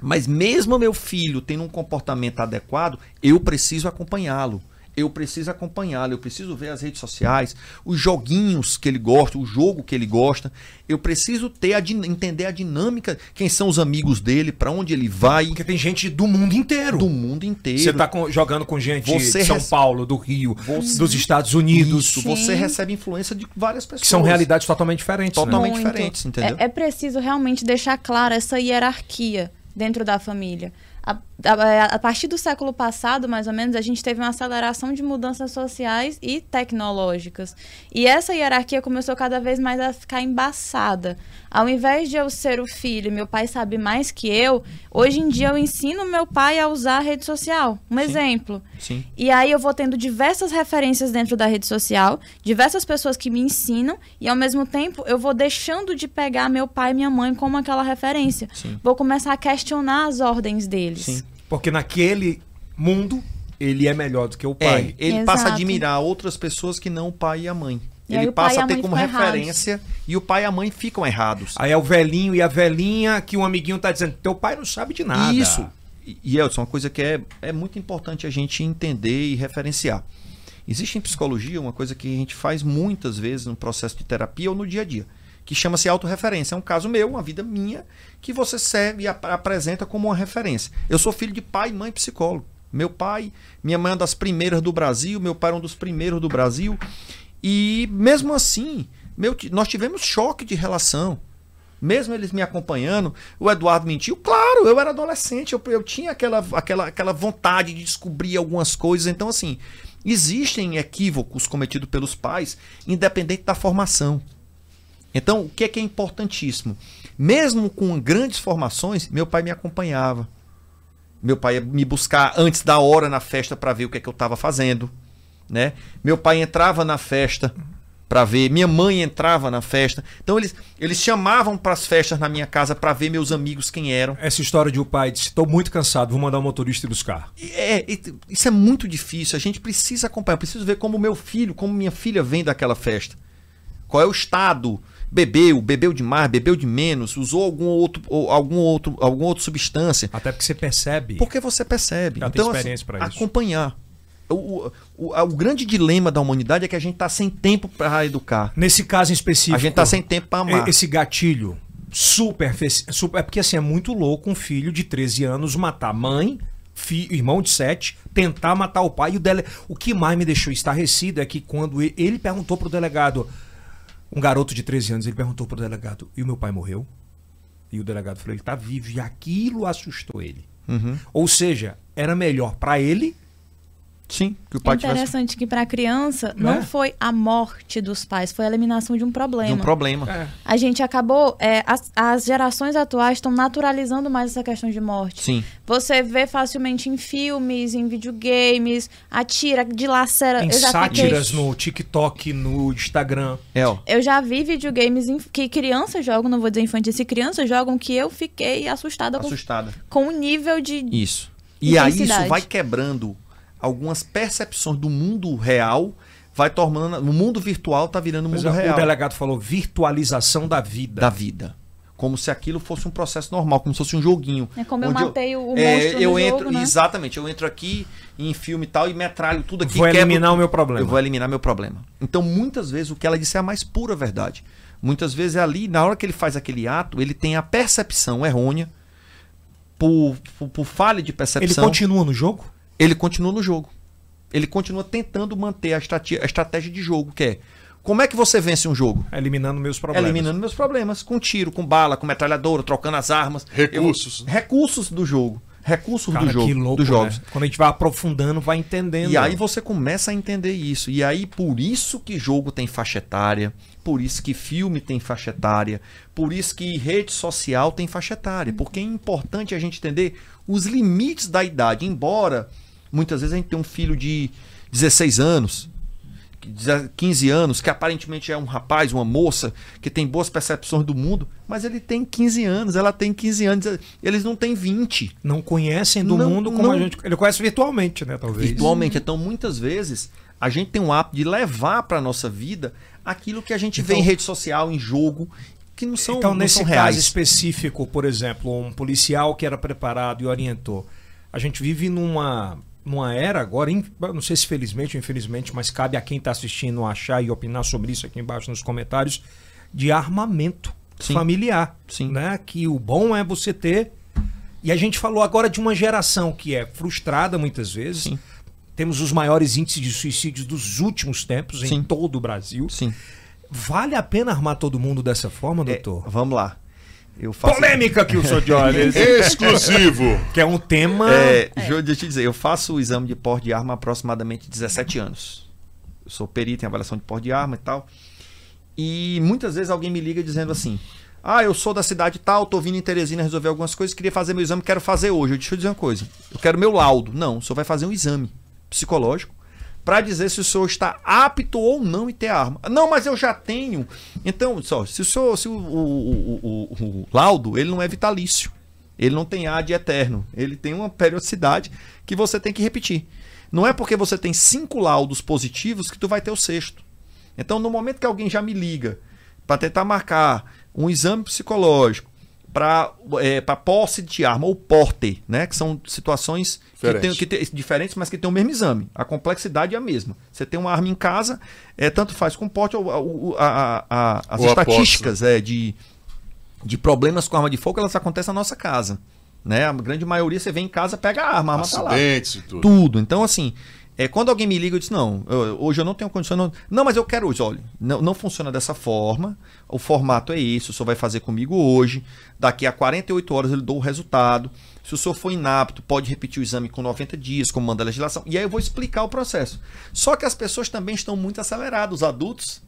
Mas mesmo meu filho tendo um comportamento adequado, eu preciso acompanhá-lo eu preciso acompanhá-lo, eu preciso ver as redes sociais, os joguinhos que ele gosta, o jogo que ele gosta. Eu preciso ter a entender a dinâmica, quem são os amigos dele, para onde ele vai. Porque tem gente do mundo inteiro. Do mundo inteiro. Você tá com, jogando com gente você de São rece... Paulo, do Rio, você... dos Estados Unidos. Isso, você recebe influência de várias pessoas. Que são realidades totalmente diferentes. Né? Totalmente né? diferentes, entendeu? É, é preciso realmente deixar clara essa hierarquia dentro da família a, a, a, partir do século passado, mais ou menos, a gente teve uma aceleração de mudanças sociais e tecnológicas. E essa hierarquia começou cada vez mais a ficar embaçada. Ao invés de eu ser o filho, meu pai sabe mais que eu, hoje em dia eu ensino meu pai a usar a rede social. Um Sim. exemplo. Sim. E aí eu vou tendo diversas referências dentro da rede social, diversas pessoas que me ensinam, e ao mesmo tempo eu vou deixando de pegar meu pai e minha mãe como aquela referência. Sim. Vou começar a questionar as ordens deles. Sim. Porque naquele mundo ele é melhor do que o pai. É, ele Exato. passa a admirar outras pessoas que não o pai e a mãe. E ele passa a ter como referência errados. e o pai e a mãe ficam errados. Aí é o velhinho e a velhinha que um amiguinho tá dizendo: teu pai não sabe de nada. Isso. E, Elton, uma coisa que é, é muito importante a gente entender e referenciar. Existe em psicologia uma coisa que a gente faz muitas vezes no processo de terapia ou no dia a dia, que chama-se autorreferência. É um caso meu, uma vida minha, que você serve e ap apresenta como uma referência. Eu sou filho de pai e mãe psicólogo. Meu pai, minha mãe é uma das primeiras do Brasil, meu pai é um dos primeiros do Brasil. E mesmo assim, meu, nós tivemos choque de relação. Mesmo eles me acompanhando, o Eduardo mentiu. Claro, eu era adolescente, eu, eu tinha aquela, aquela, aquela vontade de descobrir algumas coisas. Então, assim, existem equívocos cometidos pelos pais, independente da formação. Então, o que é, que é importantíssimo? Mesmo com grandes formações, meu pai me acompanhava. Meu pai ia me buscar antes da hora na festa para ver o que é que eu estava fazendo né? Meu pai entrava na festa para ver, minha mãe entrava na festa. Então eles, eles chamavam para as festas na minha casa para ver meus amigos quem eram. Essa história de o pai disse: "Estou muito cansado, vou mandar o motorista ir buscar". É, isso é muito difícil. A gente precisa acompanhar, preciso ver como meu filho, como minha filha vem daquela festa. Qual é o estado? Bebeu, bebeu demais, bebeu de menos, usou algum outro, algum outro, alguma outra substância. Até porque você percebe. Porque você percebe. Já então, tem experiência assim, acompanhar o, o, o, grande dilema da humanidade é que a gente está sem tempo para educar. Nesse caso em específico. A gente está sem tempo para amar. Esse gatilho super, super. É porque assim, é muito louco um filho de 13 anos matar mãe, filho, irmão de 7, tentar matar o pai. E o, dele... o que mais me deixou estarrecido é que quando ele perguntou pro delegado, um garoto de 13 anos, ele perguntou pro delegado: e o meu pai morreu? E o delegado falou: ele está vivo. E aquilo assustou ele. Uhum. Ou seja, era melhor para ele Sim, que o pai é interessante tivesse... que para a criança não, não é? foi a morte dos pais, foi a eliminação de um problema. De um problema. É. A gente acabou, é, as, as gerações atuais estão naturalizando mais essa questão de morte. Sim. Você vê facilmente em filmes, em videogames, atira, dilacera. Em sátiras fiquei... no TikTok, no Instagram. É, ó. Eu já vi videogames que crianças jogam, não vou dizer infantis, se crianças jogam que eu fiquei assustada, assustada. Com, com o nível de. Isso. E aí isso vai quebrando algumas percepções do mundo real vai tornando. O mundo virtual está virando mundo Mas, real. O delegado falou virtualização da vida. Da vida. Como se aquilo fosse um processo normal, como se fosse um joguinho. É como eu matei o é, eu entro, jogo, né? Exatamente, eu entro aqui em filme e tal e metralho tudo aqui. Vou eliminar o meu problema. Eu vou eliminar meu problema. Então, muitas vezes, o que ela disse é a mais pura verdade. Muitas vezes é ali, na hora que ele faz aquele ato, ele tem a percepção errônea, por, por, por falha de percepção. Ele continua no jogo? Ele continua no jogo. Ele continua tentando manter a, a estratégia de jogo, que é como é que você vence um jogo? Eliminando meus problemas. Eliminando meus problemas. Com tiro, com bala, com metralhadora, trocando as armas. Recursos. Eu, recursos do jogo. Recursos Cara, do jogo. Louco, dos jogos. Né? Quando a gente vai aprofundando, vai entendendo. E aí você começa a entender isso. E aí, por isso que jogo tem faixa etária, por isso que filme tem faixa etária, por isso que rede social tem faixa etária. Porque é importante a gente entender os limites da idade. Embora Muitas vezes a gente tem um filho de 16 anos, 15 anos, que aparentemente é um rapaz, uma moça, que tem boas percepções do mundo, mas ele tem 15 anos, ela tem 15 anos, eles não têm 20. Não conhecem do não, mundo como não, a gente. Ele conhece virtualmente, né? Talvez. Virtualmente. Então, muitas vezes, a gente tem um hábito de levar para nossa vida aquilo que a gente Então- vê em rede social, em jogo, que não são, então, não nesse são caso reais. específico, por exemplo, um policial que era preparado e orientou. A gente vive numa, numa era agora, não sei se felizmente ou infelizmente, mas cabe a quem está assistindo achar e opinar sobre isso aqui embaixo nos comentários, de armamento Sim. familiar. Sim. Né? Que o bom é você ter. E a gente falou agora de uma geração que é frustrada muitas vezes. Sim. Temos os maiores índices de suicídios dos últimos tempos em todo o Brasil. Sim. Vale a pena armar todo mundo dessa forma, É, doutor? vamos lá. Faço... Polêmica que o senhor Jones. Exclusivo. que é um tema. É, Jô, deixa eu te dizer, eu faço o exame de porte de arma há aproximadamente 17 anos. Eu sou perito em avaliação de porte de arma e tal. E muitas vezes alguém me liga dizendo assim: Ah, eu sou da cidade tal, tô vindo em Teresina resolver algumas coisas, queria fazer meu exame, quero fazer hoje. Eu deixa eu dizer uma coisa: eu quero meu laudo. Não, o senhor vai fazer um exame psicológico para dizer se o senhor está apto ou não em ter arma. Não, mas eu já tenho. Então, só, se o senhor, se o, o- o- o- laudo, ele não é vitalício. Ele não tem ad eterno. Ele tem uma periodicidade que você tem que repetir. Não é porque você tem cinco laudos positivos que tu vai ter o sexto. Então, no momento que alguém já me liga para tentar marcar um exame psicológico para é, pra posse de arma ou porte, né? Que são situações que tem, que tem- diferentes, mas que tem o mesmo exame. A complexidade é a mesma. Você tem uma arma em casa, é, tanto faz com porte ou ou- a- a- a- as Ou estatísticas é, de, de problemas com arma de fogo, elas acontecem na nossa casa. Né? A grande maioria você vem em casa, pega a arma, a arma tá lá tudo. tudo. Então, assim, é, quando alguém me liga, eu disse, não, eu- hoje eu não tenho condição. Não, não mas eu quero hoje. Olha, não, não funciona dessa forma. O formato é esse, o senhor vai fazer comigo hoje. Daqui a 48 horas eu dou o resultado. Se o senhor for inapto, pode repetir o exame com 90 dias, como manda a legislação. E aí eu vou explicar o processo. Só que as pessoas também estão muito aceleradas. Os adultos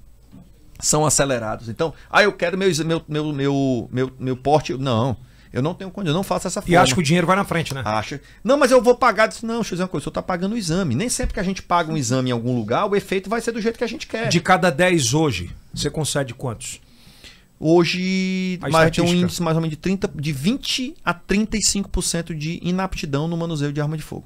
são acelerados. Então, ah, eu quero meu, meu, meu, meu, meu, meu porte. Não, eu não tenho condição, eu não faço essa E acho que o dinheiro vai na frente, né? Acha. Não, mas eu vou pagar. Disse, não, deixa eu dizer uma coisa, o senhor está pagando o exame. Nem sempre que a gente paga um exame em algum lugar, o efeito vai ser do jeito que a gente quer. De cada 10 hoje, você concede quantos? Hoje, A mais, tem um índice mais ou menos de, 30, de 20 a 35% de inaptidão no manuseio de arma de fogo.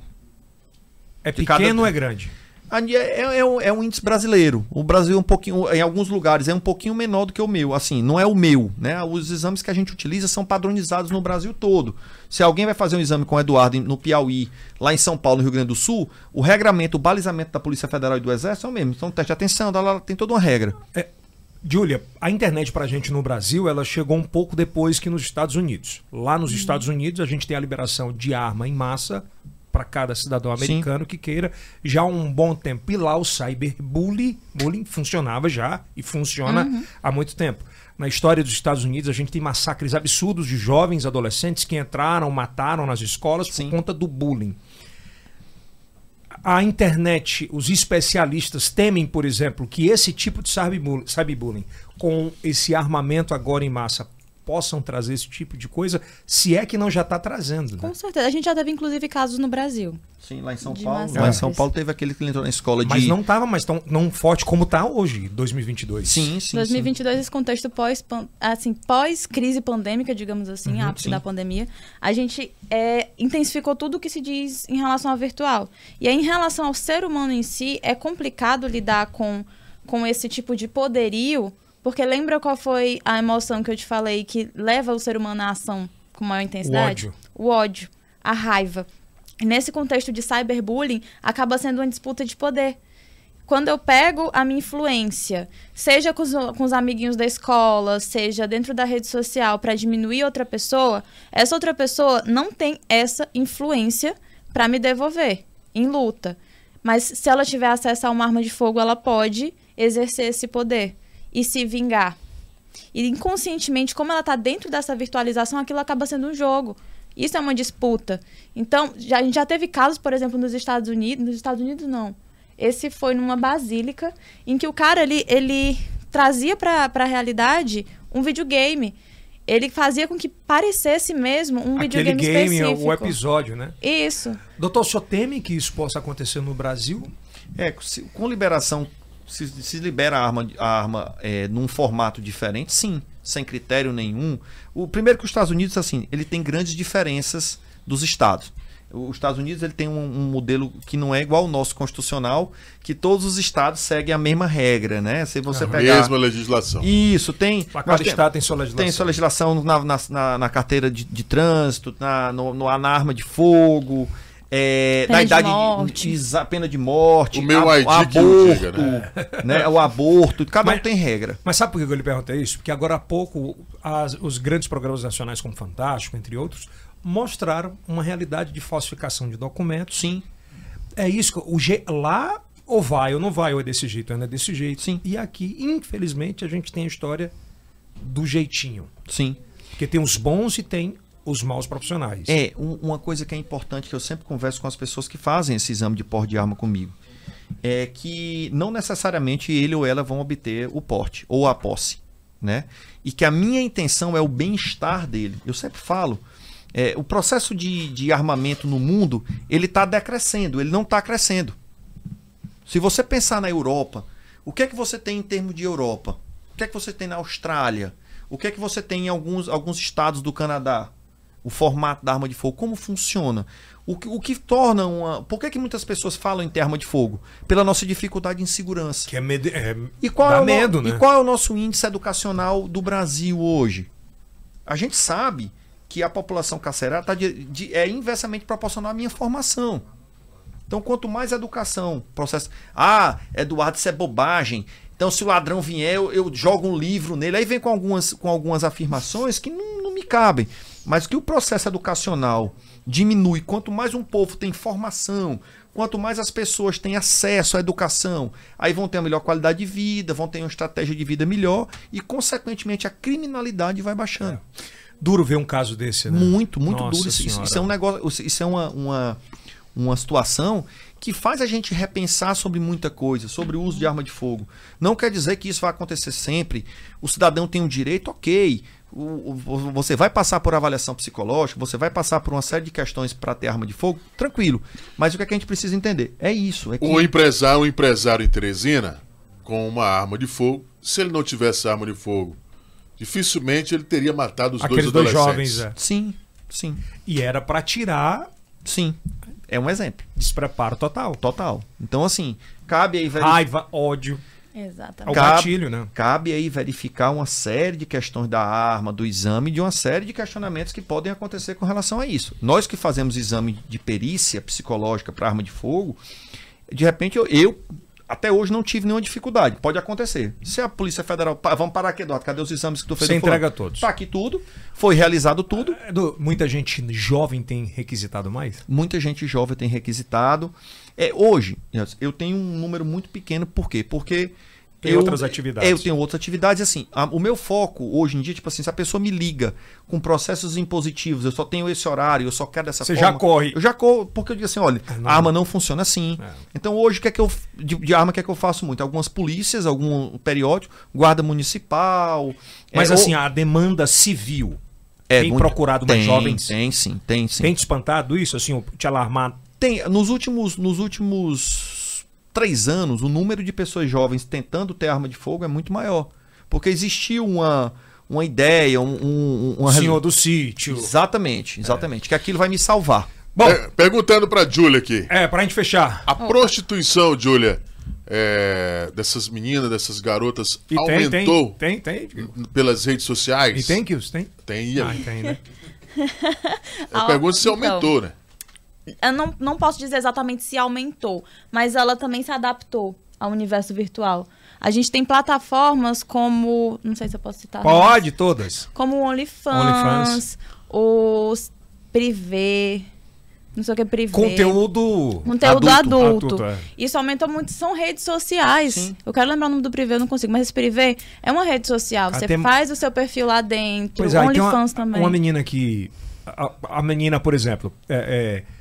É De cada pequeno ou é grande? É, é, é um, é um índice brasileiro. O Brasil é um pouquinho, em alguns lugares, é um pouquinho menor do que o meu. Assim, não é o meu, né? Os exames que a gente utiliza são padronizados no Brasil todo. Se alguém vai fazer um exame com o Eduardo no Piauí, lá em São Paulo, no Rio Grande do Sul, o regramento, o balizamento da Polícia Federal e do Exército é o mesmo. Então, teste de atenção, dá lá, tem toda uma regra. Júlia, a internet pra gente no Brasil, ela chegou um pouco depois que nos Estados Unidos. Lá nos Estados Unidos, a gente tem a liberação de arma em massa para cada cidadão Sim. americano que queira já há um bom tempo. E lá o cyberbullying bullying funcionava já e funciona há muito tempo. Na história dos Estados Unidos, a gente tem massacres absurdos de jovens adolescentes que entraram, mataram nas escolas Sim. por conta do bullying. A internet, os especialistas temem, por exemplo, que esse tipo de cyberbull- cyberbullying, com esse armamento agora em massa, possam trazer esse tipo de coisa, se é que não já está trazendo. né? Com certeza. A gente já teve, inclusive, casos no Brasil. Sim, lá em São Paulo. massacres. Lá em São Paulo teve aquele que entrou na escola de. Mas não estava mais tão, tão forte como está hoje, 2022. Sim, sim. 2022, esse contexto pós, assim, pós-crise pandêmica, digamos assim, Uhum, ápice sim. da pandemia, a gente é, intensificou tudo o que se diz em relação ao virtual. E aí, em relação ao ser humano em si, é complicado lidar com, com esse tipo de poderio, porque lembra qual foi a emoção que eu te falei que leva o ser humano à ação com maior intensidade? ódio. O ódio, a raiva. Nesse contexto de cyberbullying, acaba sendo uma disputa de poder quando eu pego a minha influência, seja com os, com os amiguinhos da escola, seja dentro da rede social, para diminuir outra pessoa, essa outra pessoa não tem essa influência para me devolver em luta. Mas se ela tiver acesso a uma arma de fogo, ela pode exercer esse poder e se vingar. E inconscientemente, como ela está dentro dessa virtualização, aquilo acaba sendo um jogo. Isso é uma disputa. Então, já, a gente já teve casos, por exemplo, nos Estados Unidos. Nos Estados Unidos, não. Esse foi numa basílica em que o cara ele, ele trazia para a realidade um videogame. Ele fazia com que parecesse mesmo um Aquele videogame game, específico. o episódio, né? Isso. Doutor, o senhor teme que isso possa acontecer no Brasil? É, se- com liberação, se, se libera a arma, a arma é, num formato diferente, sim, sem critério nenhum. O primeiro que os Estados Unidos, assim, ele tem grandes diferenças dos estados. Os Estados Unidos ele tem um, um, modelo que não é igual ao nosso constitucional, que todos os estados seguem a mesma regra, né? Se você a pegar mesma legislação. Isso tem. Cada estado tem sua legislação. Tem sua legislação na, na, na carteira de, de trânsito, na, no, no, na arma de fogo. É, pena da idade de morte. De, pena de morte, O meu a- ID aborto, diga, né? né? O aborto, cada um Mas- tem regra. Mas sabe por que eu lhe perguntei isso? Porque agora há pouco as- os grandes programas nacionais como Fantástico, entre outros, mostraram uma realidade de falsificação de documentos. Sim. É isso. que O je- lá ou vai ou não vai, ou é desse jeito, ou não é desse jeito. Sim. E aqui, infelizmente, a gente tem a história do jeitinho. Sim. Porque tem os bons e tem os maus profissionais. É, um- uma coisa que é importante que eu sempre converso com as pessoas que fazem esse exame de porte de arma comigo. É que não necessariamente ele ou ela vão obter o porte ou a posse, né? E que a minha intenção é o bem-estar dele. Eu sempre falo, é, o processo de, de armamento no mundo, ele está decrescendo, ele não está crescendo. Se você pensar na Europa, o que é que você tem em termos de Europa? O que é que você tem na Austrália? O que é que você tem em alguns, alguns estados do Canadá? O formato da arma de fogo, como funciona? O que, o que torna uma. Por que, que muitas pessoas falam em ter arma de fogo? Pela nossa dificuldade em segurança. Que é, medo, é E qual, dá é o no- medo, né? e qual é o nosso índice educacional do Brasil hoje? A gente sabe que a população carcerária tá de- de- é inversamente proporcional à minha formação. Então, quanto mais educação, processo. Ah, Eduardo, isso é bobagem. Então, se o ladrão vier, eu, eu jogo um livro nele. Aí vem com algumas, com algumas afirmações que não, não me cabem. Mas que o processo educacional diminui. Quanto mais um povo tem formação, quanto mais as pessoas têm acesso à educação, aí vão ter uma melhor qualidade de vida, vão ter uma estratégia de vida melhor e, consequentemente, a criminalidade vai baixando. Duro ver um caso desse, né? Muito, muito Nossa duro. Senhora. isso é um negócio, isso é uma, uma, uma situação que faz a gente repensar sobre muita coisa, sobre o uso de arma de fogo. Não quer dizer que isso vai acontecer sempre. O cidadão tem um direito, ok. O- o- você vai passar por avaliação psicológica, você vai passar por uma série de questões para ter arma de fogo, tranquilo. Mas o que, é que a gente precisa entender? É isso. É que O empresário, o empresário em Teresina, com uma arma de fogo, se ele não tivesse arma de fogo, dificilmente ele teria matado os Aqueles dois dois adolescentes. jovens, é. Sim, sim, E era pra tirar sim. É um exemplo. despreparo total. Total. Então, assim, cabe aí. Raiva, ódio, Exatamente. Cabe- gatilho, né? Cabe aí verificar uma série de questões da arma, do exame, de uma série de questionamentos que podem acontecer com relação a isso. Nós que fazemos exame de perícia psicológica para arma de fogo, de repente eu, eu, até hoje não tive nenhuma dificuldade. Pode acontecer. Se a Polícia Federal. Vamos parar aqui, Eduardo. Cadê os exames que tu fez? Você entrega todos. Tá aqui tudo. Foi realizado tudo. Edu, Muita gente jovem tem requisitado mais? Muita gente jovem tem requisitado. É, hoje, eu tenho um número muito pequeno, por quê? Porque. Tem outras atividades. Eu tenho outras atividades, assim. a- o meu foco hoje em dia, tipo assim, se a pessoa me liga com processos impositivos, eu só tenho esse horário, eu só quero dessa Você forma. já corre. Eu já corro, porque eu digo assim, olha, não. a arma não funciona assim. É. Então hoje, o que é que eu. De, de arma, o que é que eu faço muito? Algumas polícias, algum periódico, guarda municipal. Mas é, assim, ou- a demanda civil é, tem muito- procurado mais tem, jovens? Tem sim, tem sim. Tem te espantado isso, assim, te alarmado? Tem, nos últimos, nos últimos três anos, o número de pessoas jovens tentando ter arma de fogo é muito maior. Porque existiu uma, uma ideia, um, um- uma Senhor do sítio. Exatamente, exatamente. Que aquilo vai me salvar. Bom, É, perguntando pra Júlia aqui. é, pra gente fechar. A prostituição, Júlia, é, dessas meninas, dessas garotas, E tem, tem, aumentou tem, tem. pelas redes sociais? E tem, Kills? Tem? Tem, e Ah, tem, né? Eu pergunto se Então. aumentou, né? Eu não, não posso dizer exatamente se aumentou, mas ela também se adaptou ao universo virtual. A gente tem plataformas como. Não sei se eu posso citar. Pode, todas. Como o OnlyFans, OnlyFans. os Privé. Não sei o que é Privé. Conteúdo. Conteúdo adulto. adulto. Adulto, é. Isso aumentou muito. São redes sociais. Sim. Eu quero lembrar o nome do Privé, eu não consigo. Mas esse Privé é uma rede social. Você Até- faz o seu perfil lá dentro. Pois é, OnlyFans uma, também. uma menina que. A, a menina, por exemplo, é, é,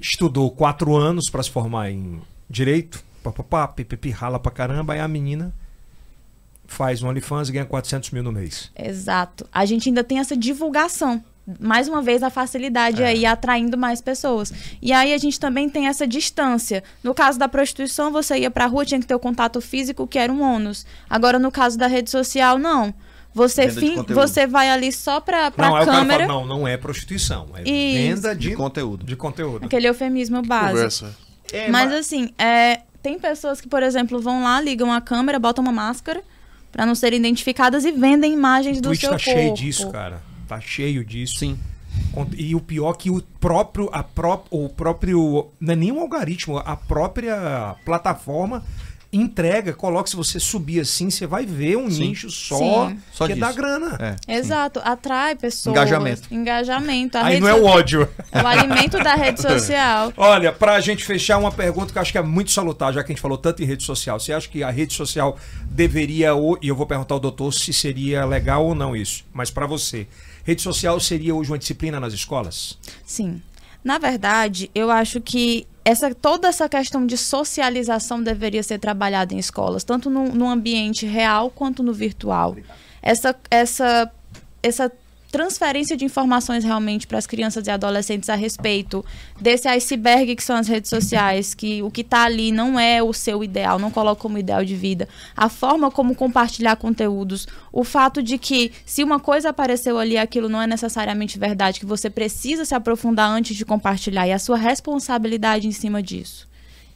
estudou quatro anos pra se formar em direito, papapá, pipipi, rala pra caramba, aí a menina faz um OnlyFans e ganha 400 mil no mês. Exato. A gente ainda tem essa divulgação. Mais uma vez, a facilidade É. aí atraindo mais pessoas. E aí a gente também tem essa distância. No caso da prostituição, você ia pra rua, tinha que ter o contato físico, que era um ônus. Agora, no caso da rede social, não. Você, conteúdo. você vai ali só pra, pra não, cara câmera. fala, não, não é prostituição. É Isso. venda de, De conteúdo. de conteúdo. Aquele eufemismo básico. Conversa. É, Mas assim, é, tem pessoas que, por exemplo, vão lá, ligam a câmera, botam uma máscara pra não serem identificadas e vendem imagens O do Twitch seu tá corpo. cheio disso, cara. Tá cheio disso. Sim. E o pior que o próprio, a pró o próprio, não é nem um algoritmo, a própria plataforma entrega, coloca, se você subir assim, você vai ver um Sim. nicho só, Sim. Só que disso. dá grana. É, sim. Exato, atrai pessoas. Engajamento. Engajamento. A Aí rede não é o ódio. É o alimento da rede social. Olha, pra gente fechar uma pergunta que eu acho que é muito salutar, já que a gente falou tanto em rede social. Você acha que a rede social deveria, ou- e eu vou perguntar ao doutor se seria legal ou não isso, mas pra você, rede social seria hoje uma disciplina nas escolas? Sim. Na verdade, eu acho que essa, toda essa questão de socialização deveria ser trabalhada em escolas, tanto no, no ambiente real quanto no virtual. Essa, essa, essa transferência de informações realmente para as crianças e adolescentes a respeito desse iceberg que são as redes sociais, que o que está ali não é o seu ideal, não coloca como ideal de vida. A forma como compartilhar conteúdos, o fato de que se uma coisa apareceu ali, aquilo não é necessariamente verdade, que você precisa se aprofundar antes de compartilhar e a sua responsabilidade em cima disso.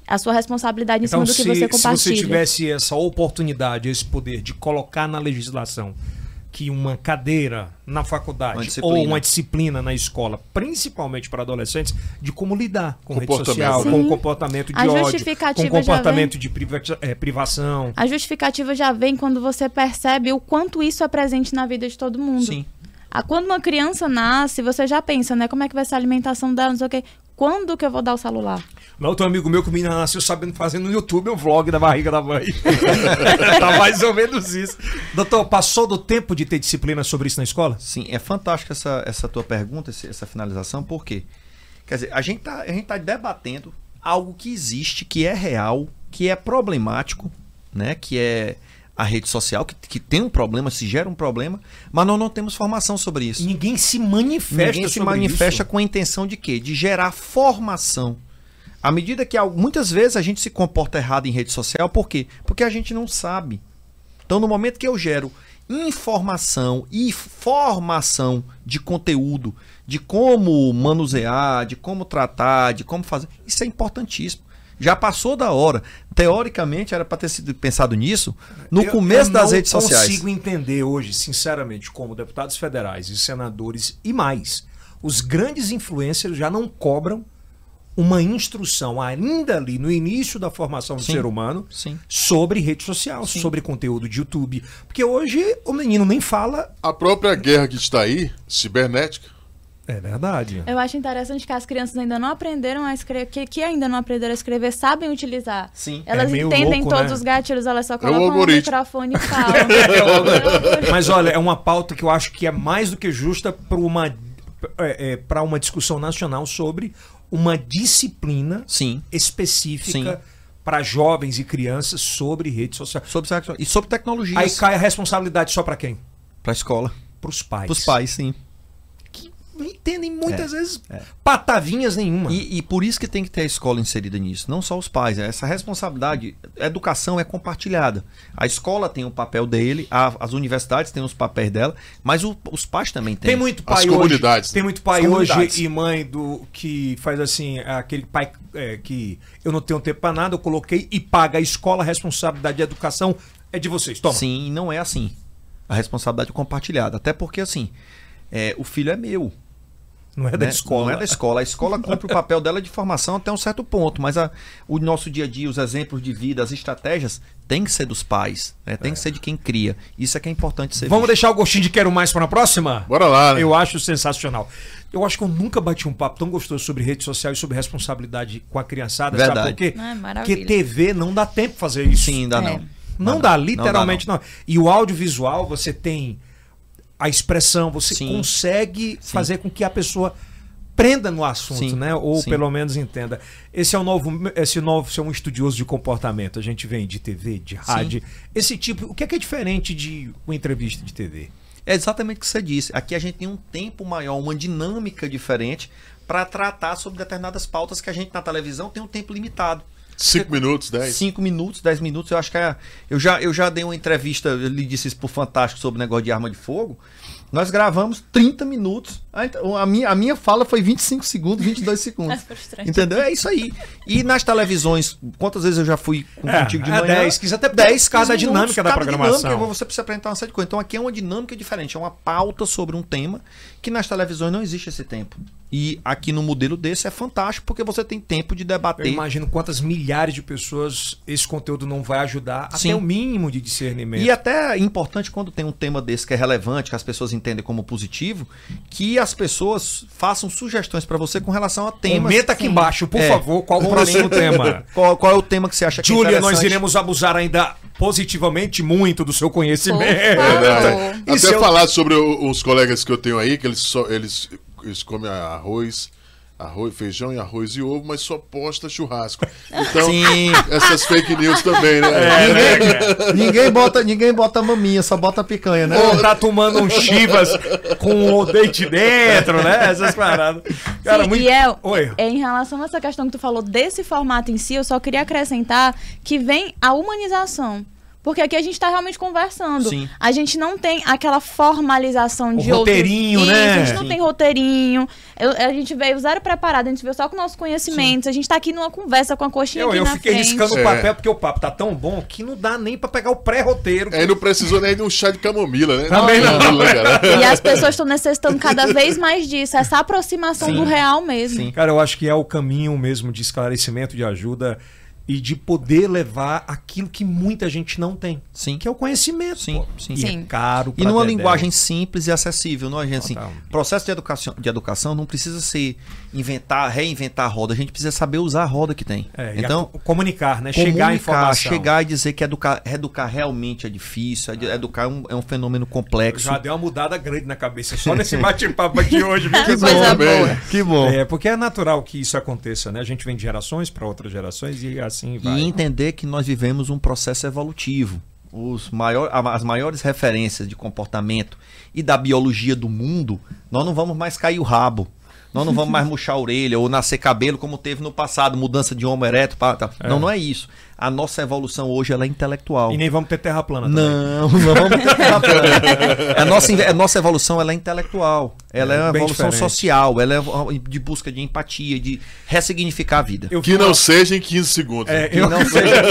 A sua responsabilidade em Então, cima do se, que você se compartilha. você tivesse essa oportunidade, esse poder de colocar na legislação que uma cadeira na faculdade Uma ou uma disciplina na escola, principalmente para adolescentes, de como lidar com rede social, Sim. com o comportamento de A ódio, com o já comportamento de priva- eh, privação. A justificativa já vem quando você percebe o quanto isso é presente na vida de todo mundo. Sim. Ah, Quando uma criança nasce, você já pensa, né? Como é que vai ser a alimentação dela, não sei o quê. Quando que eu vou dar o celular? Lá outro amigo meu que o menino nasceu sabendo fazer no YouTube um vlog da barriga da mãe. tá mais ou menos isso. Doutor, passou do tempo de ter disciplina sobre isso na escola? Sim, é fantástica essa, essa tua pergunta, essa finalização, por quê? Quer dizer, a gente, tá, a gente tá debatendo algo que existe, que é real, que é problemático, né? Que é a rede social, que, que tem um problema, se gera um problema, mas nós não temos formação sobre isso. Ninguém se manifesta Ninguém se manifesta isso. com a intenção de quê? De gerar formação. À medida que muitas vezes a gente se comporta errado em rede social, por quê? Porque a gente não sabe. Então, no momento que eu gero informação e formação de conteúdo, de como manusear, de como tratar, de como fazer, isso é importantíssimo. Já passou da hora. Teoricamente era para ter sido pensado nisso no Eu- começo eu das redes sociais. consigo entender hoje, sinceramente, como deputados federais e senadores e mais, os grandes influencers já não cobram uma instrução ainda ali no início da formação do Sim. ser humano Sim. sobre rede social, sobre conteúdo de YouTube. Porque hoje o menino nem fala. A própria guerra que está aí, cibernética, É verdade. Eu acho interessante que as crianças ainda não aprenderam a escrever, que, que ainda não aprenderam a escrever, sabem utilizar. Sim. Elas É entendem louco, todos né? os gatilhos, elas só colocam o microfone e falam. Mas olha, é uma pauta que eu acho que é mais do que justa para uma, é, é, pra uma discussão nacional sobre uma disciplina Sim. específica Sim. para jovens e crianças sobre rede social. Sobre e sobre tecnologias. Aí cai a responsabilidade só para quem? Para a escola. Para os pais. Para os pais, sim. Não entendem muitas É, vezes patavinhas nenhuma. E, e por isso que tem que ter a escola inserida nisso, não só os pais. Essa responsabilidade, a educação é compartilhada. A escola tem o papel dele, a- as universidades têm os papéis dela, mas o- os pais também têm. Tem muito As pai comunidades, hoje. né? Tem muito pai As hoje comunidades. e mãe do que faz assim, aquele pai é, que eu não tenho tempo para nada, eu coloquei e paga a escola, a responsabilidade de educação é de vocês. Toma. Sim, não é assim. A responsabilidade é compartilhada. Até porque, assim, é, o filho é meu. Não é da né? escola. Não é da escola. A escola cumpre o papel dela de formação até um certo ponto, mas a- o nosso dia a dia, os exemplos de vida, as estratégias, tem que ser dos pais, né? tem que ser de quem cria. Isso é que é importante ser Vamos visto. deixar o gostinho de quero mais para a próxima? bora lá, né? Eu acho sensacional. Eu acho que eu nunca bati um papo tão gostoso sobre rede social e sobre responsabilidade com a criançada. Sabe Verdade. por quê? Ah. Porque TV não dá tempo fazer isso. Sim, ainda É. não. Não, Não dá, dá. literalmente não, E o audiovisual, você tem a expressão, você Sim. consegue Sim. fazer com que a pessoa prenda no assunto, Sim. né? Ou pelo menos entenda. Esse é o novo, esse novo, você é um estudioso de comportamento. A gente vem de TV, de rádio. Esse tipo, o que é que é diferente de uma entrevista de TV? É exatamente o que você disse. Aqui a gente tem um tempo maior, uma dinâmica diferente para tratar sobre determinadas pautas que a gente na televisão tem um tempo limitado. Cinco minutos, dez. 5 minutos, 10 minutos. Eu acho que é, eu, já, eu já dei uma entrevista, eu lhe disse isso pro Fantástico sobre o negócio de arma de fogo. Nós gravamos 30 minutos. A, minha, a minha fala foi 25 segundos, 22 É segundos. frustrante. Entendeu? É isso aí. E nas televisões, quantas vezes eu já fui com- É, contigo de é manhã? 10, quis até por causa da 15 dinâmica da cada programação. dinâmica, você precisa apresentar uma série de coisas. Então aqui é uma dinâmica diferente, é uma pauta sobre um tema que nas televisões não existe esse tempo. E aqui no modelo desse é fantástico porque você tem tempo de Eu debater. imagino quantas milhares de pessoas esse conteúdo não vai ajudar Sim. até o mínimo de discernimento. E até é importante quando tem um tema desse que é relevante, que as pessoas entendem como positivo, que as pessoas façam sugestões para você com relação a temas. Comenta aqui Sim. embaixo, por É. favor, qual o próximo tema. Qual, qual é o tema que você acha que é Júlia, nós iremos abusar ainda positivamente muito do seu conhecimento. Por favor. Verdade. E Até eu- falar sobre os colegas que eu tenho aí, que eles só eles, eles comem arroz, arroz, feijão e arroz e ovo, mas só posta churrasco. Então, Sim. essas fake news também, né? ninguém, bota, ninguém bota maminha, só bota picanha, né? Ou tá tomando um chivas com o dente dentro, né? Essas paradas. Cara, Sim, muito... E é, Oi. é, em relação a essa questão que tu falou desse formato em si, eu só queria acrescentar que vem a humanização. Porque aqui a gente tá realmente conversando. Sim. A gente não tem aquela formalização O de roteirinho, outros... né? Isso, a gente não Sim. tem roteirinho. Eu- a gente veio zero preparado, a gente veio só com nossos conhecimentos. A gente tá aqui numa conversa com a coxinha Eu, aqui eu na fiquei frente. riscando o É. papel porque o papo tá tão bom que não dá nem pra pegar o pré-roteiro. Aí não precisou nem de um chá de camomila, né? Também não. Cara. E as pessoas estão necessitando cada vez mais disso, essa aproximação do real mesmo. Sim. Cara, eu acho que é o caminho mesmo de esclarecimento, de ajuda e de poder levar aquilo que muita gente não tem, Sim. que é o conhecimento. Sim, pô. sim. E Sim. é caro E numa dedéu. linguagem simples e acessível, não é, gente? Assim, Total. processo de educação, de educação não precisa ser inventar, reinventar a roda. A gente precisa saber usar a roda que tem. É, e então, a- comunicar, né? Chegar a comunicar, informação. chegar e dizer que educar, educar realmente é difícil, ed- educar é um, é um fenômeno complexo. Já deu uma mudada grande na cabeça só nesse bate-papo aqui hoje. viu? Que bem. boa. Que bom. É, porque é natural que isso aconteça, né? A gente vem de gerações para outras gerações e assim vai. E entender que nós vivemos um processo evolutivo. Os maior, as maiores referências de comportamento e da biologia do mundo, nós não vamos mais cair o rabo. Nós não vamos mais murchar a orelha ou nascer cabelo como teve no passado, mudança de homo ereto. pá, tá. Não, não é isso. A nossa evolução hoje ela é intelectual. E nem vamos ter terra plana também. Não, não vamos ter terra plana. a, nossa, a nossa evolução ela é intelectual. Ela é, É, uma evolução diferente. social. Ela é de busca de empatia, de ressignificar a vida. Eu vi Que não uma- seja em 15 segundos. É, Que eu, não seja,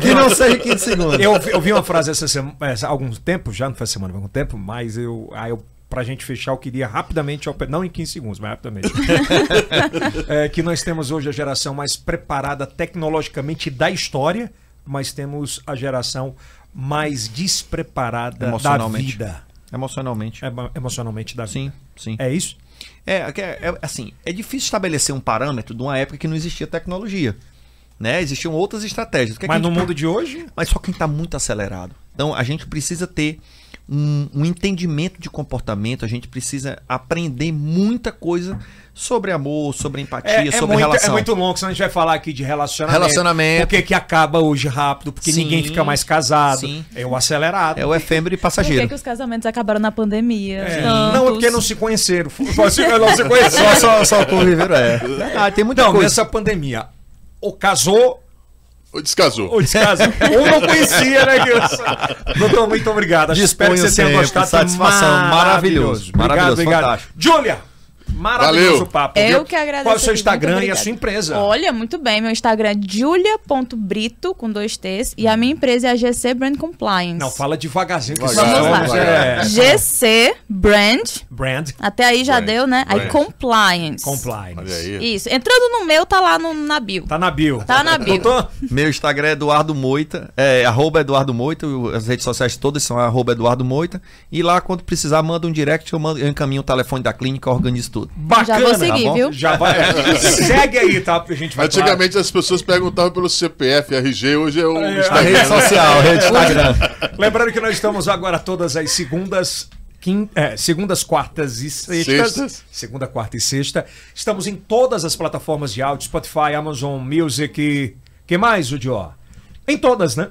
que não seja 15 segundos. eu, vi- eu vi uma frase essa semana, há algum tempo, já não foi semana, há algum tempo, mas eu, aí eu pra gente fechar, eu queria rapidamente, não em 15 segundos, mas rapidamente. É, que nós temos hoje a geração mais preparada tecnologicamente da história, mas temos a geração mais despreparada da Emocionalmente. vida. Emocionalmente. Emo- emocionalmente da vida. Sim, sim. É isso? É, é, é, assim, é difícil estabelecer um parâmetro de uma época que não existia tecnologia. Né? Existiam outras estratégias. O que é que mas a no mundo de hoje, mas só quem está muito acelerado. Então a gente precisa ter um, um entendimento de comportamento, a gente precisa aprender muita coisa sobre amor, sobre empatia, É, é sobre muito, relação. é muito longo, senão a gente vai falar aqui de relacionamento. Relacionamento. Por que que acaba hoje rápido? Porque Sim, ninguém fica mais casado. sim. É o acelerado. É o efêmero e Por que, passageiro. que os casamentos acabaram na pandemia? É. Não, é porque não se conheceram. Só se, não se conheceram. Só, só, só conviveram, é. Ah, tem muita Então, coisa. nessa pandemia, ou casou Ou Descasou. ou descasou. ou não conhecia, né, Gilson? Doutor, muito obrigado. Espero que você tenha gostado. Satisfação. Maravilhoso. Obrigado, Maravilhoso, obrigado. fantástico. Júlia, maravilhoso Valeu. o papo. Eu viu? que agradeço. Qual é o seu Instagram e a sua empresa? Olha, muito bem. Meu Instagram é julia.brito, com dois T's. E a minha empresa é a GC Brand Compliance. Não, fala devagarzinho. que Vamos lá. somos, é, GC Brand. Brand Até aí já Brand, deu, né? Aí brand. Compliance. Compliance. Olha aí. Isso. Entrando no meu, tá lá no, na bio. Tá na bio. Tá na bio. Doutor, Meu Instagram é Eduardo Moita, é arroba Eduardo Moita, as redes sociais todas são arroba Eduardo Moita. E lá, quando precisar, manda um direct, eu, mando, eu encaminho o telefone da clínica, organizo tudo. Bacana. Já vou seguir, tá bom? viu? Já vai. Segue aí, tá? Porque a gente vai. Antigamente as pessoas perguntavam pelo CPF, RG, hoje é o É, A Instagram. rede social, a rede Instagram. Lembrando que nós estamos agora todas as segundas. quin- é, segundas, quartas e sextas. Sextas. Segunda, quarta e sexta. Estamos em todas as plataformas de áudio: Spotify, Amazon Music. que mais, Udió? Em todas, né?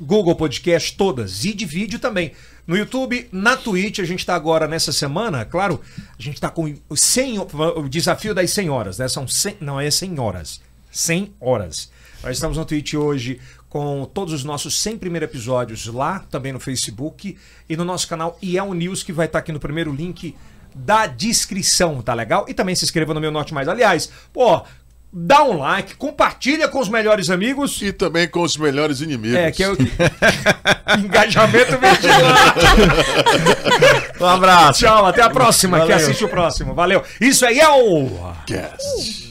Google Podcast, todas. E de vídeo também. No YouTube, na Twitch, a gente está agora nessa semana, claro, a gente está com os 100, o desafio das 100 horas, né? São 100, não é 100 horas, 100 horas. Nós estamos no Twitch hoje com todos os nossos 100 primeiros episódios lá, também no Facebook e no nosso canal IEL News, que vai estar aqui no primeiro link da descrição, tá legal? E também se inscreva no meu Norte Mais. Aliás, pô, dá um like, compartilha com os melhores amigos. E também com os melhores inimigos. É, que é o engajamento vigilante. Um abraço. Tchau, até a próxima. Que Valeu. assiste o próximo. Valeu. Isso aí é o Cast.